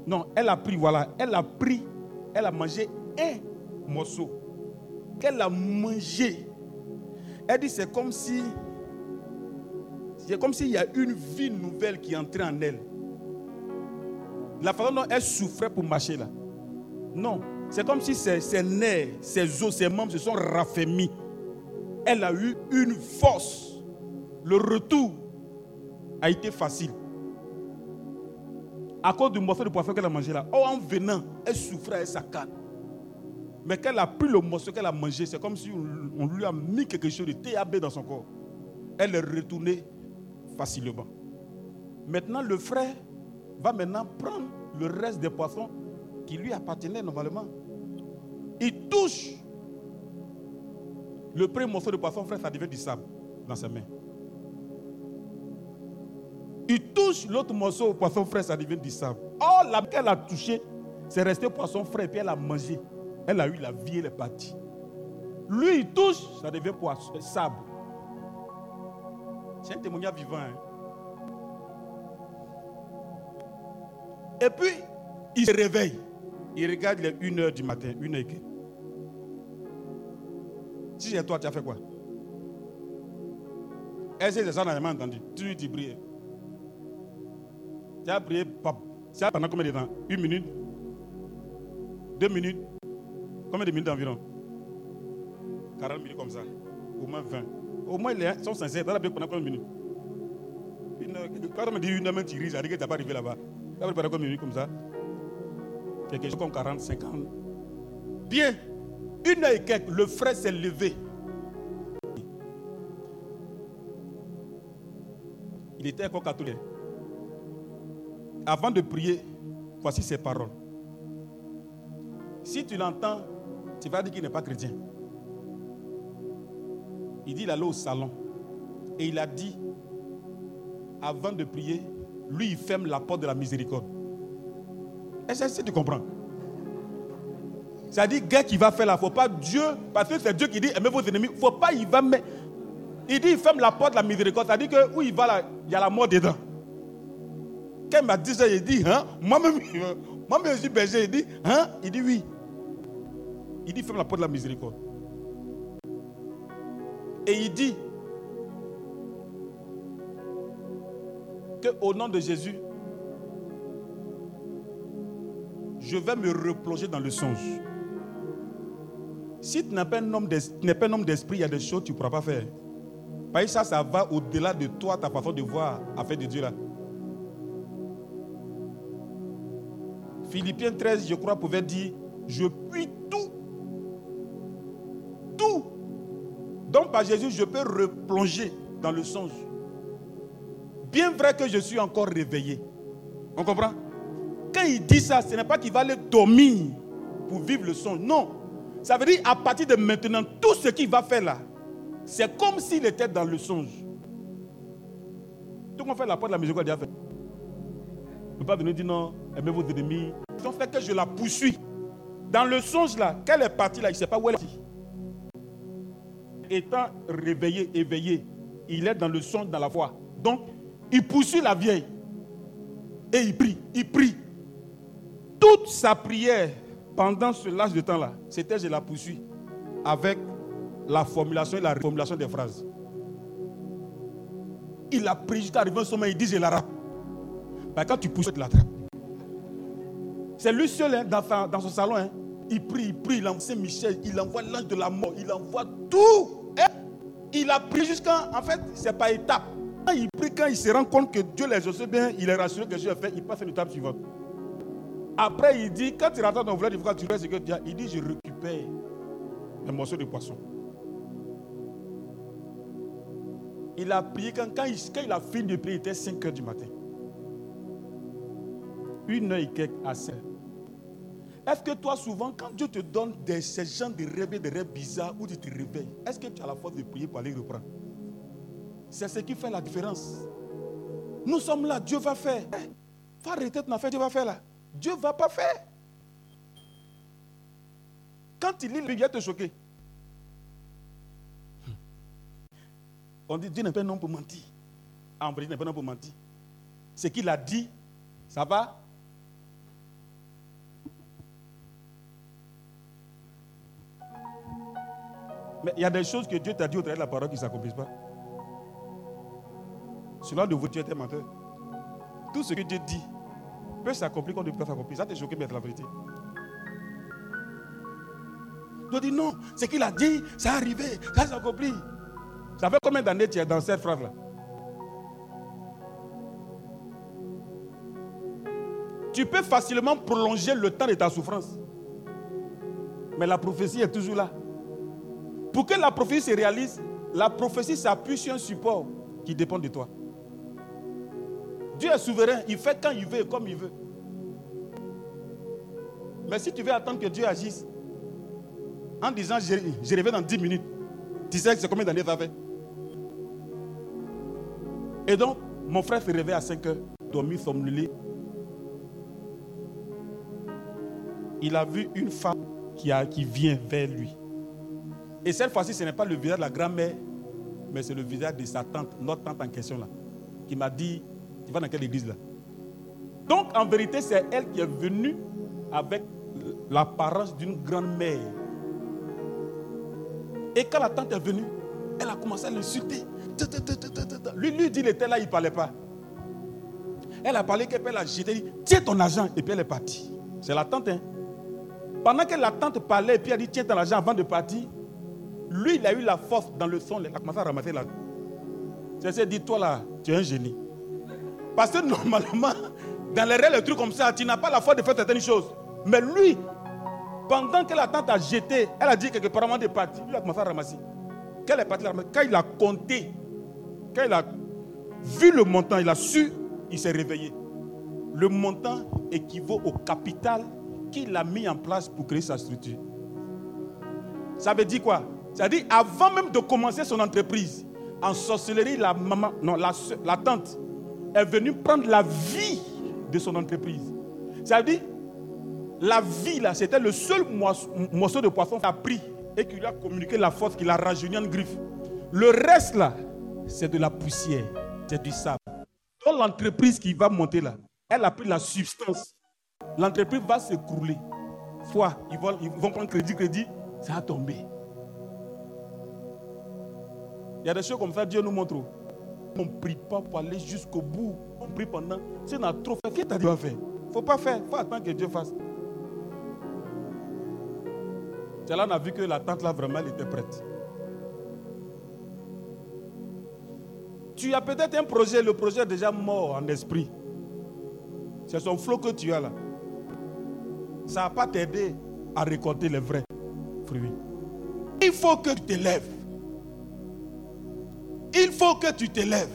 non, elle a pris, voilà, elle a pris, elle a mangé un morceau. Qu'elle a mangé. Elle dit c'est comme si, c'est comme s'il y a une vie nouvelle qui entrait en elle. La façon dont elle souffrait pour marcher là. Non, c'est comme si ses, nerfs, ses os, ses membres se sont raffermis. Elle a eu une force. Le retour a été facile. À cause du morceau de poisson qu'elle a mangé là. Oh, en venant, elle souffrait avec sa canne. Mais qu'elle a pris le morceau qu'elle a mangé, c'est comme si on lui a mis quelque chose de TAB dans son corps. Elle est retournée facilement. Maintenant, le frère va maintenant prendre le reste des poissons qui lui appartenaient normalement. Il touche le premier morceau de poisson frère, ça devient du sable dans ses mains. Il touche l'autre morceau au poisson frais, ça devient du sable. Oh, la qu'elle a touché, c'est resté poisson frais, puis elle a mangé. Elle a eu la vie, elle est partie. Lui, il touche, ça devient poisson, sable. C'est un témoignage vivant. Hein? Et puis, il se réveille. Il regarde les 1 heure du matin, 1 heure. Si c'est toi, tu as fait quoi? Est-ce que ça, on n'a entendu? Tu lui dis prier. Tu as prié ça pendant combien de temps? Une minute? Deux minutes? Combien de minutes environ? 40 minutes comme ça. Au moins 20. Au moins, ils sont sincères. As prié pendant combien de minutes? Quand on me dit une heure, tu ris, ça dit que tu n'as pas arrivé là-bas. Tu as préparé comme une nuit comme ça? Quelque chose comme 40, 50. Bien. Une heure et quelques, le frère s'est levé. Il était encore catholique. Avant de prier, voici ses paroles. Si tu l'entends, tu vas dire qu'il n'est pas chrétien. Il dit il allait au salon. Et il a dit, avant de prier, lui, il ferme la porte de la miséricorde. Est-ce que tu comprends Ça dit, gars qui va faire là, il ne faut pas Dieu, parce que c'est Dieu qui dit, aimez vos ennemis, il ne faut pas, il va mettre. Il dit, il ferme la porte de la miséricorde. Ça dit que où il va là, il y a la mort dedans. Quand il m'a dit ça, il dit, hein, moi-même, moi-même, je suis berger, il dit, hein, il dit oui. Il dit, ferme la porte de la miséricorde. Et il dit qu'au nom de Jésus, je vais me replonger dans le songe. Si tu n'es pas un homme d'esprit, il y a des choses que tu ne pourras pas faire. Parce que ça, ça va au-delà de toi, ta façon de voir affaire de Dieu là. Philippiens 13, je crois, pouvait dire, je puis tout. Tout. Donc par Jésus, je peux replonger dans le songe. Bien vrai que je suis encore réveillé. On comprend? Quand il dit ça, ce n'est pas qu'il va aller dormir pour vivre le songe. Non. Ça veut dire à partir de maintenant, tout ce qu'il va faire là, c'est comme s'il était dans le songe. Tout qu'on fait la porte de la musique, a fait. Ne peut pas venir dire non, aimez vos ennemis. Ils ont fait que je la poursuis. Dans le songe là, qu'elle est partie là, il ne sait pas où elle est. Étant réveillé, éveillé, il est dans le songe, dans la foi. Donc, il poursuit la vieille. Et il prie, il prie. Toute sa prière pendant ce laps de temps-là, c'était je la poursuis avec la formulation et la reformulation des phrases. Il a pris jusqu'à arriver au sommet, il dit je la. Ben, quand tu pousses, tu l'attrapes. C'est lui seul hein, dans, son salon. Hein. Il prie, il prie, il envoie Saint-Michel, il envoie l'ange de la mort, il envoie tout. Hein. Il a pris jusqu'à. En fait, c'est pas étape. Quand il prie, quand il se rend compte que Dieu les exauce bien, il est rassuré que Dieu a fait, il passe à l'étape suivante. Après, il dit, quand il dans le village, tu fais ce que a. Il dit, je récupère un morceau de poisson. Il a prié quand, quand, il, a fini de prier, il était 5 heures du matin. Une heure et quelques à 5. Est-ce que toi, souvent, quand Dieu te donne des, ces gens de rêves, des rêves bizarres où tu te réveilles, est-ce que tu as la force de prier pour aller reprendre? C'est ce qui fait la différence. Nous sommes là, Dieu va faire. Faut arrêter ton affaire, Dieu va faire là. Dieu ne va pas faire. Quand il lit, il vient te choquer. On dit Dieu n'est pas un homme pour mentir. En vrai, Dieu n'est pas un homme pour mentir. Ce qu'il a dit, ça va Mais il y a des choses que Dieu t'a dit au travers de la parole qui ne s'accomplissent pas. Selon de vous, tu es menteur. Tout ce que Dieu dit peut s'accomplir quand Dieu peut s'accomplir. Ça t'a choqué, mais c'est la vérité. Dieu dit non, ce qu'il a dit, ça a arrivé, ça s'est accompli. Ça fait combien d'années tu es dans cette phrase-là? Tu peux facilement prolonger le temps de ta souffrance. Mais la prophétie est toujours là. Pour que la prophétie se réalise, la prophétie s'appuie sur un support qui dépend de toi. Dieu est souverain, il fait quand il veut et comme il veut. Mais si tu veux attendre que Dieu agisse, en disant je, je dans 10 minutes, tu sais que c'est combien d'années ça fait Et donc, mon frère se réveille à 5 heures, dormi, somnolé. Il a vu une femme qui, qui vient vers lui. Et cette fois-ci, ce n'est pas le visage de la grand-mère, mais c'est le visage de sa tante, notre tante en question là, qui m'a dit, dans quelle église là? Donc en vérité, c'est elle qui est venue avec l'apparence d'une grand-mère. Et quand la tante est venue, elle a commencé à l'insulter. Lui, lui dit, il était là, il ne parlait pas. Elle a parlé qu'elle a jeté, dit, tiens ton argent, et puis elle est partie. C'est la tante. Hein? Pendant que la tante parlait, et puis elle dit, tiens ton argent avant de partir, lui, il a eu la force dans le son, il a commencé à ramasser la. C'est dit, toi là, tu es un génie. Parce que normalement, dans les règles, les trucs comme ça, tu n'as pas la foi de faire certaines choses. Mais lui, pendant que la tante a jeté, elle a dit que apparemment des parties. Lui a commencé à ramasser. Quand il a compté, quand il a vu le montant, il a su, il s'est réveillé. Le montant équivaut au capital qu'il a mis en place pour créer sa structure. Ça veut dire quoi? Ça veut dire avant même de commencer son entreprise, en sorcellerie, la maman, non, la tante est venue prendre la vie de son entreprise. Ça veut dire, la vie là, c'était le seul morceau de poisson qu'il a pris et qui lui a communiqué la force qu'il a rajeuni en griffe. Le reste là, c'est de la poussière, c'est du sable. Dans l'entreprise qui va monter là, elle a pris la substance. L'entreprise va s'écrouler. Soit ils vont, ils vont prendre crédit, crédit, ça a tombé. Il y a des choses comme ça, Dieu nous montre. On ne prie pas pour aller jusqu'au bout. On prie pendant. Si on a trop fait, qu'est-ce que tu as faire? Il ne faut pas faire. Il faut attendre que Dieu fasse. C'est là qu'on a vu que la tante là vraiment elle était prête. Tu as peut-être un projet, le projet est déjà mort en esprit. C'est son flot que tu as là. Ça ne va pas t'aider à récolter les vrais fruits. Il faut que tu te lèves. Il faut que tu te lèves.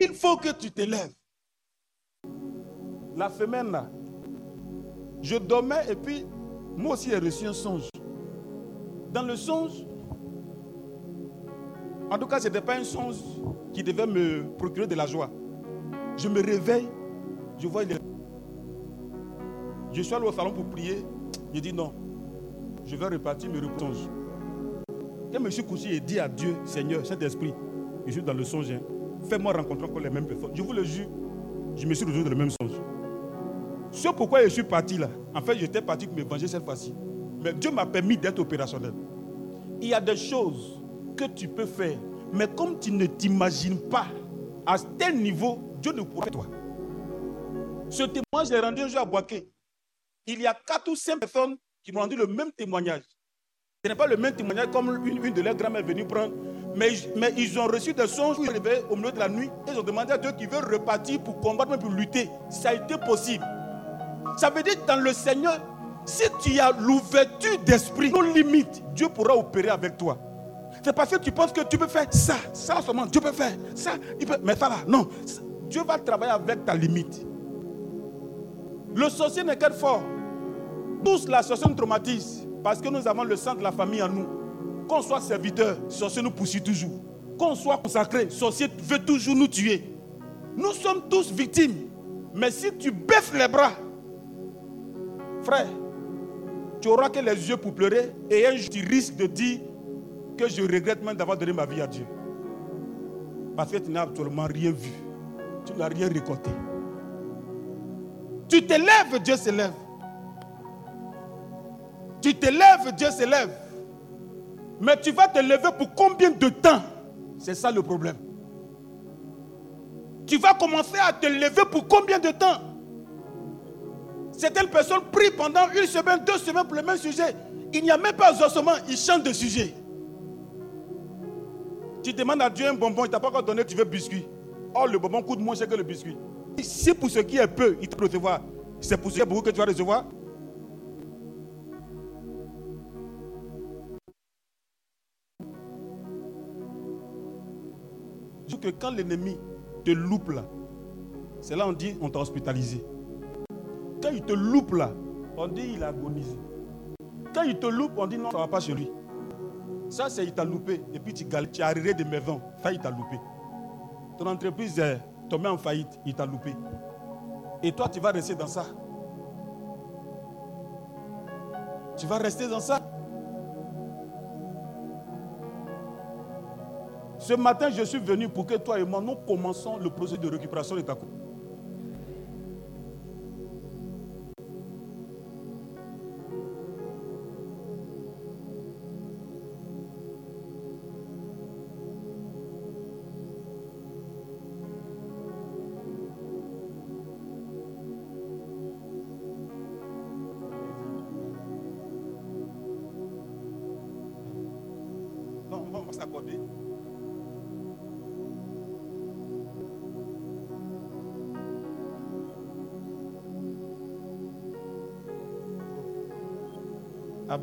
Il faut que tu te lèves. La semaine là, je dormais et puis moi aussi j'ai reçu un songe. Dans le songe, en tout cas, ce n'était pas un songe qui devait me procurer de la joie. Je me réveille, je vois, il est... je suis allé au salon pour prier. Je dis non, je vais repartir me reposer. Je me suis couché et dit à Dieu, Seigneur, cet esprit, je suis dans le songe, hein. fais-moi rencontrer encore les mêmes personnes. Je vous le jure, je me suis retrouvé dans le même songe. Ce pourquoi je suis parti là, en fait, j'étais parti pour me venger cette fois-ci. Mais Dieu m'a permis d'être opérationnel. Il y a des choses que tu peux faire, mais comme tu ne t'imagines pas, à tel niveau, Dieu ne pourra pas toi. Ce témoignage, j'ai rendu un jour à Boaké. Il y a quatre ou cinq personnes qui m'ont rendu le même témoignage. Ce n'est pas le même témoignage comme une, de leurs grand-mères est venue prendre. Mais, mais, ils ont reçu des songes où ils arrivaient au milieu de la nuit. Ils ont demandé à Dieu qui veut repartir pour combattre, pour lutter. Ça a été possible. Ça veut dire dans le Seigneur, si tu as l'ouverture d'esprit, nos limites, Dieu pourra opérer avec toi. C'est parce que tu penses que tu peux faire ça, ça seulement, Dieu peut faire ça, mais ça là, non. Dieu va travailler avec ta limite. Le sorcier n'est qu'un fort. Tous la sorcière traumatise. Parce que nous avons le sang de la famille en nous. Qu'on soit serviteur, sorcier nous poursuit toujours. Qu'on soit consacré, sorcier veut toujours nous tuer. Nous sommes tous victimes. Mais si tu baisses les bras, frère, tu auras que les yeux pour pleurer et un jour tu risques de dire que je regrette même d'avoir donné ma vie à Dieu. Parce que tu n'as absolument rien vu. Tu n'as rien récolté. Tu te lèves, Dieu se lève. Tu te lèves, Dieu se lève. Mais tu vas te lever pour combien de temps? C'est ça le problème. Tu vas commencer à te lever pour combien de temps? Certaines personnes prient pendant une semaine, deux semaines pour le même sujet. Il n'y a même pas exaucement, ils chantent de sujet. Tu demandes à Dieu un bonbon, il t'a pas encore donné, tu veux biscuit. Oh, le bonbon coûte moins cher que le biscuit. Si pour ce qui est peu, il te recevoir, c'est pour ce qui est beaucoup que tu vas recevoir. Que quand l'ennemi te loupe là, c'est là on dit on t'a hospitalisé. Quand il te loupe là, on dit il a agonisé. Quand il te loupe, on dit non, ça ne va pas chez lui. Ça, c'est il t'a loupé. Et puis tu, tu es arrivé de maison. Ça, il t'a loupé. Ton entreprise est tombée en faillite. Il t'a loupé. Et toi, tu vas rester dans ça. Tu vas rester dans ça. Ce matin, je suis venu pour que toi et moi, nous commençons le processus de récupération de ta coupe.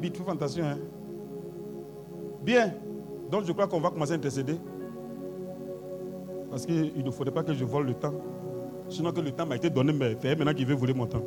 Attention. Hein. Bien. Donc je crois qu'on va commencer à intercéder. Parce qu'il ne faudrait pas que je vole le temps. Sinon que le temps m'a été donné, mais maintenant qu'il veut voler mon temps.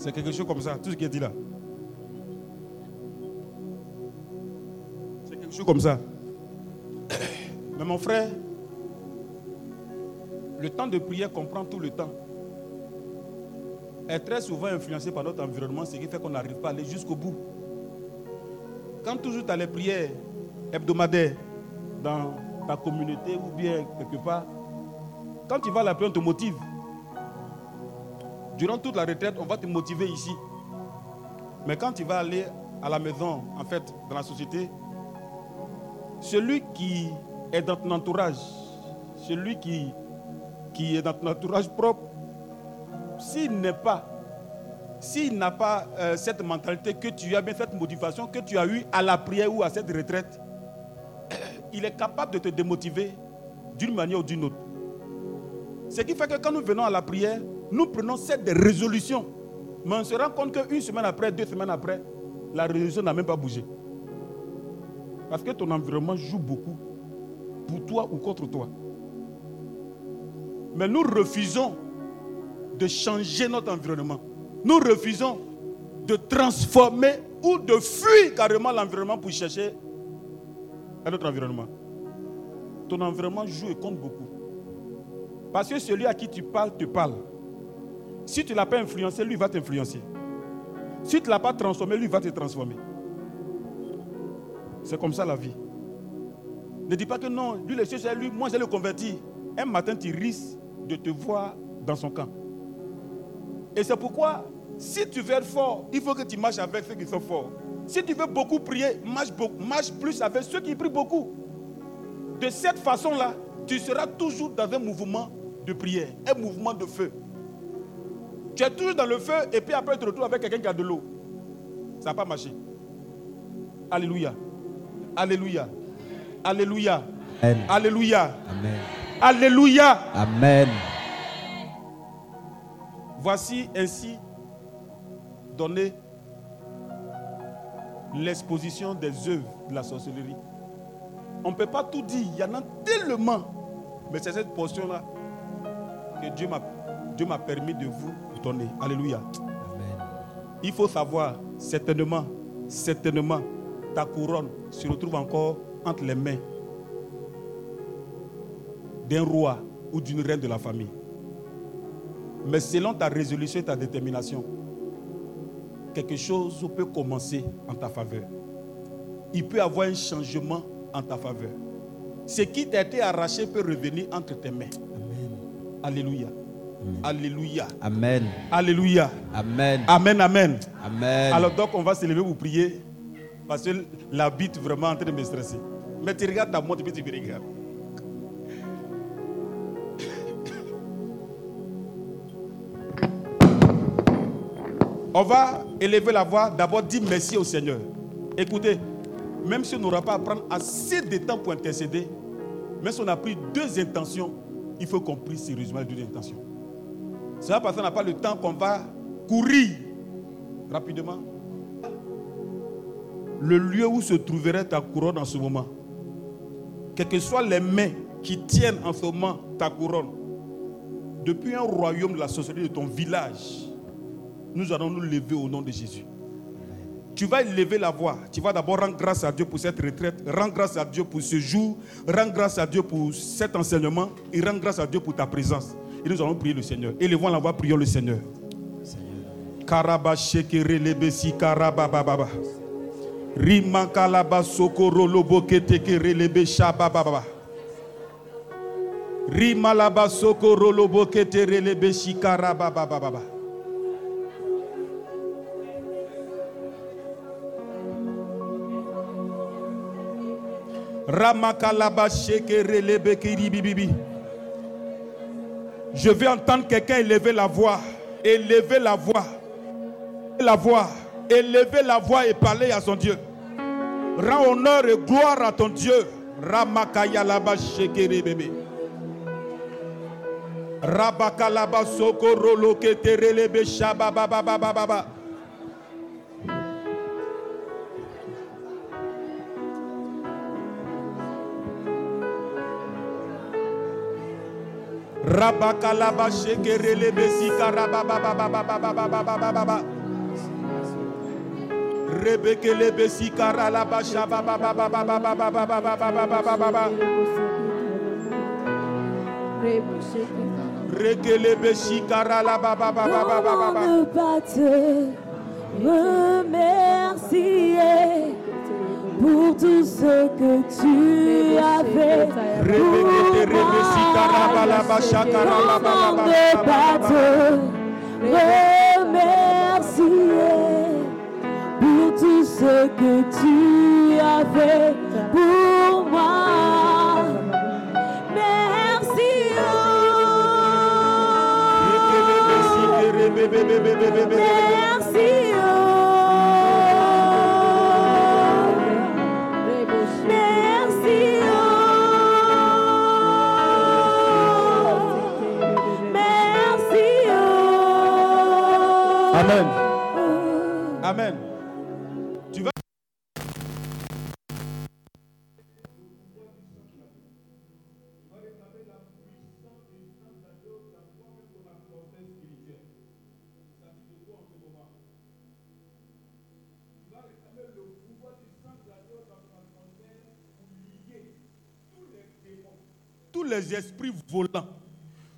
C'est quelque chose comme ça, tout ce qui est dit là. C'est quelque chose comme ça. Mais mon frère, le temps de prière comprend tout le temps. Est très souvent influencé par notre environnement, ce qui fait qu'on n'arrive pas à aller jusqu'au bout. Quand toujours tu as les prières hebdomadaires dans ta communauté ou bien quelque part, quand tu vas à la prière, on te motive. Durant toute la retraite, on va te motiver ici. Mais quand tu vas aller à la maison, en fait, dans la société, celui qui est dans ton entourage, celui qui, qui est dans ton entourage propre, s'il n'est pas, s'il n'a pas euh, cette mentalité que tu as bien, cette motivation que tu as eue à la prière ou à cette retraite, il est capable de te démotiver d'une manière ou d'une autre. Ce qui fait que quand nous venons à la prière, nous prenons cette résolution. Mais on se rend compte qu'une semaine après, deux semaines après, la résolution n'a même pas bougé. Parce que ton environnement joue beaucoup pour toi ou contre toi. Mais nous refusons de changer notre environnement. Nous refusons de transformer ou de fuir carrément l'environnement pour chercher un autre environnement. Ton environnement joue et compte beaucoup. Parce que celui à qui tu parles te parle. Si tu ne l'as pas influencé, lui va t'influencer. Si tu ne l'as pas transformé, lui va te transformer. C'est comme ça la vie. Ne dis pas que non, lui le cherche lui, moi je le converti. Un matin, tu risques de te voir dans son camp. Et c'est pourquoi, si tu veux être fort, il faut que tu marches avec ceux qui sont forts. Si tu veux beaucoup prier, marche plus avec ceux qui prient beaucoup. De cette façon-là, tu seras toujours dans un mouvement de prière, un mouvement de feu. Tu es toujours dans le feu et puis après tu te retrouves avec quelqu'un qui a de l'eau. Ça n'a pas marché. Alléluia. Alléluia. Alléluia. Alléluia. Amen. Alléluia. Amen. Voici ainsi donné l'exposition des œuvres de la sorcellerie. On ne peut pas tout dire, il y en a tellement. Mais c'est cette portion-là que Dieu m'a, Dieu m'a permis de vous Alléluia. Amen. Il faut savoir, certainement, certainement, ta couronne se retrouve encore entre les mains d'un roi ou d'une reine de la famille. Mais selon ta résolution et ta détermination, quelque chose peut commencer en ta faveur. Il peut y avoir un changement en ta faveur. Ce qui t'a été arraché peut revenir entre tes mains. Amen. Alléluia. Alléluia. Amen. Alléluia. Amen. Amen, amen. Amen. Alors donc on va se lever pour prier parce que la bite vraiment en train de me stresser. Mais tu regardes ta montre et puis tu me regardes. On va élever la voix, d'abord dire merci au Seigneur. Écoutez, même si on n'aura pas à prendre assez de temps pour intercéder, même si on a pris deux intentions, il faut qu'on prie sérieusement les deux intentions. C'est parce qu'on n'a pas le temps qu'on va courir rapidement. le lieu où se trouverait ta couronne en ce moment, quelles que soient les mains qui tiennent en ce moment ta couronne, depuis un royaume de la société de ton village, nous allons nous lever au nom de Jésus. Tu vas élever la voix. Tu vas d'abord rendre grâce à Dieu pour cette retraite. Rendre grâce à Dieu pour ce jour. Rendre grâce à Dieu pour cet enseignement. Et rendre grâce à Dieu pour ta présence. Et nous allons prier le Seigneur. Élevons la voix, prions le Seigneur. Karaba shekere lebesi karaba baba. Rima kalaba sokoro lobo ketekere lebe shaba baba. Rima laba sokoro lobo ketere lebe shikara baba baba. Ramakalaba shekere lebe kiribibibi. Je vais entendre quelqu'un élever la voix. Élever la voix. La voix. Élever la voix et parler à son Dieu. Rends honneur et gloire à ton Dieu. Ramakaya laba bébé. Rabakalaba Rebeke ralaba shaba bababababababababababababa. Reke lebe shika ralaba bababababababa. Comment ne pas te remercier pour tout ce que tu avais pour moi. Pour tout ce que tu as fait pour moi. Merci. Merci. Amen. Amen. Tu vas. Tous les esprits volants,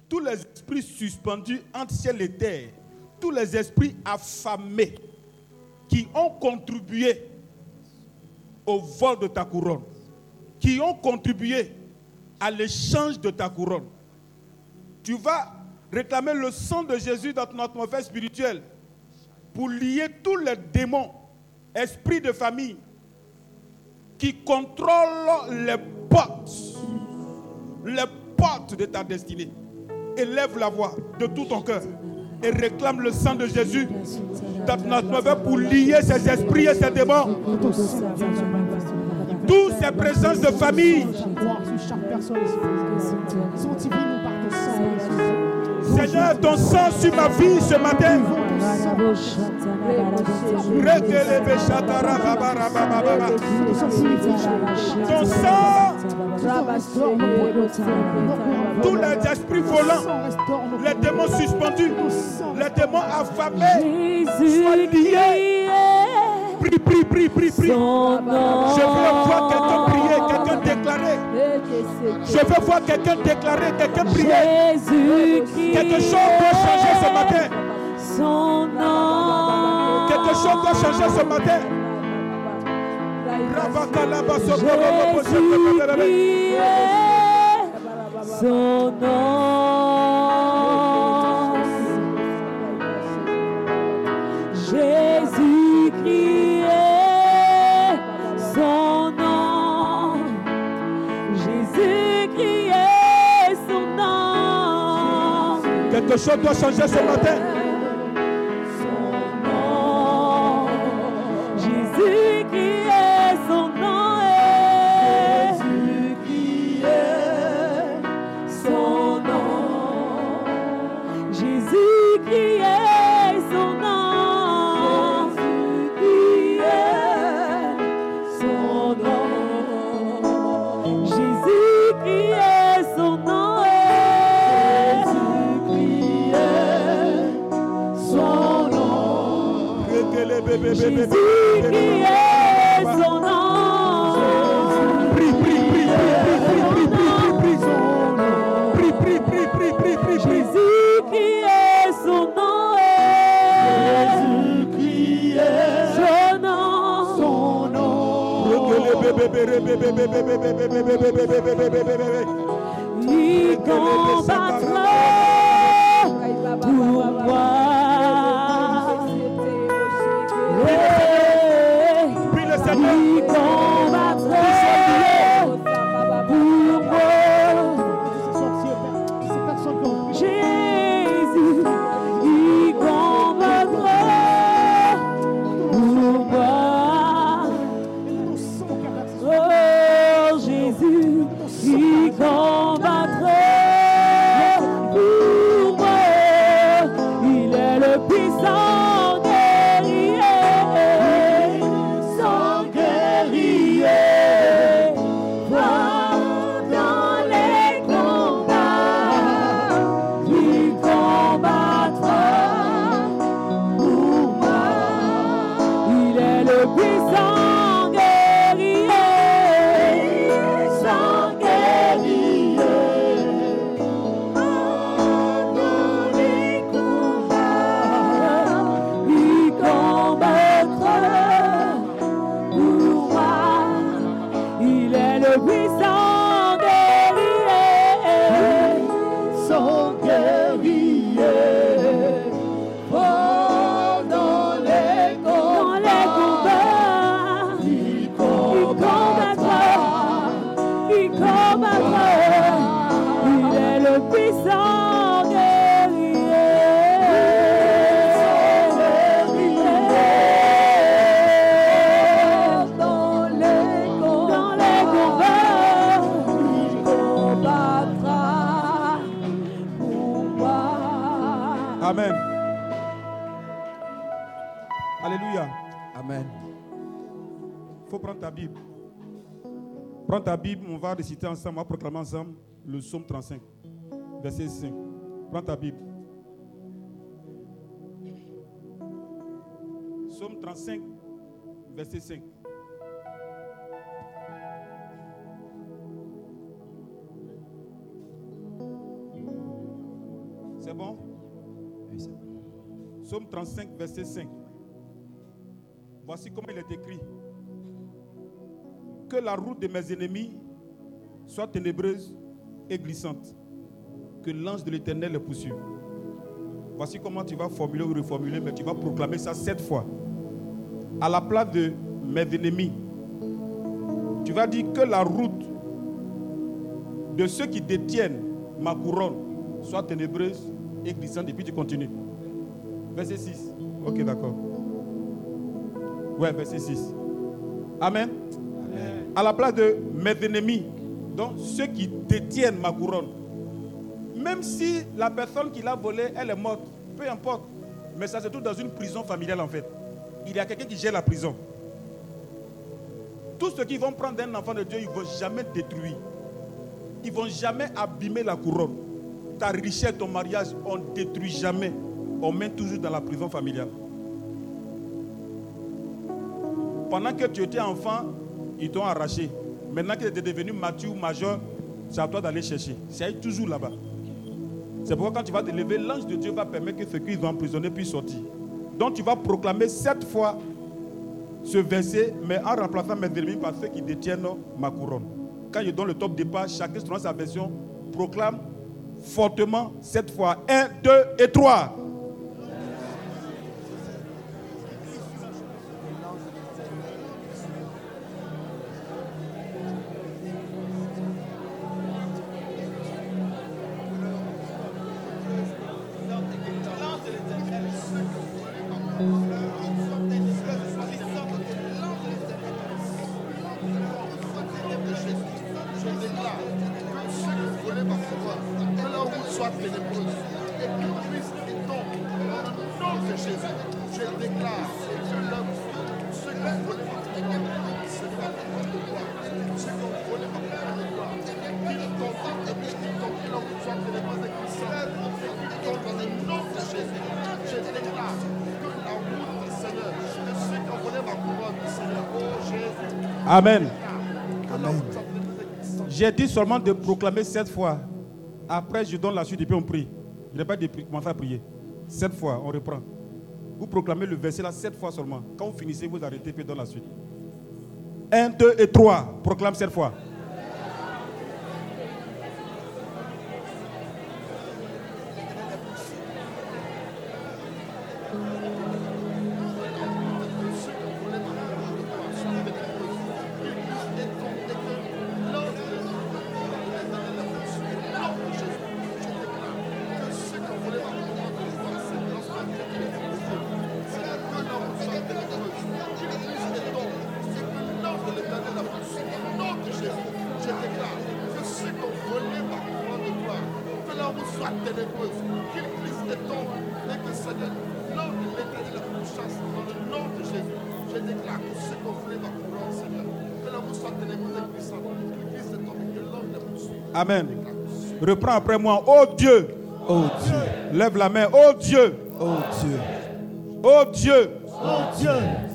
tous les esprits suspendus entre ciel et terre, tous les esprits affamés qui ont contribué au vol de ta couronne, qui ont contribué à l'échange de ta couronne. Tu vas réclamer le sang de Jésus dans ton atmosphère spirituelle pour lier tous les démons, esprits de famille, qui contrôlent les portes, les portes de ta destinée. Élève la voix de tout ton cœur et réclame le sang de Jésus. Pour lier ces esprits et ces démons. Toutes ces présences de famille, Seigneur, ton sang sur ma vie ce matin. Ton sang, tous les esprits volants, les démons suspendus, les démons affamés, soient liés. Prie, prie, prie, prie, prie. Je veux voir quelqu'un prier, quelqu'un déclarer. Je veux voir quelqu'un déclarer, quelqu'un prier. Quelque chose doit changer ce matin. Son nom. Quelque chose doit changer ce matin. Son nom. Quelque chose doit changer ce matin. Jésus qui est son nom. Son nom. Jésus qui est son nom. Jésus qui est son nom. Son nom. Ni combat. Va réciter ensemble, on va proclamer ensemble le psaume 35, verset 5. Prends ta Bible. Psaume 35, verset 5. C'est bon? Oui, c'est bon. Psaume 35, verset 5. Voici comment il est écrit. Que la route de mes ennemis soit ténébreuse et glissante. Que l'ange de l'éternel les poursuive. Voici comment tu vas formuler ou reformuler, mais tu vas proclamer ça sept fois. À la place de mes ennemis, tu vas dire que la route de ceux qui détiennent ma couronne soit ténébreuse et glissante. Et puis tu continues. Verset 6. Ok, d'accord. Ouais, verset 6. Amen. À la place de mes ennemis, donc ceux qui détiennent ma couronne. Même si la personne qui l'a volée, elle est morte, peu importe. Mais ça se trouve dans une prison familiale en fait. Il y a quelqu'un qui gère la prison. Tous ceux qui vont prendre un enfant de Dieu, ils ne vont jamais détruire. Ils ne vont jamais abîmer la couronne. Ta richesse, ton mariage, on ne détruit jamais. On met toujours dans la prison familiale. Pendant que tu étais enfant, ils t'ont arraché. Maintenant que tu es devenu mature, majeur, c'est à toi d'aller chercher. C'est toujours là-bas. C'est pourquoi quand tu vas te lever, l'ange de Dieu va permettre que ceux qui vont emprisonner puissent sortir. Donc tu vas proclamer sept fois ce verset, mais en remplaçant mes ennemis par ceux qui détiennent ma couronne. Quand je donne le top départ, chacun selon sa version proclame fortement cette fois. Un, deux et trois. Amen. J'ai dit seulement de proclamer sept fois. Après, je donne la suite et puis on prie. Je n'ai pas dit commencer à prier. Sept fois, on reprend. Vous proclamez le verset là sept fois seulement. Quand vous finissez, vous arrêtez puis on donne la suite. Un, deux et trois. Proclame sept fois. Reprends après moi. Oh Dieu, Oh Dieu, lève la main. Oh Dieu, oh Dieu, oh Dieu, Oh Dieu,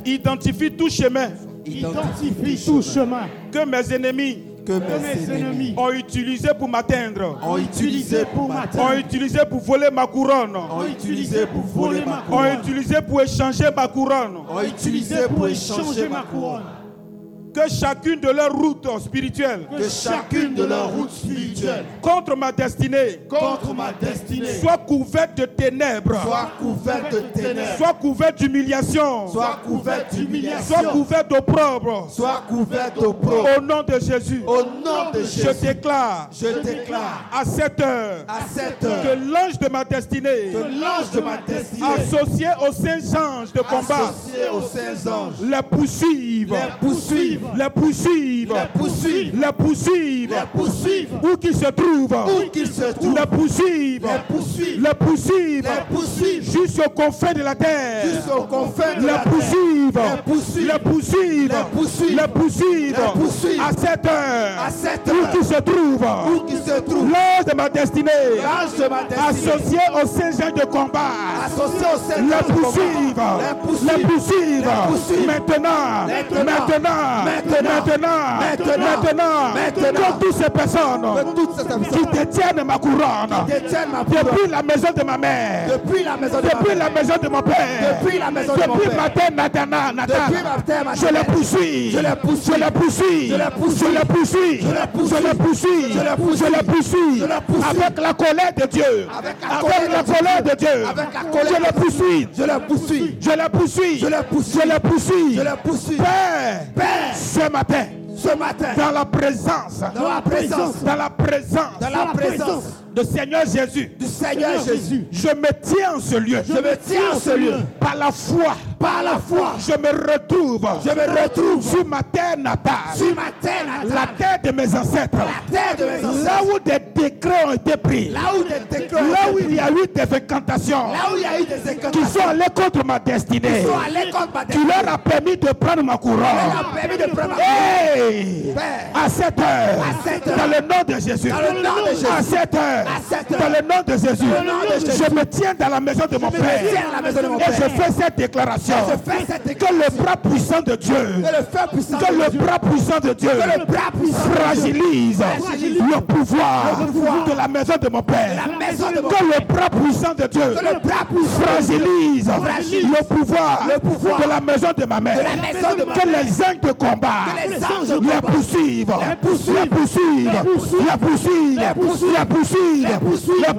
identifie tout chemin. Identifie tout chemin. Que mes ennemis que mes mes ennemis ennemis ont utilisé pour m'atteindre, ont utilisé pour ont m'atteindre, utilisé pour voler ma couronne, ont utilisé pour voler ma ont couronne, utilisé pour échanger ma couronne. ont utilisé pour échanger ma couronne. Que chacune de leurs routes spirituelles Que chacune de leurs routes spirituelles contre ma destinée contre ma destinée soit couverte de ténèbres, soit couverte de ténèbres, soit couverte d'humiliation, soit couverte soit d'humiliation, couverte d'opprobre. soit couverte d'opprobre. Au nom de Jésus, Au nom de je Jésus, déclare je déclare à cette heure à cette que heure l'ange de ma destinée, que l'ange de ma destinée, associé aux saints anges de combat, associé aux saints anges, les poursuivent, les poursuivent, les poursuivent, les poursuivent, les poursuivent, où qu'ils se trouvent, où qu'ils se trouvent, les poursuivent, les poursuivent, les poursuivent, les poursuivent, jusqu'aux confins de la terre. jusqu'aux confins de Les la poursuivent, Les poursuivent. les poursuivent, Les poursuivent. à cette heure, À cette où heure. qu'ils se trouvent, Où se trouve, l'ange de ma destinée, associé au Saint-Jean de combat, associé poursuivre, les poursuivre, maintenant, maintenant, maintenant, maintenant, maintenant, toutes ces personnes, qui détiennent ma couronne. Depuis la maison de ma mère. Depuis la maison de mon père. Depuis la maison de mon père. Depuis ma terre natale. Je le poursuis. Je le poursuis. Je le poursuis. Je le poursuis. Je le poursuis. Je le poursuis. Je le poursuis. Avec la colère de Dieu. Avec la colère de Dieu. Je le poursuis. Je le poursuis. Je le poursuis. Je le poursuis. Je le poursuis. Père. Ce matin ce matin, dans la présence, dans la présence, dans la présence. Dans la présence. de Seigneur Jésus, du Seigneur Jésus, je me tiens en ce lieu. je me tiens en ce lieu. Par la foi, Par la foi, je me retrouve. Je me retrouve. Sur ma terre natale, sur ma terre la natale, terre de mes ancêtres, la terre de mes ancêtres, là où des décrets ont été pris, là où des décrets, là où il y a eu des incantations là où il y a eu des qui incantations, sont allées contre ma destinée, sont allés contre ma qui destinée, leur a permis de prendre ma couronne. a permis de prendre ma Hey! Père, À cette heure, À cette heure, dans le nom de Jésus, dans le nom de Jésus, à cette heure, à cette heure, dans le nom de Jésus, je me tiens dans la maison de mon me Père. tiens à la maison de mon et je fais cette déclaration que le bras puissant de Dieu, que le bras puissant de Dieu, fragilise le pouvoir de la maison de mon père. Que le bras puissant de Dieu fragilise le pouvoir de la maison de ma mère. Que les anges de combat la poursuivent, la poursuivent, la poursuivent, la poursuivent, la poursuivent, la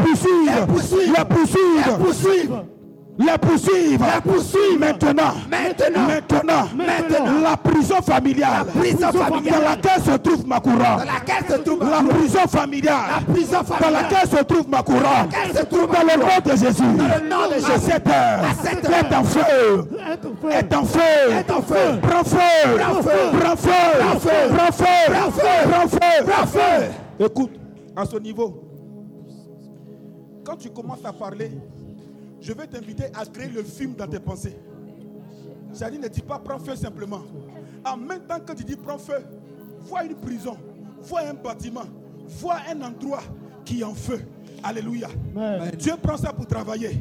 poursuivent, la poursuivent poursuivent, poursuivre, Les poursuivent. Maintenant, Maintenant. maintenant, Maintenant. la prison familiale, La prison familiale. dans laquelle se trouve ma couronne, dans laquelle se trouve la prison familiale, La prison dans laquelle se trouve ma couronne, dans le nom de Jésus, Dans le nom de à Jésus. cette heure, À cette heure. est en feu, est en feu, Est en feu. prends feu, Prends feu. prends feu, Prends feu. prends feu, Prends feu. prends feu, Prends feu. Écoute, à ce niveau, quand tu commences à parler, je vais t'inviter à créer le film dans tes pensées. C'est-à-dire, ne dis pas prends feu simplement. En même temps que tu dis prends feu, vois une prison, vois un bâtiment, vois un endroit qui est en feu. Alléluia. Dieu prend ça pour travailler.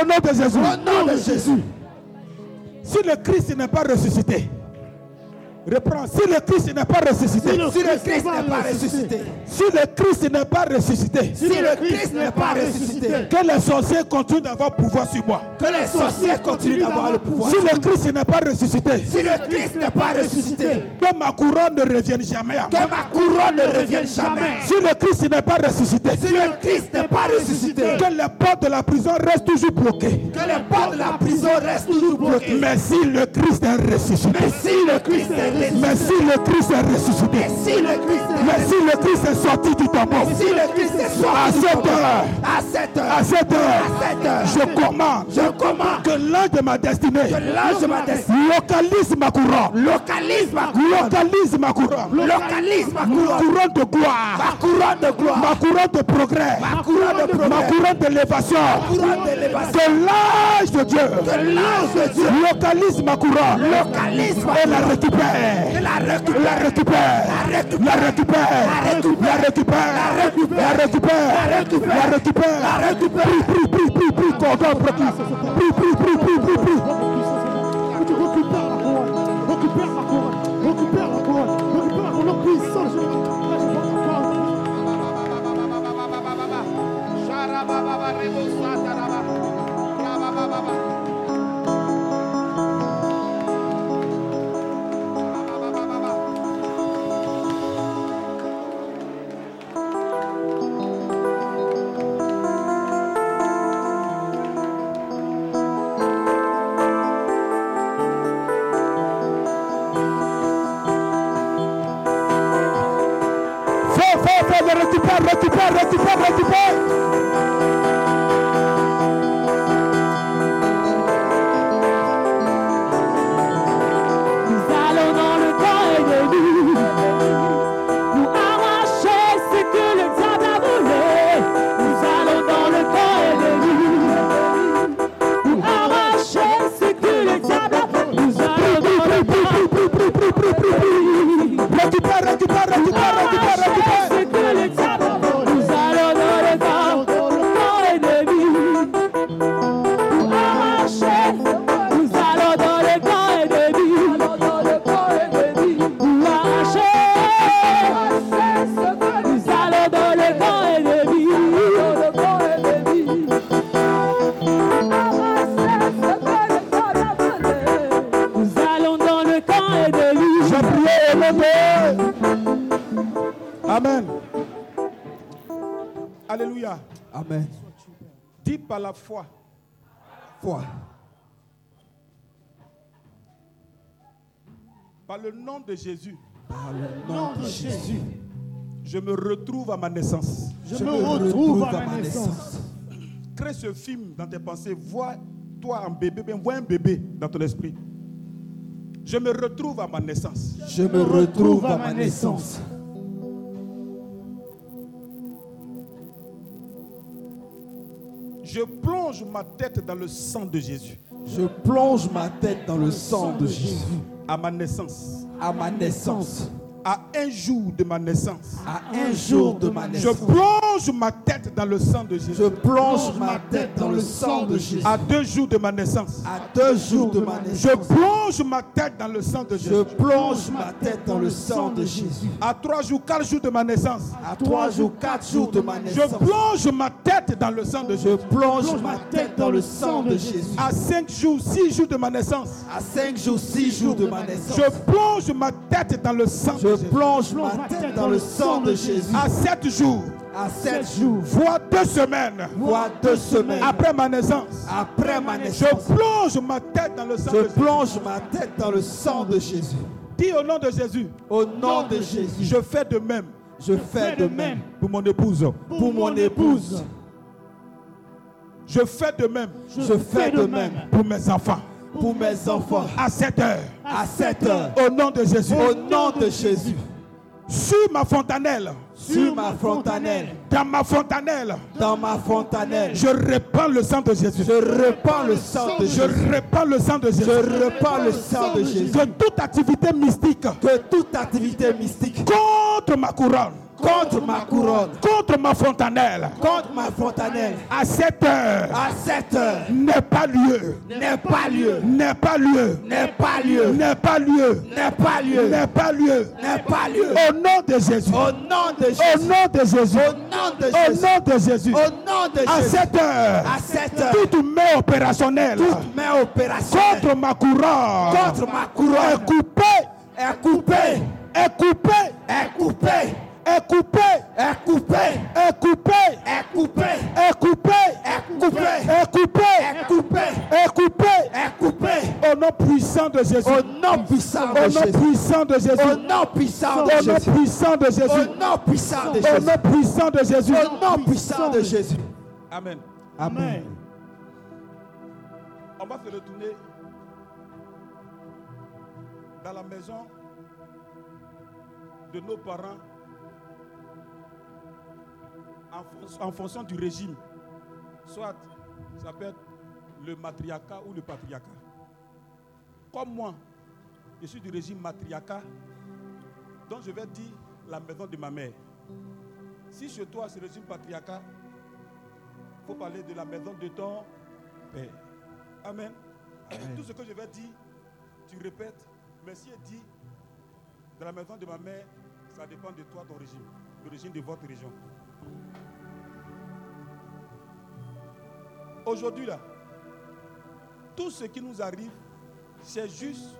Au nom de Jésus. Au nom de Jésus. Si le Christ n'est pas ressuscité, reprends. Si le Christ n'est pas ressuscité, Si le Christ n'est pas ressuscité. si le Christ n'est pas ressuscité, Si le Christ n'est pas ressuscité. que les sorciers continuent d'avoir pouvoir sur moi. Que les sorciers continuent d'avoir le pouvoir. Si le Christ n'est pas ressuscité, Si le Christ n'est pas ressuscité. que ma couronne ne revienne jamais Que ma couronne ne revienne jamais. Si le Christ n'est pas ressuscité, Si le Christ n'est pas ressuscité. que les portes de la prison restent toujours bloquées. Que les portes de la prison restent toujours bloquées. Mais si le Christ est ressuscité, Mais si le Christ est ressuscité. Mais si le Christ est ressuscité, Si le Christ est mais si le Christ est sorti du tombeau, Si le Christ est à sorti cette heure, à cette heure, cette heure, à cette heure, je commande je commande que l'ange de ma destinée que l'ange de ma destinée localise ma couronne, localise ma couronne, localise ma couronne, localise ma ma couronne, couronne de ma gloire, couronne de gloire, ma couronne de progrès, ma couronne de ma progrès, d'élévation. couronne d'élévation. Que l'ange de Dieu Que l'ange de Dieu localise ma couronne localise ma couronne. Et la récupère. La récupère. La récupère. La récupère. La récupère. La récupère. La récupère. La récupère. La récupère. La récupère. La récupère. Prie, prie, prie, prie, prie, cordon, prie, prie, prie, prie, prie, prie, prie, récupères la couronne. Récupère la couronne. Récupère la couronne. Récupère la couronne puissante. Je récupère la couronne. Récupère, récupère, récupère, récupère. Nous allons dans le camp ennemi pour arracher ce que le diable a volé. Nous allons dans le camp ennemi pour arracher ce que le diable a volé. Nous allons dans le camp Récupère, récupère, récupère, récupère, récupère. Par la foi. Foi. Par le nom de Jésus, Par le nom de Jésus, je me retrouve à ma naissance. Je me retrouve à ma naissance. Crée ce film dans tes pensées. Vois toi en bébé, bien vois un bébé dans ton esprit. Je me retrouve à ma naissance. je me retrouve à ma naissance. Je plonge ma tête dans le sang de Jésus. Je plonge ma tête dans le sang de Jésus. À ma naissance. À ma naissance. À un jour de ma naissance. À un jour de ma Je naissance. plonge ma tête dans le sang de Jésus. Je plonge ma tête dans le sang de Jésus. À deux jours de ma naissance. À deux jours de ma Je naissance. plonge ma tête dans le sang de Je Jésus. plonge ma tête dans le sang de Jésus. À trois jours, quatre jours de ma naissance. À trois jours, quatre jours de ma Je naissance. plonge ma tête dans le sang de Je Jésus. plonge ma tête dans le sang de Jésus. À cinq jours, six jours de ma naissance. À cinq jours, six jours de ma naissance. Je plonge ma tête dans le sang de Je plonge ma tête dans le sang de Jésus. À sept jours, À sept jours, voire deux semaines. Voire deux semaines. après ma naissance. après ma Je naissance, plonge ma tête dans le sang de je Jésus. plonge ma tête dans le sang de Jésus. Dis au nom de Jésus, Au nom de Jésus, je fais de même. Je fais de même. pour mon épouse. pour mon épouse. Je fais de même. Je fais de même. pour mes enfants. Pour mes enfants. À cette heure, À cette heure, au nom de Jésus, au nom de Jésus, sur ma fontanelle, sur ma fontanelle, dans ma fontanelle, dans ma fontanelle, je répands le sang de Jésus. je répands le sang de Je Jésus. répands le sang de Jésus. Je répands le sang de Jésus. Que toute activité mystique Que toute activité mystique contre ma couronne, contre ma couronne, contre ma fontanelle, contre ma fontanelle, à cette heure, à cette heure, n'est pas lieu, n'est pas lieu, n'est pas lieu, n'est pas lieu, n'est pas lieu, n'est pas lieu, n'est pas lieu. n'est pas lieu. Au nom de Jésus, Au nom de au Jésus, nom de Jésus, au nom de au Jésus, nom de Jésus, au nom de à Jésus, cette heure, à cette heure, toute main opérationnelle. Toute main opérationnelle. Contre ma couronne. Contre ma est couronne coupée, est coupée, est coupée, est coupée, est coupée, est coupée, est coupée, est coupée, est coupée, est coupée, est coupée, est coupée, est coupée. est coupée. Au nom puissant de Jésus. Au nom puissant de Au nom Jésus. puissant de Au Jésus. nom puissant Au de nom Jésus. puissant de Jésus. Au nom puissant de Au Jésus. nom puissant de Jésus. Au nom puissant de Jésus. Amen. Amen. On va se retourner dans la maison de nos parents en, fon- en fonction du régime. Soit ça peut être le matriarcat ou le patriarcat. Comme moi, je suis du régime matriarcat, donc je vais dire la maison de ma mère. Si chez toi c'est le régime patriarcat, il faut parler de la maison de ton père. Amen. Tout ce que je vais dire, tu répètes. Mais si elle dit de la maison de ma mère, ça dépend de toi, ton régime, le régime de votre région. Aujourd'hui, là, tout ce qui nous arrive, c'est juste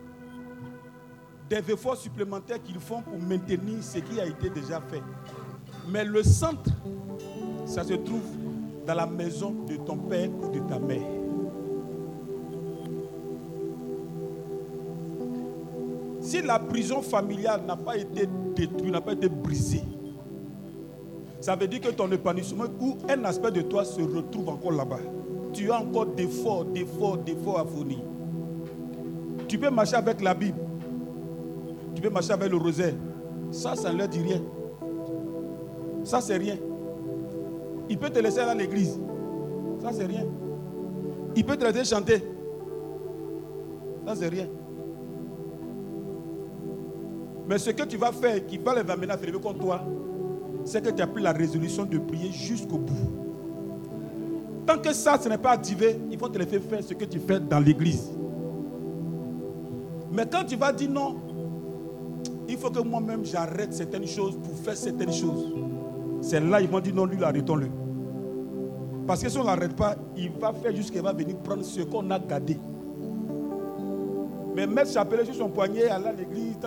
des efforts supplémentaires qu'ils font pour maintenir ce qui a été déjà fait. Mais le centre, ça se trouve dans la maison de ton père ou de ta mère. Si la prison familiale n'a pas été détruite, n'a pas été brisée, ça veut dire que ton épanouissement ou un aspect de toi se retrouve encore là-bas. Tu as encore d'efforts, d'efforts, d'efforts à fournir. Tu peux marcher avec la Bible. Tu peux marcher avec le rosaire. Ça, ça ne leur dit rien. Ça, c'est rien. Il peut te laisser aller à l'église. Ça, c'est rien. Il peut te laisser chanter. Ça, c'est rien. Mais ce que tu vas faire qui va les amener à se lever contre toi, c'est que tu as pris la résolution de prier jusqu'au bout. Tant que ça, ce n'est pas activé, il faut te laisser faire ce que tu fais dans l'église. Mais quand tu vas dire non, il faut que moi-même j'arrête certaines choses pour faire certaines choses. C'est là ils vont dire non, lui, arrêtons-le. Parce que si on ne l'arrête pas, il va faire jusqu'à venir prendre ce qu'on a gardé. Mais mettre chapelet sur son poignet, aller à l'église,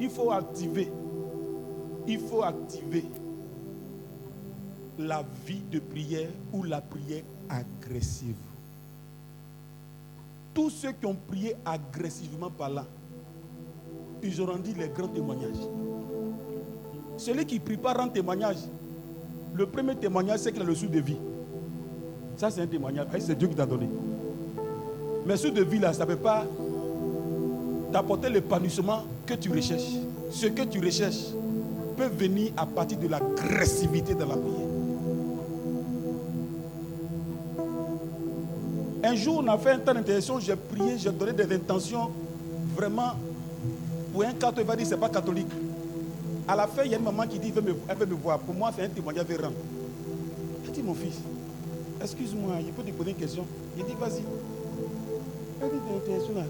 il faut activer. Il faut activer la vie de prière ou la prière agressive. Tous ceux qui ont prié agressivement par là, ils auront dit les grands témoignages. Celui qui ne prie pas rend témoignage. Le premier témoignage, c'est qu'il a le sou de vie. Ça, c'est un témoignage. Ah, C'est Dieu qui t'a donné. Mais sou de vie, là, ça ne peut pas t'apporter l'épanouissement que tu recherches. Ce que tu recherches venir à partir de l'agressivité de la prière. Un jour, on a fait un temps d'intercession, j'ai prié, j'ai donné des intentions vraiment pour un catholique, il va dire c'est pas catholique. À la fin, il y a une maman qui dit elle veut me, elle veut me voir. Pour moi, c'est un témoignage rend. Elle dit mon fils, excuse-moi, il peut te poser une question. Il dit vas-y. Elle dit l'intercession là.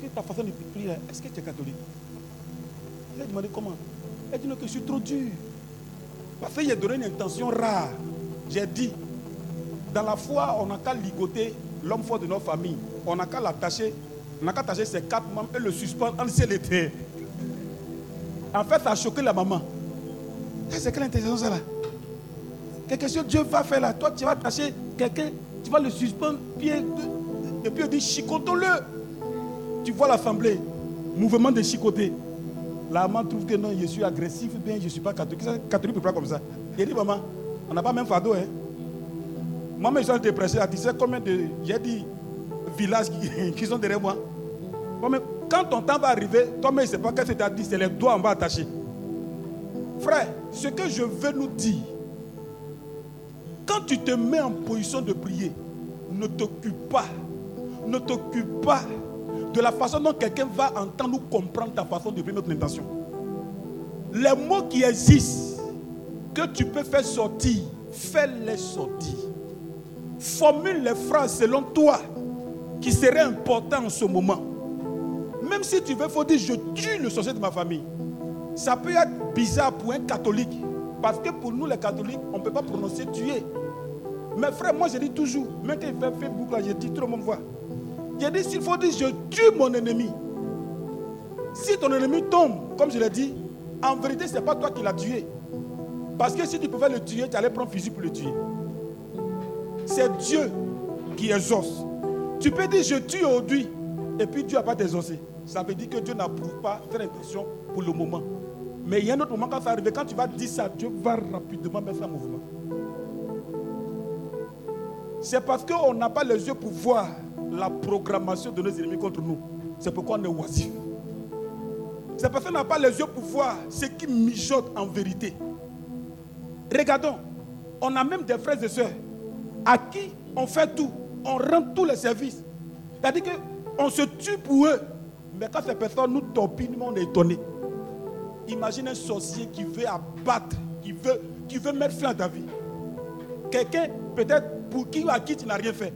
Que ta façon de prier est-ce que tu es catholique? Elle a demandé comment? Elle dit non, que je suis trop dur. Parce qu'il a donné une intention rare. J'ai dit, dans la foi, on n'a qu'à ligoter l'homme fort de notre famille. On n'a qu'à l'attacher. On n'a qu'à attacher ses quatre membres et le suspendre en ciel. En fait, ça a choqué la maman. C'est quelle intention ça là Quelque chose que Dieu va faire là? Toi, tu vas attacher quelqu'un, tu vas le suspendre, et puis on dit chicotons-le. Tu vois l'assemblée, mouvement de chicoter. La maman trouve que non, je suis agressif, bien je ne suis pas catholique. Catholique ne peut pas comme ça? Il dit, maman, on n'a pas même fardeau. Hein? Moi, je suis dépressé. Tu sais combien de. J'ai dit villages qui, sont derrière moi. Quand ton temps va arriver, toi-même, je ne sais pas qu'est-ce que tu as dit, c'est les doigts en bas attachés. Frère, ce que je veux nous dire, quand tu te mets en position de prier, ne t'occupe pas, ne t'occupe pas de la façon dont quelqu'un va entendre ou comprendre ta façon de prier notre intention. Les mots qui existent, que tu peux faire sortir, fais-les sortir. Formule les phrases selon toi qui seraient importantes en ce moment. Même si tu veux, faut dire je tue le sorcier de ma famille. Ça peut être bizarre pour un catholique. Parce que pour nous, les catholiques, on ne peut pas prononcer tuer. Mais frère, moi je dis toujours, il fait Facebook, là, je dis, tout le monde voit. J'ai dit, s'il faut dire, je tue mon ennemi. Si ton ennemi tombe, comme je l'ai dit, en vérité, ce n'est pas toi qui l'as tué. Parce que si tu pouvais le tuer, tu allais prendre fusil pour le tuer. C'est Dieu qui exauce. Tu peux dire, je tue aujourd'hui, et puis Dieu n'a pas t'exaucé. Ça veut dire que Dieu n'approuve pas faire intention pour le moment. Mais il y a un autre moment quand ça arrive, quand tu vas dire ça, Dieu va rapidement mettre en mouvement. C'est parce qu'on n'a pas les yeux pour voir la programmation de nos ennemis contre nous. C'est pourquoi on est oisif. Parce qu'on n'a pas les yeux pour voir ce qui mijote en vérité. Regardons, on a même des frères et sœurs à qui on fait tout, on rend tous les services. C'est-à-dire qu'on se tue pour eux. Mais quand ces personnes nous topinent, on est étonné. Imagine un sorcier qui veut abattre, qui veut, qui veut mettre fin à ta vie. Quelqu'un, peut-être pour qui à qui tu n'as rien fait.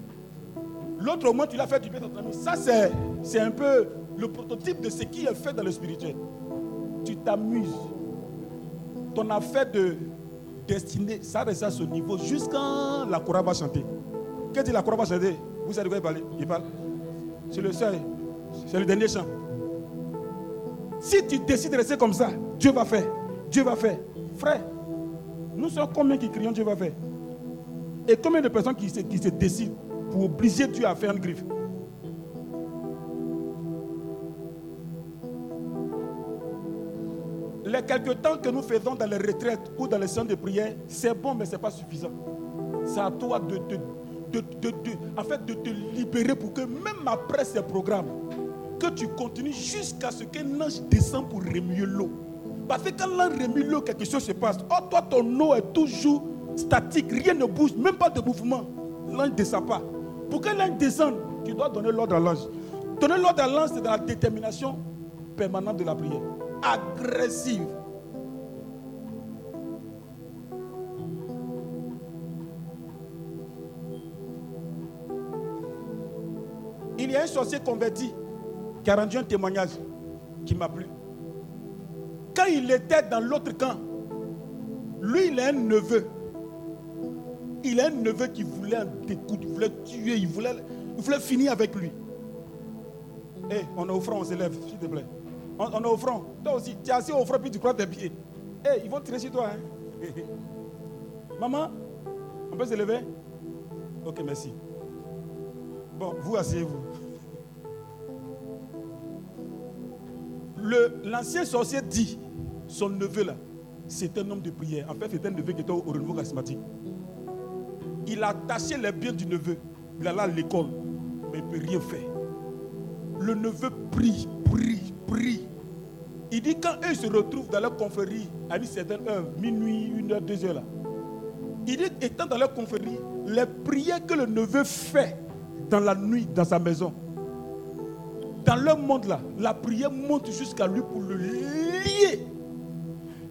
L'autre au moins tu l'as fait du bien ton. Ça c'est, un peu le prototype de ce qui est fait dans le spirituel. Tu t'amuses. Ton affaire de destinée, ça reste à ce niveau jusqu'à la chorale va chanter. Qu'est-ce que la chorale va chanter? Vous savez de quoi il parle Il parle. C'est le seul. C'est le dernier chant. Si tu décides de rester comme ça, Dieu va faire. Dieu va faire. Frère, nous sommes combien qui crions Dieu va faire? Et combien de personnes qui se, qui se décident pour obliger Dieu à faire une griffe Les quelques temps que nous faisons dans les retraites ou dans les séances de prière, c'est bon, mais ce n'est pas suffisant. C'est à toi de te, de, de, de, en fait, de te libérer pour que même après ces programmes, que tu continues jusqu'à ce qu'un ange descende pour remuer l'eau. Parce que quand l'ange remue l'eau, quelque chose se passe. Oh, toi, ton eau est toujours statique, rien ne bouge, même pas de mouvement. L'ange ne descend pas. Pour que l'ange descende, tu dois donner l'ordre à l'ange. Donner l'ordre à l'ange, c'est dans la détermination permanente de la prière. Agressive. Il y a un sorcier converti qui a rendu un témoignage qui m'a plu. Quand il était dans l'autre camp, lui, il a un neveu. Il a un neveu qui voulait un découdre, il voulait tuer, il voulait, il voulait finir avec lui. Hé, on est au front, on s'élève, s'il te plaît. On, on est au front. Toi aussi, tu es assis au front, puis tu crois tes pieds. Hé, ils vont tirer sur toi. Hein? Maman, on peut se lever? Ok, merci. Bon, vous asseyez-vous. L'ancien sorcier dit, son neveu là, c'est un homme de prière. En fait, c'est un neveu qui était au renouveau charismatique. Il a attaché les biens du neveu. Il allait à l'école, mais il ne peut rien faire. Le neveu prie, prie, prie. Il dit quand eux se retrouvent dans leur confrérie à une certaine heure, minuit, une heure, deux heures là, il dit, étant dans leur confrérie, les prières que le neveu fait dans la nuit, dans sa maison, dans leur monde là, la prière monte jusqu'à lui pour le lier.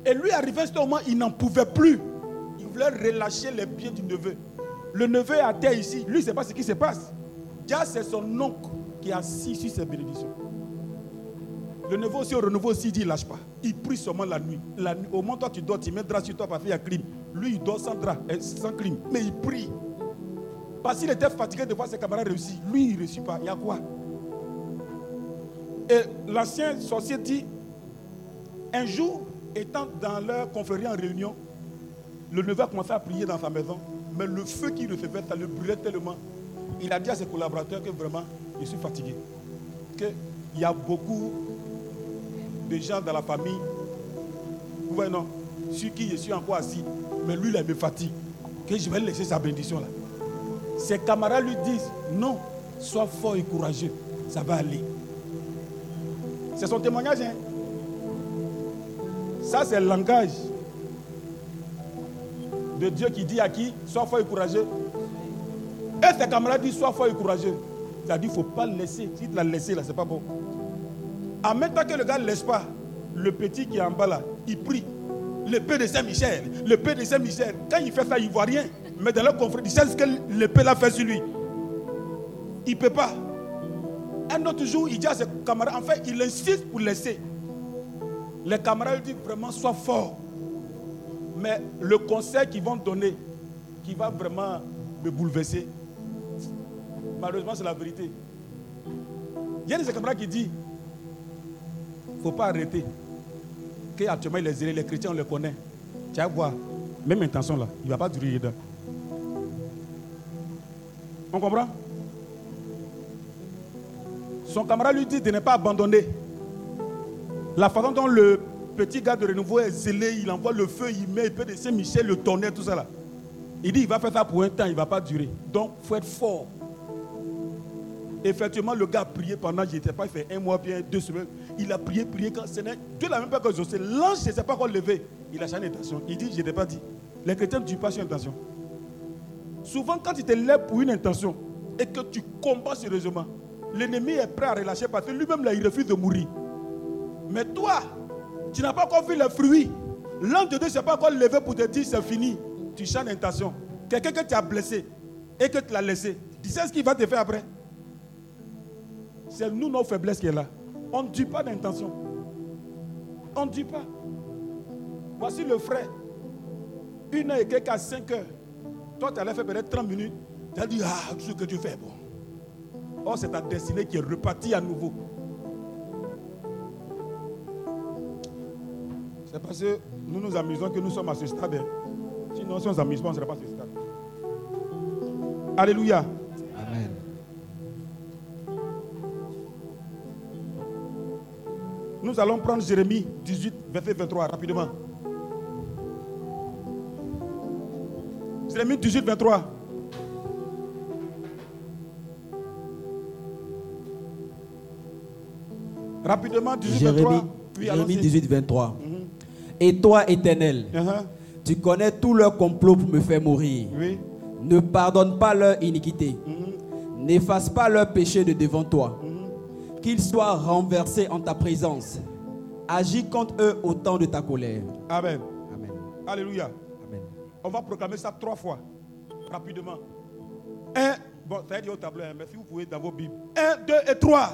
Et lui, arrivé à ce moment, il n'en pouvait plus. Il voulait relâcher les pieds du neveu. Le neveu est à terre ici. Lui, ne sait pas ce qui se passe. Déjà, c'est son oncle qui est assis sur ses bénédictions. Le neveu aussi, au renouveau aussi, il dit, lâche pas. Il prie seulement la nuit. La nuit au moment toi, tu dors, tu mets drap sur toi parce qu'il y a clim. Lui, il dort sans drap, euh, sans clim. Mais il prie. Parce qu'il était fatigué de voir ses camarades réussir. Lui, il ne réussit pas. Il y a quoi? Et l'ancien sorcier dit, un jour, étant dans leur confrérie en réunion, le neveu a commencé à prier dans sa maison, mais le feu qu'il recevait, ça le brûlait tellement. Il a dit à ses collaborateurs que vraiment, je suis fatigué. Qu'il y a beaucoup de gens dans la famille, vous voyez non, sur qui je suis encore assis, mais lui, là, il me fatigue. Que je vais laisser sa bénédiction là. Ses camarades lui disent non, sois fort et courageux, ça va aller. C'est son témoignage. hein. Ça, c'est le langage de Dieu qui dit à qui Sois fort et courageux. Et ses camarades disent Sois fort et courageux. Il a dit Il ne faut pas le laisser. Si tu l'as laissé, là, c'est pas bon. En même temps que le gars ne laisse pas, le petit qui est en bas là, il prie. L'épée de Saint-Michel, l'épée de Saint-Michel. Quand il fait ça, il ne voit rien. Mais dans le confrère, il sait ce que l'épée l'a fait sur lui. Il ne peut pas. Un autre jour, il dit à ses camarades, en fait, il insiste pour laisser. Les camarades lui disent vraiment, sois fort. Mais le conseil qu'ils vont donner, qui va vraiment me bouleverser, malheureusement, c'est la vérité. Il y a des camarades qui disent, il ne faut pas arrêter. Qu'actuellement, zélé, les chrétiens, on les connaît. Tu vas voir, même intention là, il ne va pas durer dedans. On comprend? Son camarade lui dit de ne pas abandonner. La façon dont le petit gars de renouveau est zélé, il envoie le feu, il met, il peut de Saint-Michel, le tonnerre, tout ça là. Il dit il va faire ça pour un temps, il ne va pas durer. Donc, il faut être fort. Effectivement, le gars a prié pendant, je n'étais pas, il fait un mois, bien deux semaines. Il a prié, prié, quand ce n'est Dieu n'a même pas que José. L'ange ne s'est pas encore levé. Il a changé d'intention. Il dit, je n'ai pas dit. Les chrétiens ne tuent pas sur intention. Souvent, quand tu te lèves pour une intention et que tu combats sérieusement, l'ennemi est prêt à relâcher parce que lui-même, là, il refuse de mourir. Mais toi, tu n'as pas encore vu les fruits. L'ange de Dieu ne s'est pas encore levé pour te dire c'est fini. Tu changes d'intention. Quelqu'un que tu as blessé et que tu l'as laissé, tu sais ce qu'il va te faire après C'est nous, nos faiblesses qui est là. On ne dit pas d'intention. On ne dit pas. Voici le frère. Une heure et quelques à cinq heures. Toi, tu allais faire peut-être 30 minutes. Tu as dit, ah, tout ce que tu fais bon. Oh, c'est ta destinée qui est repartie à nouveau. C'est parce que nous nous amusons que nous sommes à ce stade. Sinon, si on s'amuse pas, on ne serait pas à ce stade. Alléluia. Amen. Nous allons prendre Jérémie 18, verset 23, rapidement. Jérémie 18, 23. Rapidement, 18, Jérémie, 23. Oui, Jérémie allons-y. 18, 23. Et toi, éternel, Uh-huh. tu connais tout leur complot pour me faire mourir. Oui. Ne pardonne pas leur iniquité. Mhm. N'efface pas leur péché de devant toi. Mhm. Qu'ils soient renversés en ta présence. Agis contre eux au temps de ta colère. Amen. Amen. Alléluia. Amen. On va proclamer ça trois fois, rapidement. Un, bon, ça dit au tableau, hein, mais si vous pouvez dans vos Bibles. Un, deux et trois.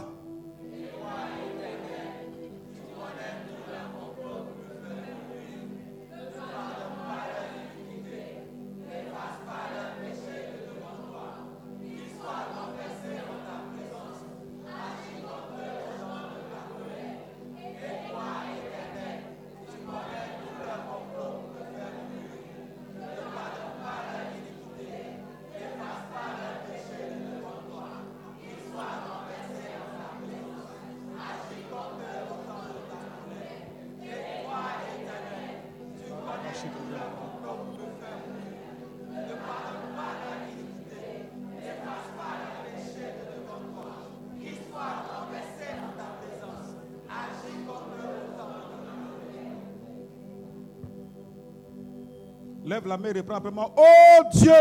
Et reprends après-moi. Oh Dieu,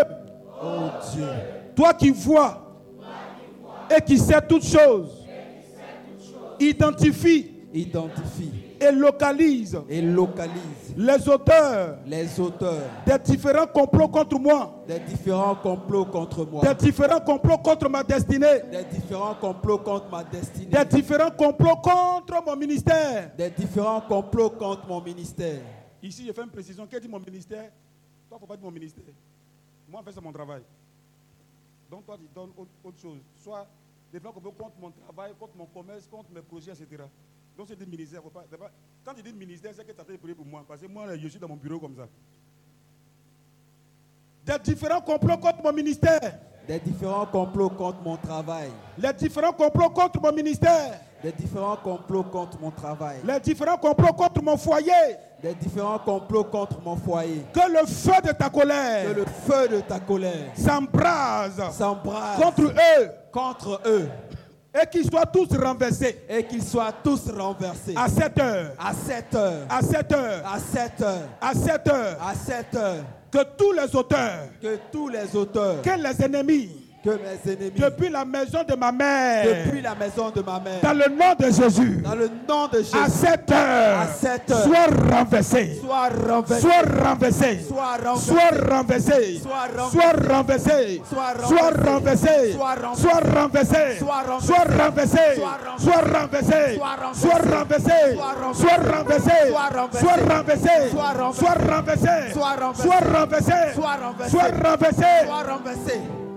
Oh Dieu, toi qui vois et qui sais toutes choses, identifie identifie et localise et localise les auteurs les auteurs des différents complots contre moi, des différents complots contre moi, des différents complots contre ma destinée, des différents complots contre ma destinée, des différents complots contre mon ministère. des différents complots contre mon ministère. Ici, je fais une précision. Qui dit mon ministère? Toi, il ne faut pas dire mon ministère. Moi, en fait, c'est mon travail. Donc, toi, tu donnes autre, autre chose. Soit des plans complots contre mon travail, contre mon commerce, contre mes projets, etc. Donc, c'est des ministères. Faut pas, quand tu dis ministère, c'est que tu as fait prier pour moi. Parce que moi, je suis dans mon bureau comme ça. Des différents complots contre mon ministère. Des différents complots contre mon travail, Les différents complots contre mon ministère. Des différents complots contre mon travail, les différents complots contre mon foyer. des différents complots contre mon foyer. Que le feu de ta Que colère le feu de ta colère s'embrase s'embrase contre eux contre eux et qu'ils soient tous renversés et qu'ils soient tous renversés. à cette heure. À 7 heures, À cette heure. à 7 heures, À cette heure. à 7 heures, Que tous les auteurs, que tous les auteurs, que les ennemis, mes ennemis, depuis la maison de ma mère, depuis la maison de ma mère, dans le nom de Jésus, dans le nom de Jésus, à cette heure, à cette heure, Sois renversé. Sois renversé. Sois renversé. Sois renversé. Sois renversé. Sois renversé. Sois renversé. Sois renversé. Sois renversé. renversé. Sois renversé. Sois renversé. Sois renversé. Sois renversé. Sois renversé. Sois renversé. Sois renversé. Sois renversé.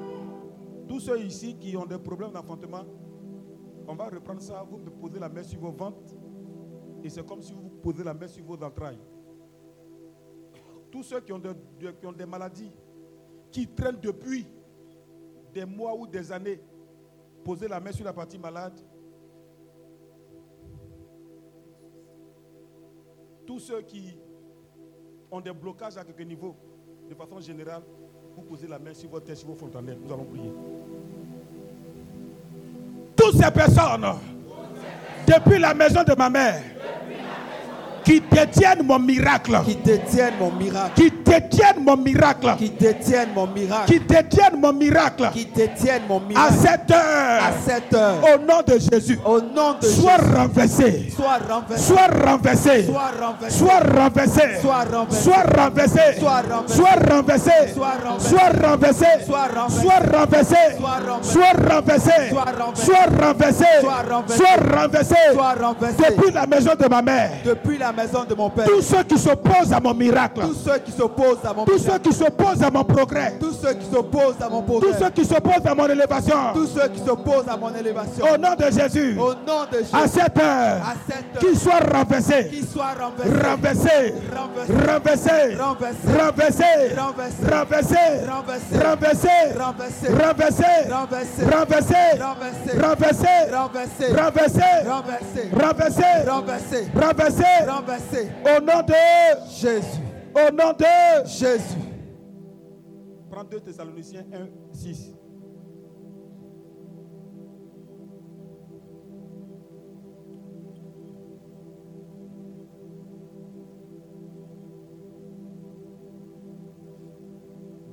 Ceux ici qui ont des problèmes d'enfantement, on va reprendre ça. Vous posez la main sur vos ventres. Et c'est comme si vous posez la main sur vos entrailles. Tous ceux qui ont, des maladies, qui traînent depuis des mois ou des années, posez la main sur la partie malade. Tous ceux qui ont des blocages à quelques niveaux, de façon générale, vous posez la main sur votre tête, sur vos fontanelles. Nous allons prier. Toutes ces personnes, depuis la maison de ma mère, qui détiennent mon miracle, Qui détiennent mon miracle, qui détiennent mon miracle, qui détiennent mon miracle, qui détiennent mon miracle, qui détiennent mon à miracle, cette à heure, cette heure, au nom de Jésus, au nom de sois Jésus, renversé, sois renversé, sois renversé, sois renversé, sois renversé, Sois renversé. sois renversé, Sois renversé. sois renversé, Sois renversé. sois renversé, Sois renversé. sois renversé, Sois renversé. sois renversé, Sois renversé. sois renversé, Sois renversé. sois renversé, sois renversé. depuis la maison de ma mère. Depuis la maison de mon père, Tous ceux qui s'opposent à mon miracle, tous ceux qui s'opposent à mon tous ceux qui s'opposent à mon progrès, tous ceux qui s'opposent à mon tous progrès, ceux qui s'opposent à mon élévation, tous ceux qui s'opposent à mon élévation, au nom de Jésus, au nom de Jésus, à cette heure, à cette qu'ils heure, soient renversés, qu'ils soient renversés, renversés, renversés, renversés, renversés, renversés, renversés, renversés, renversés, renversés, renversés, renversés, renversés, renversés, renversés, renversés, au nom de Jésus, au nom de Jésus. Prends 2 Thessaloniciens 1, 6.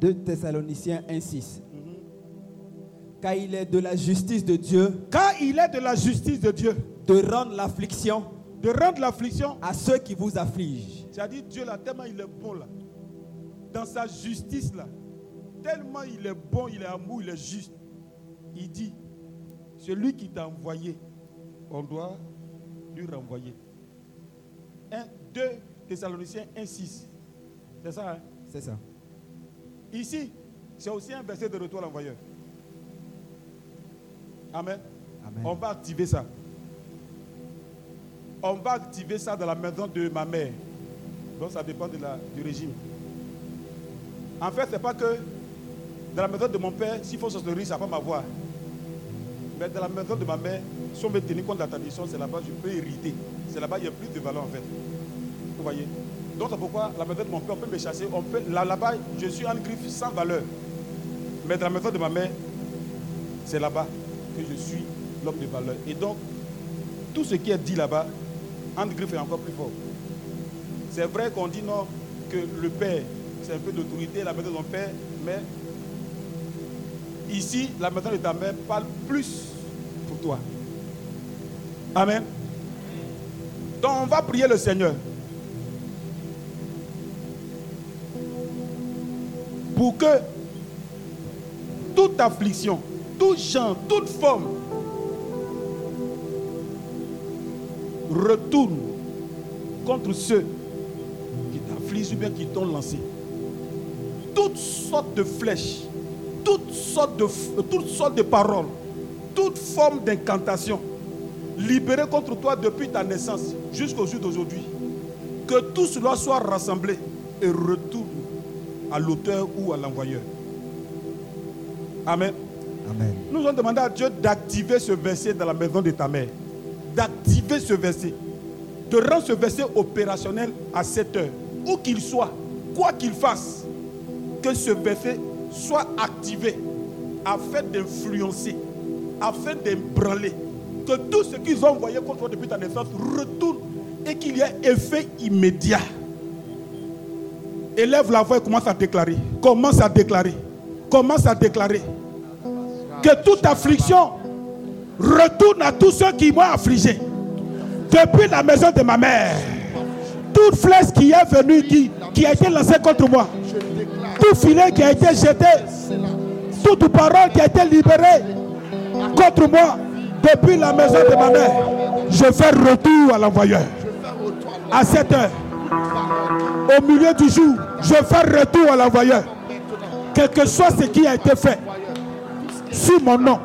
De Thessaloniciens 1,6. Car il est de la justice de Dieu Car il est de la justice de Dieu de rendre l'affliction de rendre l'affliction. à ceux qui vous affligent. C'est-à-dire Dieu là, tellement il est bon là. Dans sa justice là. Tellement il est bon, il est amour, il est juste. Il dit, celui qui t'a envoyé, on doit lui renvoyer. 1, 2 Thessaloniciens 1, 6. C'est ça, hein? C'est ça. Ici, c'est aussi un verset de retour à l'envoyeur. Amen. Amen. On va activer ça. On va activer ça dans la maison de ma mère. Donc ça dépend du régime. En fait, ce n'est pas que dans la maison de mon père, s'il faut sorcellerie, ça va m'avoir. Mais dans la maison de ma mère, si on veut tenir compte de la tradition, c'est là-bas que je peux hériter. C'est là-bas qu'il y a plus de valeur en fait. Vous voyez? Donc c'est pourquoi la maison de mon père, peut me chasser. On peut, là, là-bas, je suis en griffe sans valeur. Mais dans la maison de ma mère, c'est là-bas que je suis l'homme de valeur. Et donc, tout ce qui est dit là-bas, entre griffes est encore plus fort. C'est vrai qu'on dit non, que le père, c'est un peu d'autorité, la maison de mon père, mais ici, la maison de ta mère parle plus pour toi. Amen. Donc, on va prier le Seigneur. Pour que toute affliction, tout genre, toute forme retourne contre ceux qui t'affligent ou bien qui t'ont lancé. Toutes sortes de flèches, toutes sortes de, toutes sortes de paroles, toute forme d'incantation libérée contre toi depuis ta naissance jusqu'au jour d'aujourd'hui. Que tout cela soit rassemblé et retourne à l'auteur ou à l'envoyeur. Amen. Amen. Nous allons demander à Dieu d'activer ce verset dans la maison de ta mère. d'activer ce verset, de rendre ce verset opérationnel à 7 heures. Où qu'il soit, quoi qu'il fasse, que ce verset soit activé afin d'influencer, afin d'ébranler, que tout ce qu'ils ont envoyé contre toi depuis ta naissance retourne et qu'il y ait effet immédiat. Élève la voix et commence à déclarer. Commence à déclarer. Commence à déclarer. Que toute affliction retourne à tous ceux qui m'ont affligé. Depuis la maison de ma mère. Toute flèche qui est venue, qui, a été lancée contre moi. Tout filet qui a été jeté. Toute parole qui a été libérée contre moi. Depuis la maison de ma mère. Je fais retour à l'envoyeur. À 7 heures. Au milieu du jour. Je fais retour à l'envoyeur. Quel que soit ce qui a été fait. Sur mon nom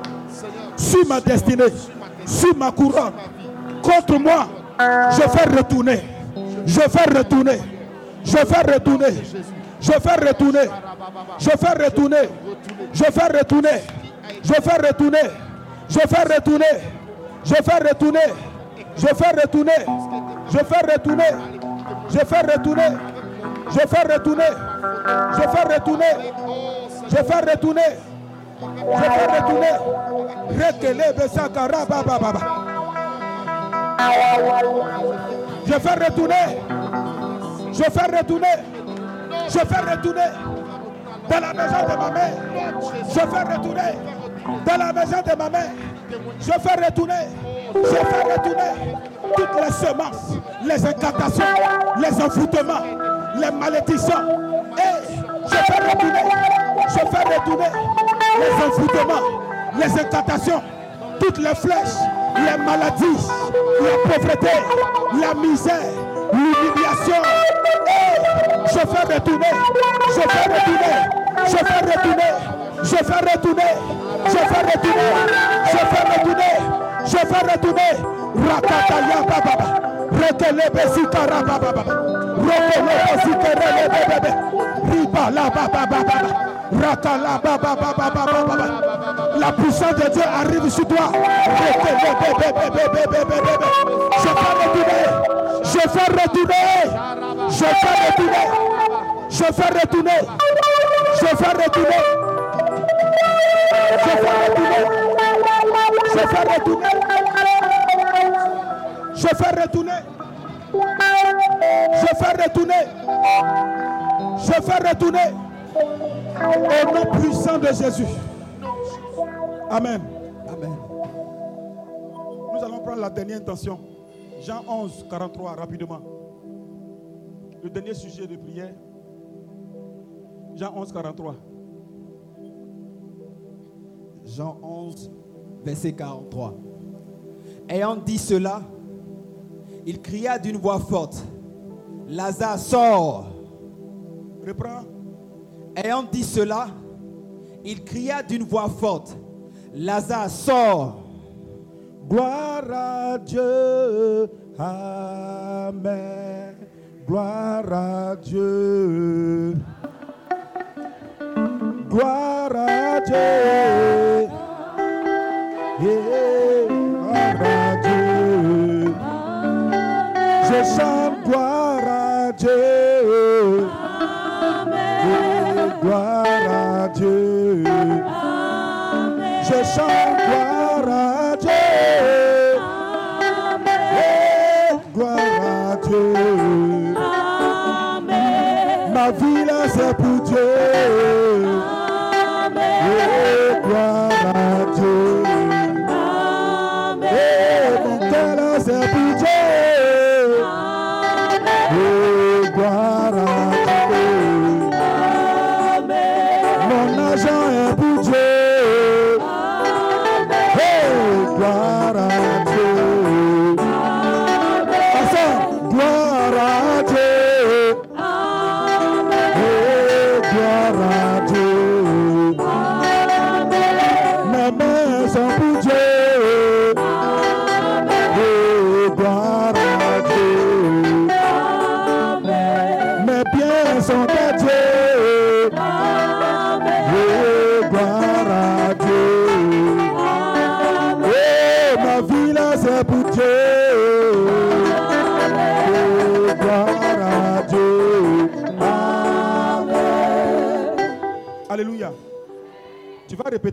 sur ma destinée, sur ma couronne, contre moi, je fais retourner. Je fais retourner. Je fais retourner. Je fais retourner. Je fais retourner. Je fais retourner. Je fais retourner. Je fais retourner. Je fais retourner. Je fais retourner. Je fais retourner. Je fais retourner. Je fais retourner. Je fais retourner. Je fais retourner. Je fais retourner. Rekele besakara baba baba. Je fais retourner. Je fais retourner. Je fais retourner. Dans la maison de ma mère. Je fais retourner. Dans la maison de ma mère. Je fais retourner. Je fais retourner toutes les semences, les incantations, les envoûtements, les malédictions. Et je fais retourner. Je fais retourner les envoûtements, les incantations, toutes les flèches, les maladies, la pauvreté, la misère, l'humiliation. Je fais retourner, je fais retourner, je fais retourner, je fais retourner, je fais retourner, je fais retourner, je fais retourner. Rekele besikara baba, rekele besikara baba, riba la baba baba. Rakala baba baba baba baba. La puissance de Dieu arrive sur toi. Je fais retourner. Je fais retourner. Je fais retourner. Je fais retourner. Je fais retourner. Je fais retourner. Je fais retourner. Je fais retourner. Je fais retourner. Je fais retourner. Au nom puissant de Jésus. Amen. Amen. Nous allons prendre la dernière intention. Jean 11, 43, rapidement. Le dernier sujet de prière. Jean 11, 43. Jean 11, verset 43. Ayant dit cela, il cria d'une voix forte, Lazare sort. Reprends. Ayant dit cela, il cria d'une voix forte, Lazare sort. Gloire à Dieu. Amen. Gloire à Dieu. Gloire à Dieu. Yeah, chante gloire à Dieu. Yeah, gloire à Dieu. Je chante gloire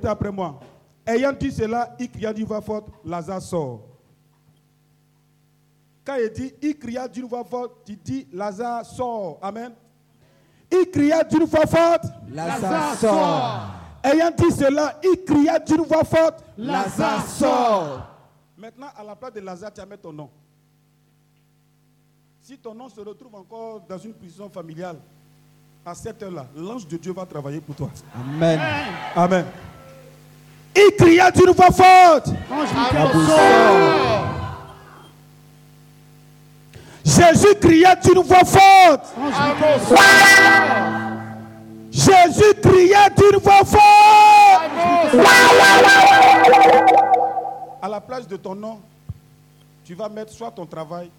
Après moi. Ayant dit cela, il cria d'une voix forte, Lazare sort. Quand il dit, il cria d'une voix forte, tu dis, Lazare sort. Amen. Il cria d'une voix forte. Lazare sort. Ayant dit cela, il cria d'une voix forte. Lazare sort. Maintenant, à la place de Lazare, tu vas mettre ton nom. Si ton nom se retrouve encore dans une prison familiale, à cette heure-là, l'ange de Dieu va travailler pour toi. Amen. Amen. Il cria d'une voix forte. Sort. Jésus cria d'une voix forte. Sors. Jésus cria d'une voix forte. À la place de ton nom, tu vas mettre soit ton travail,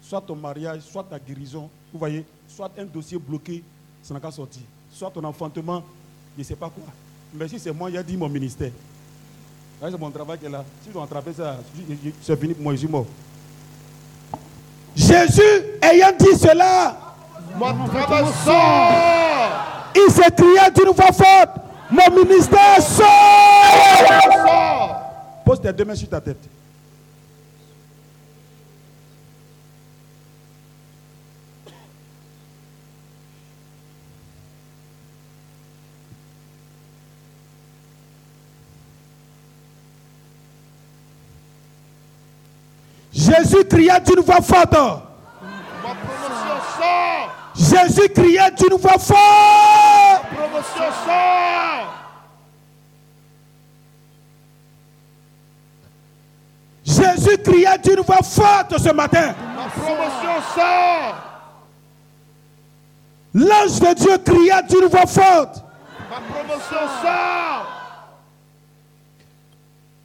soit ton mariage, soit ta guérison. Vous voyez, soit un dossier bloqué, ça n'a qu'à sortir. Soit ton enfantement, je ne sais pas quoi. Mais si c'est moi, il a dit mon ministère. C'est mon travail qui est là. Si je dois attraper ça, c'est fini pour moi, je suis mort. Jésus, ayant dit cela, Mon travail sort. il s'écria d'une voix forte, mon ministère sort. Sort. Pose tes deux mains sur ta tête. Jésus cria d'une voix forte. Ma promotion sort. Jésus cria d'une voix forte. Promotion sort. Jésus cria d'une voix forte ce matin. Ma promotion sort. L'ange de Dieu cria d'une voix forte. Ma promotion sort.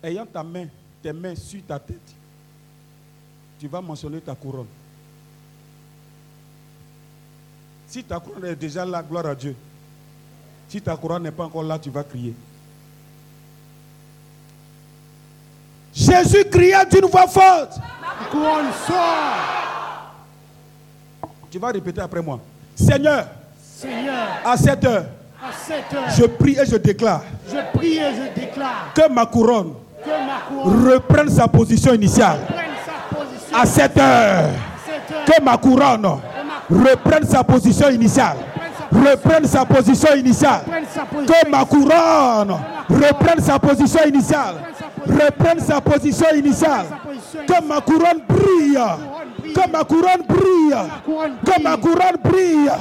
Ayant ta main, tes mains sur ta tête, tu vas mentionner ta couronne. Si ta couronne est déjà là, gloire à Dieu. Si ta couronne n'est pas encore là, tu vas crier. Jésus cria d'une voix forte. La couronne sort. Tu vas répéter après moi. Seigneur, Seigneur, à cette heure, à cette heure, je prie et je déclare je prie et je déclare que ma couronne que ma couronne reprenne sa position initiale. À cette heure, que ma couronne reprenne sa position initiale. Reprenne sa position initiale. Que ma couronne reprenne sa position initiale. Reprenne sa position initiale. Que ma couronne brille. Que ma couronne brille. Que ma couronne brille.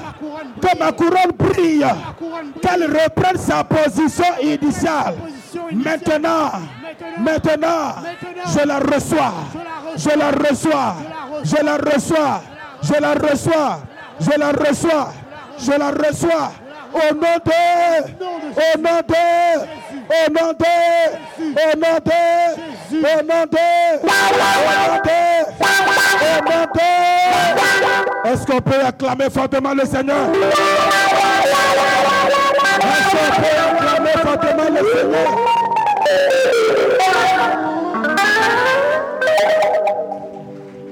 Que ma couronne brille. Qu'elle reprenne sa. Position initiale. Maintenant, maintenant, je la reçois. Je la reçois. Je la reçois. Je la reçois. Je la reçois. Je la reçois. Au nom de. Au nom de. Au nom de. Au nom de. Au nom de. Est-ce qu'on peut acclamer fortement le Seigneur? Est-ce qu'on peut acclamer fortement le Seigneur?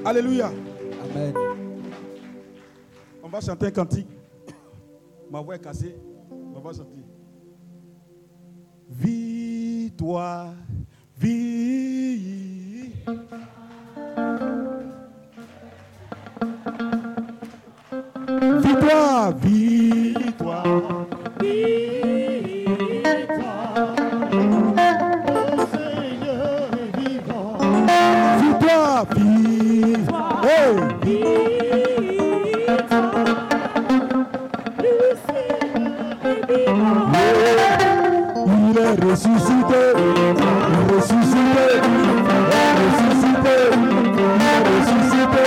Alléluia. Amen. On va chanter un cantique. Ma voix est cassée. On va chanter. Vis-toi, vis. Vis-toi, vis-toi. Vis-toi, vis. Hey. Il est ressuscité, il est ressuscité, il est ressuscité, il est ressuscité,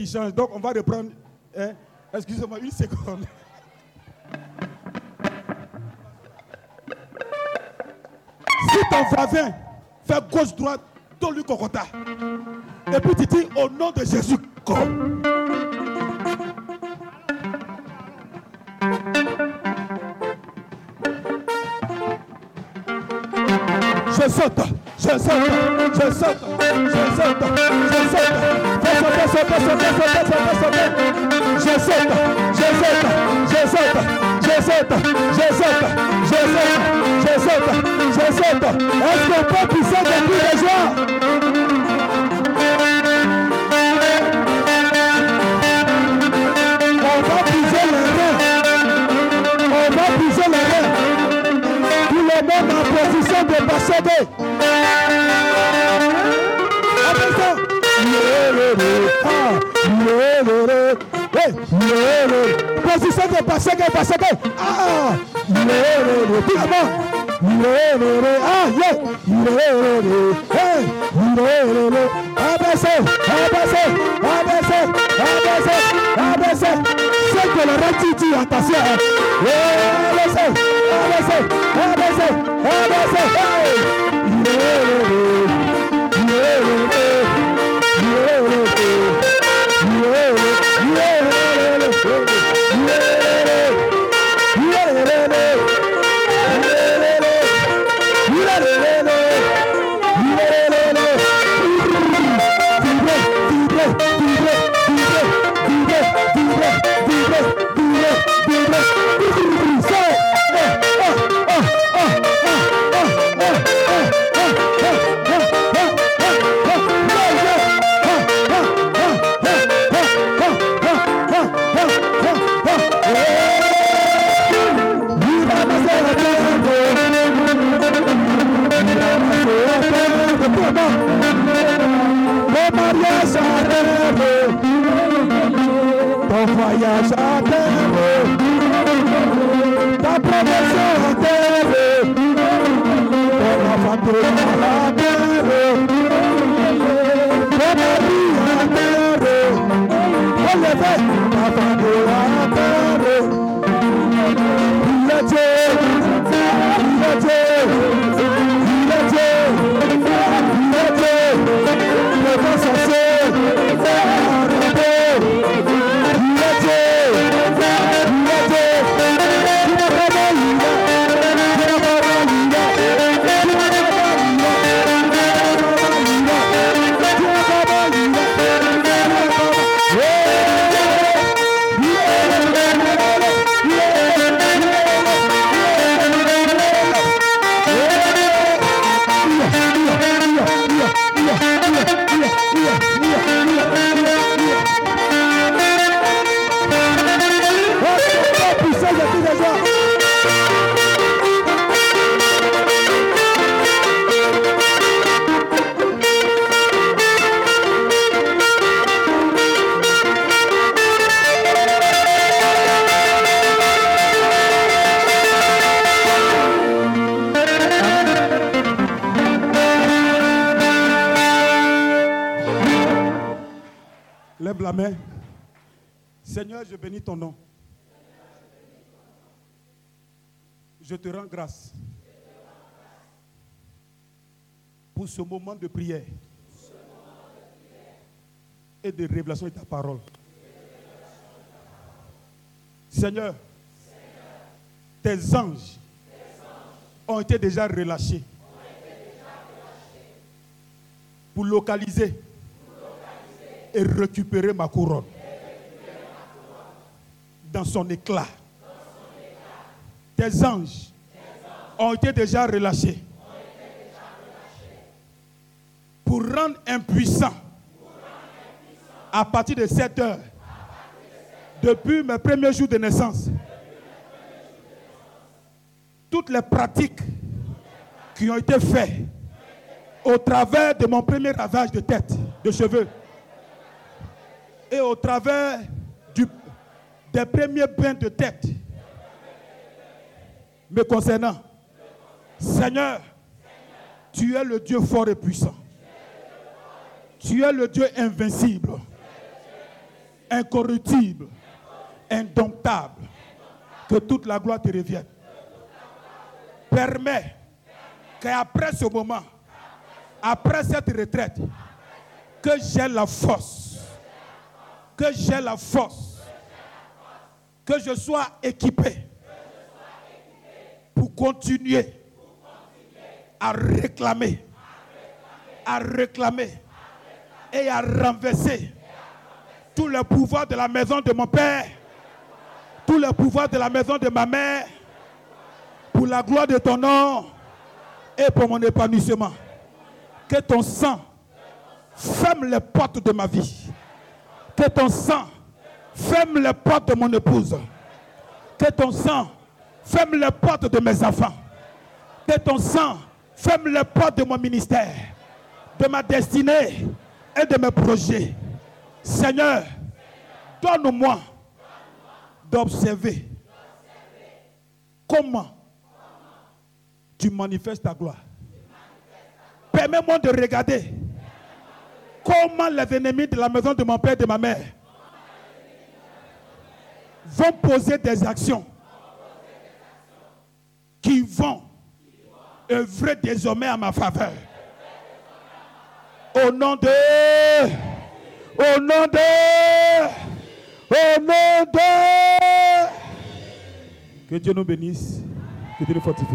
tu changes. Donc, on va reprendre. Hein, excusez-moi, une seconde. Si ton voisin fait gauche-droite, donne-lui Cocota. Et puis tu dis au nom de Jésus piama yirerere aye yirerere hey. Je te rends grâce pour ce moment de prière et de révélation de ta parole. Seigneur, tes anges ont été déjà relâchés pour localiser et récupérer ma couronne dans son éclat. Tes anges ont été déjà relâchés pour rendre impuissant à partir de cette heure, depuis mes premiers jours de naissance, toutes les pratiques qui ont été faites au travers de mon premier ravage de tête, de cheveux, et au travers des premiers bains de tête concernant. Seigneur, tu es le Dieu fort et puissant. Tu es le Dieu invincible, incorruptible, indomptable. Que toute la gloire te revienne. Permets qu'après ce moment, après cette retraite, que j'ai la force, que j'ai la force, que je sois équipé pour continuer à réclamer, à réclamer et à renverser tout le pouvoir de la maison de mon père, tout le pouvoir de la maison de ma mère, pour la gloire de ton nom et pour mon épanouissement. Que ton sang ferme les portes de ma vie. Que ton sang ferme les portes de mon épouse. Que ton sang ferme les portes de mes enfants. Que ton sang ferme les portes de mon ministère, de ma destinée et de mes projets. Seigneur, donne-moi d'observer comment tu manifestes ta gloire. Permets-moi de regarder comment les ennemis de la maison de mon père et de ma mère vont poser des actions qui vont œuvrer désormais à ma faveur. Au nom de... Au nom de... Au nom de... Que Dieu nous bénisse. Que Dieu nous fortifie.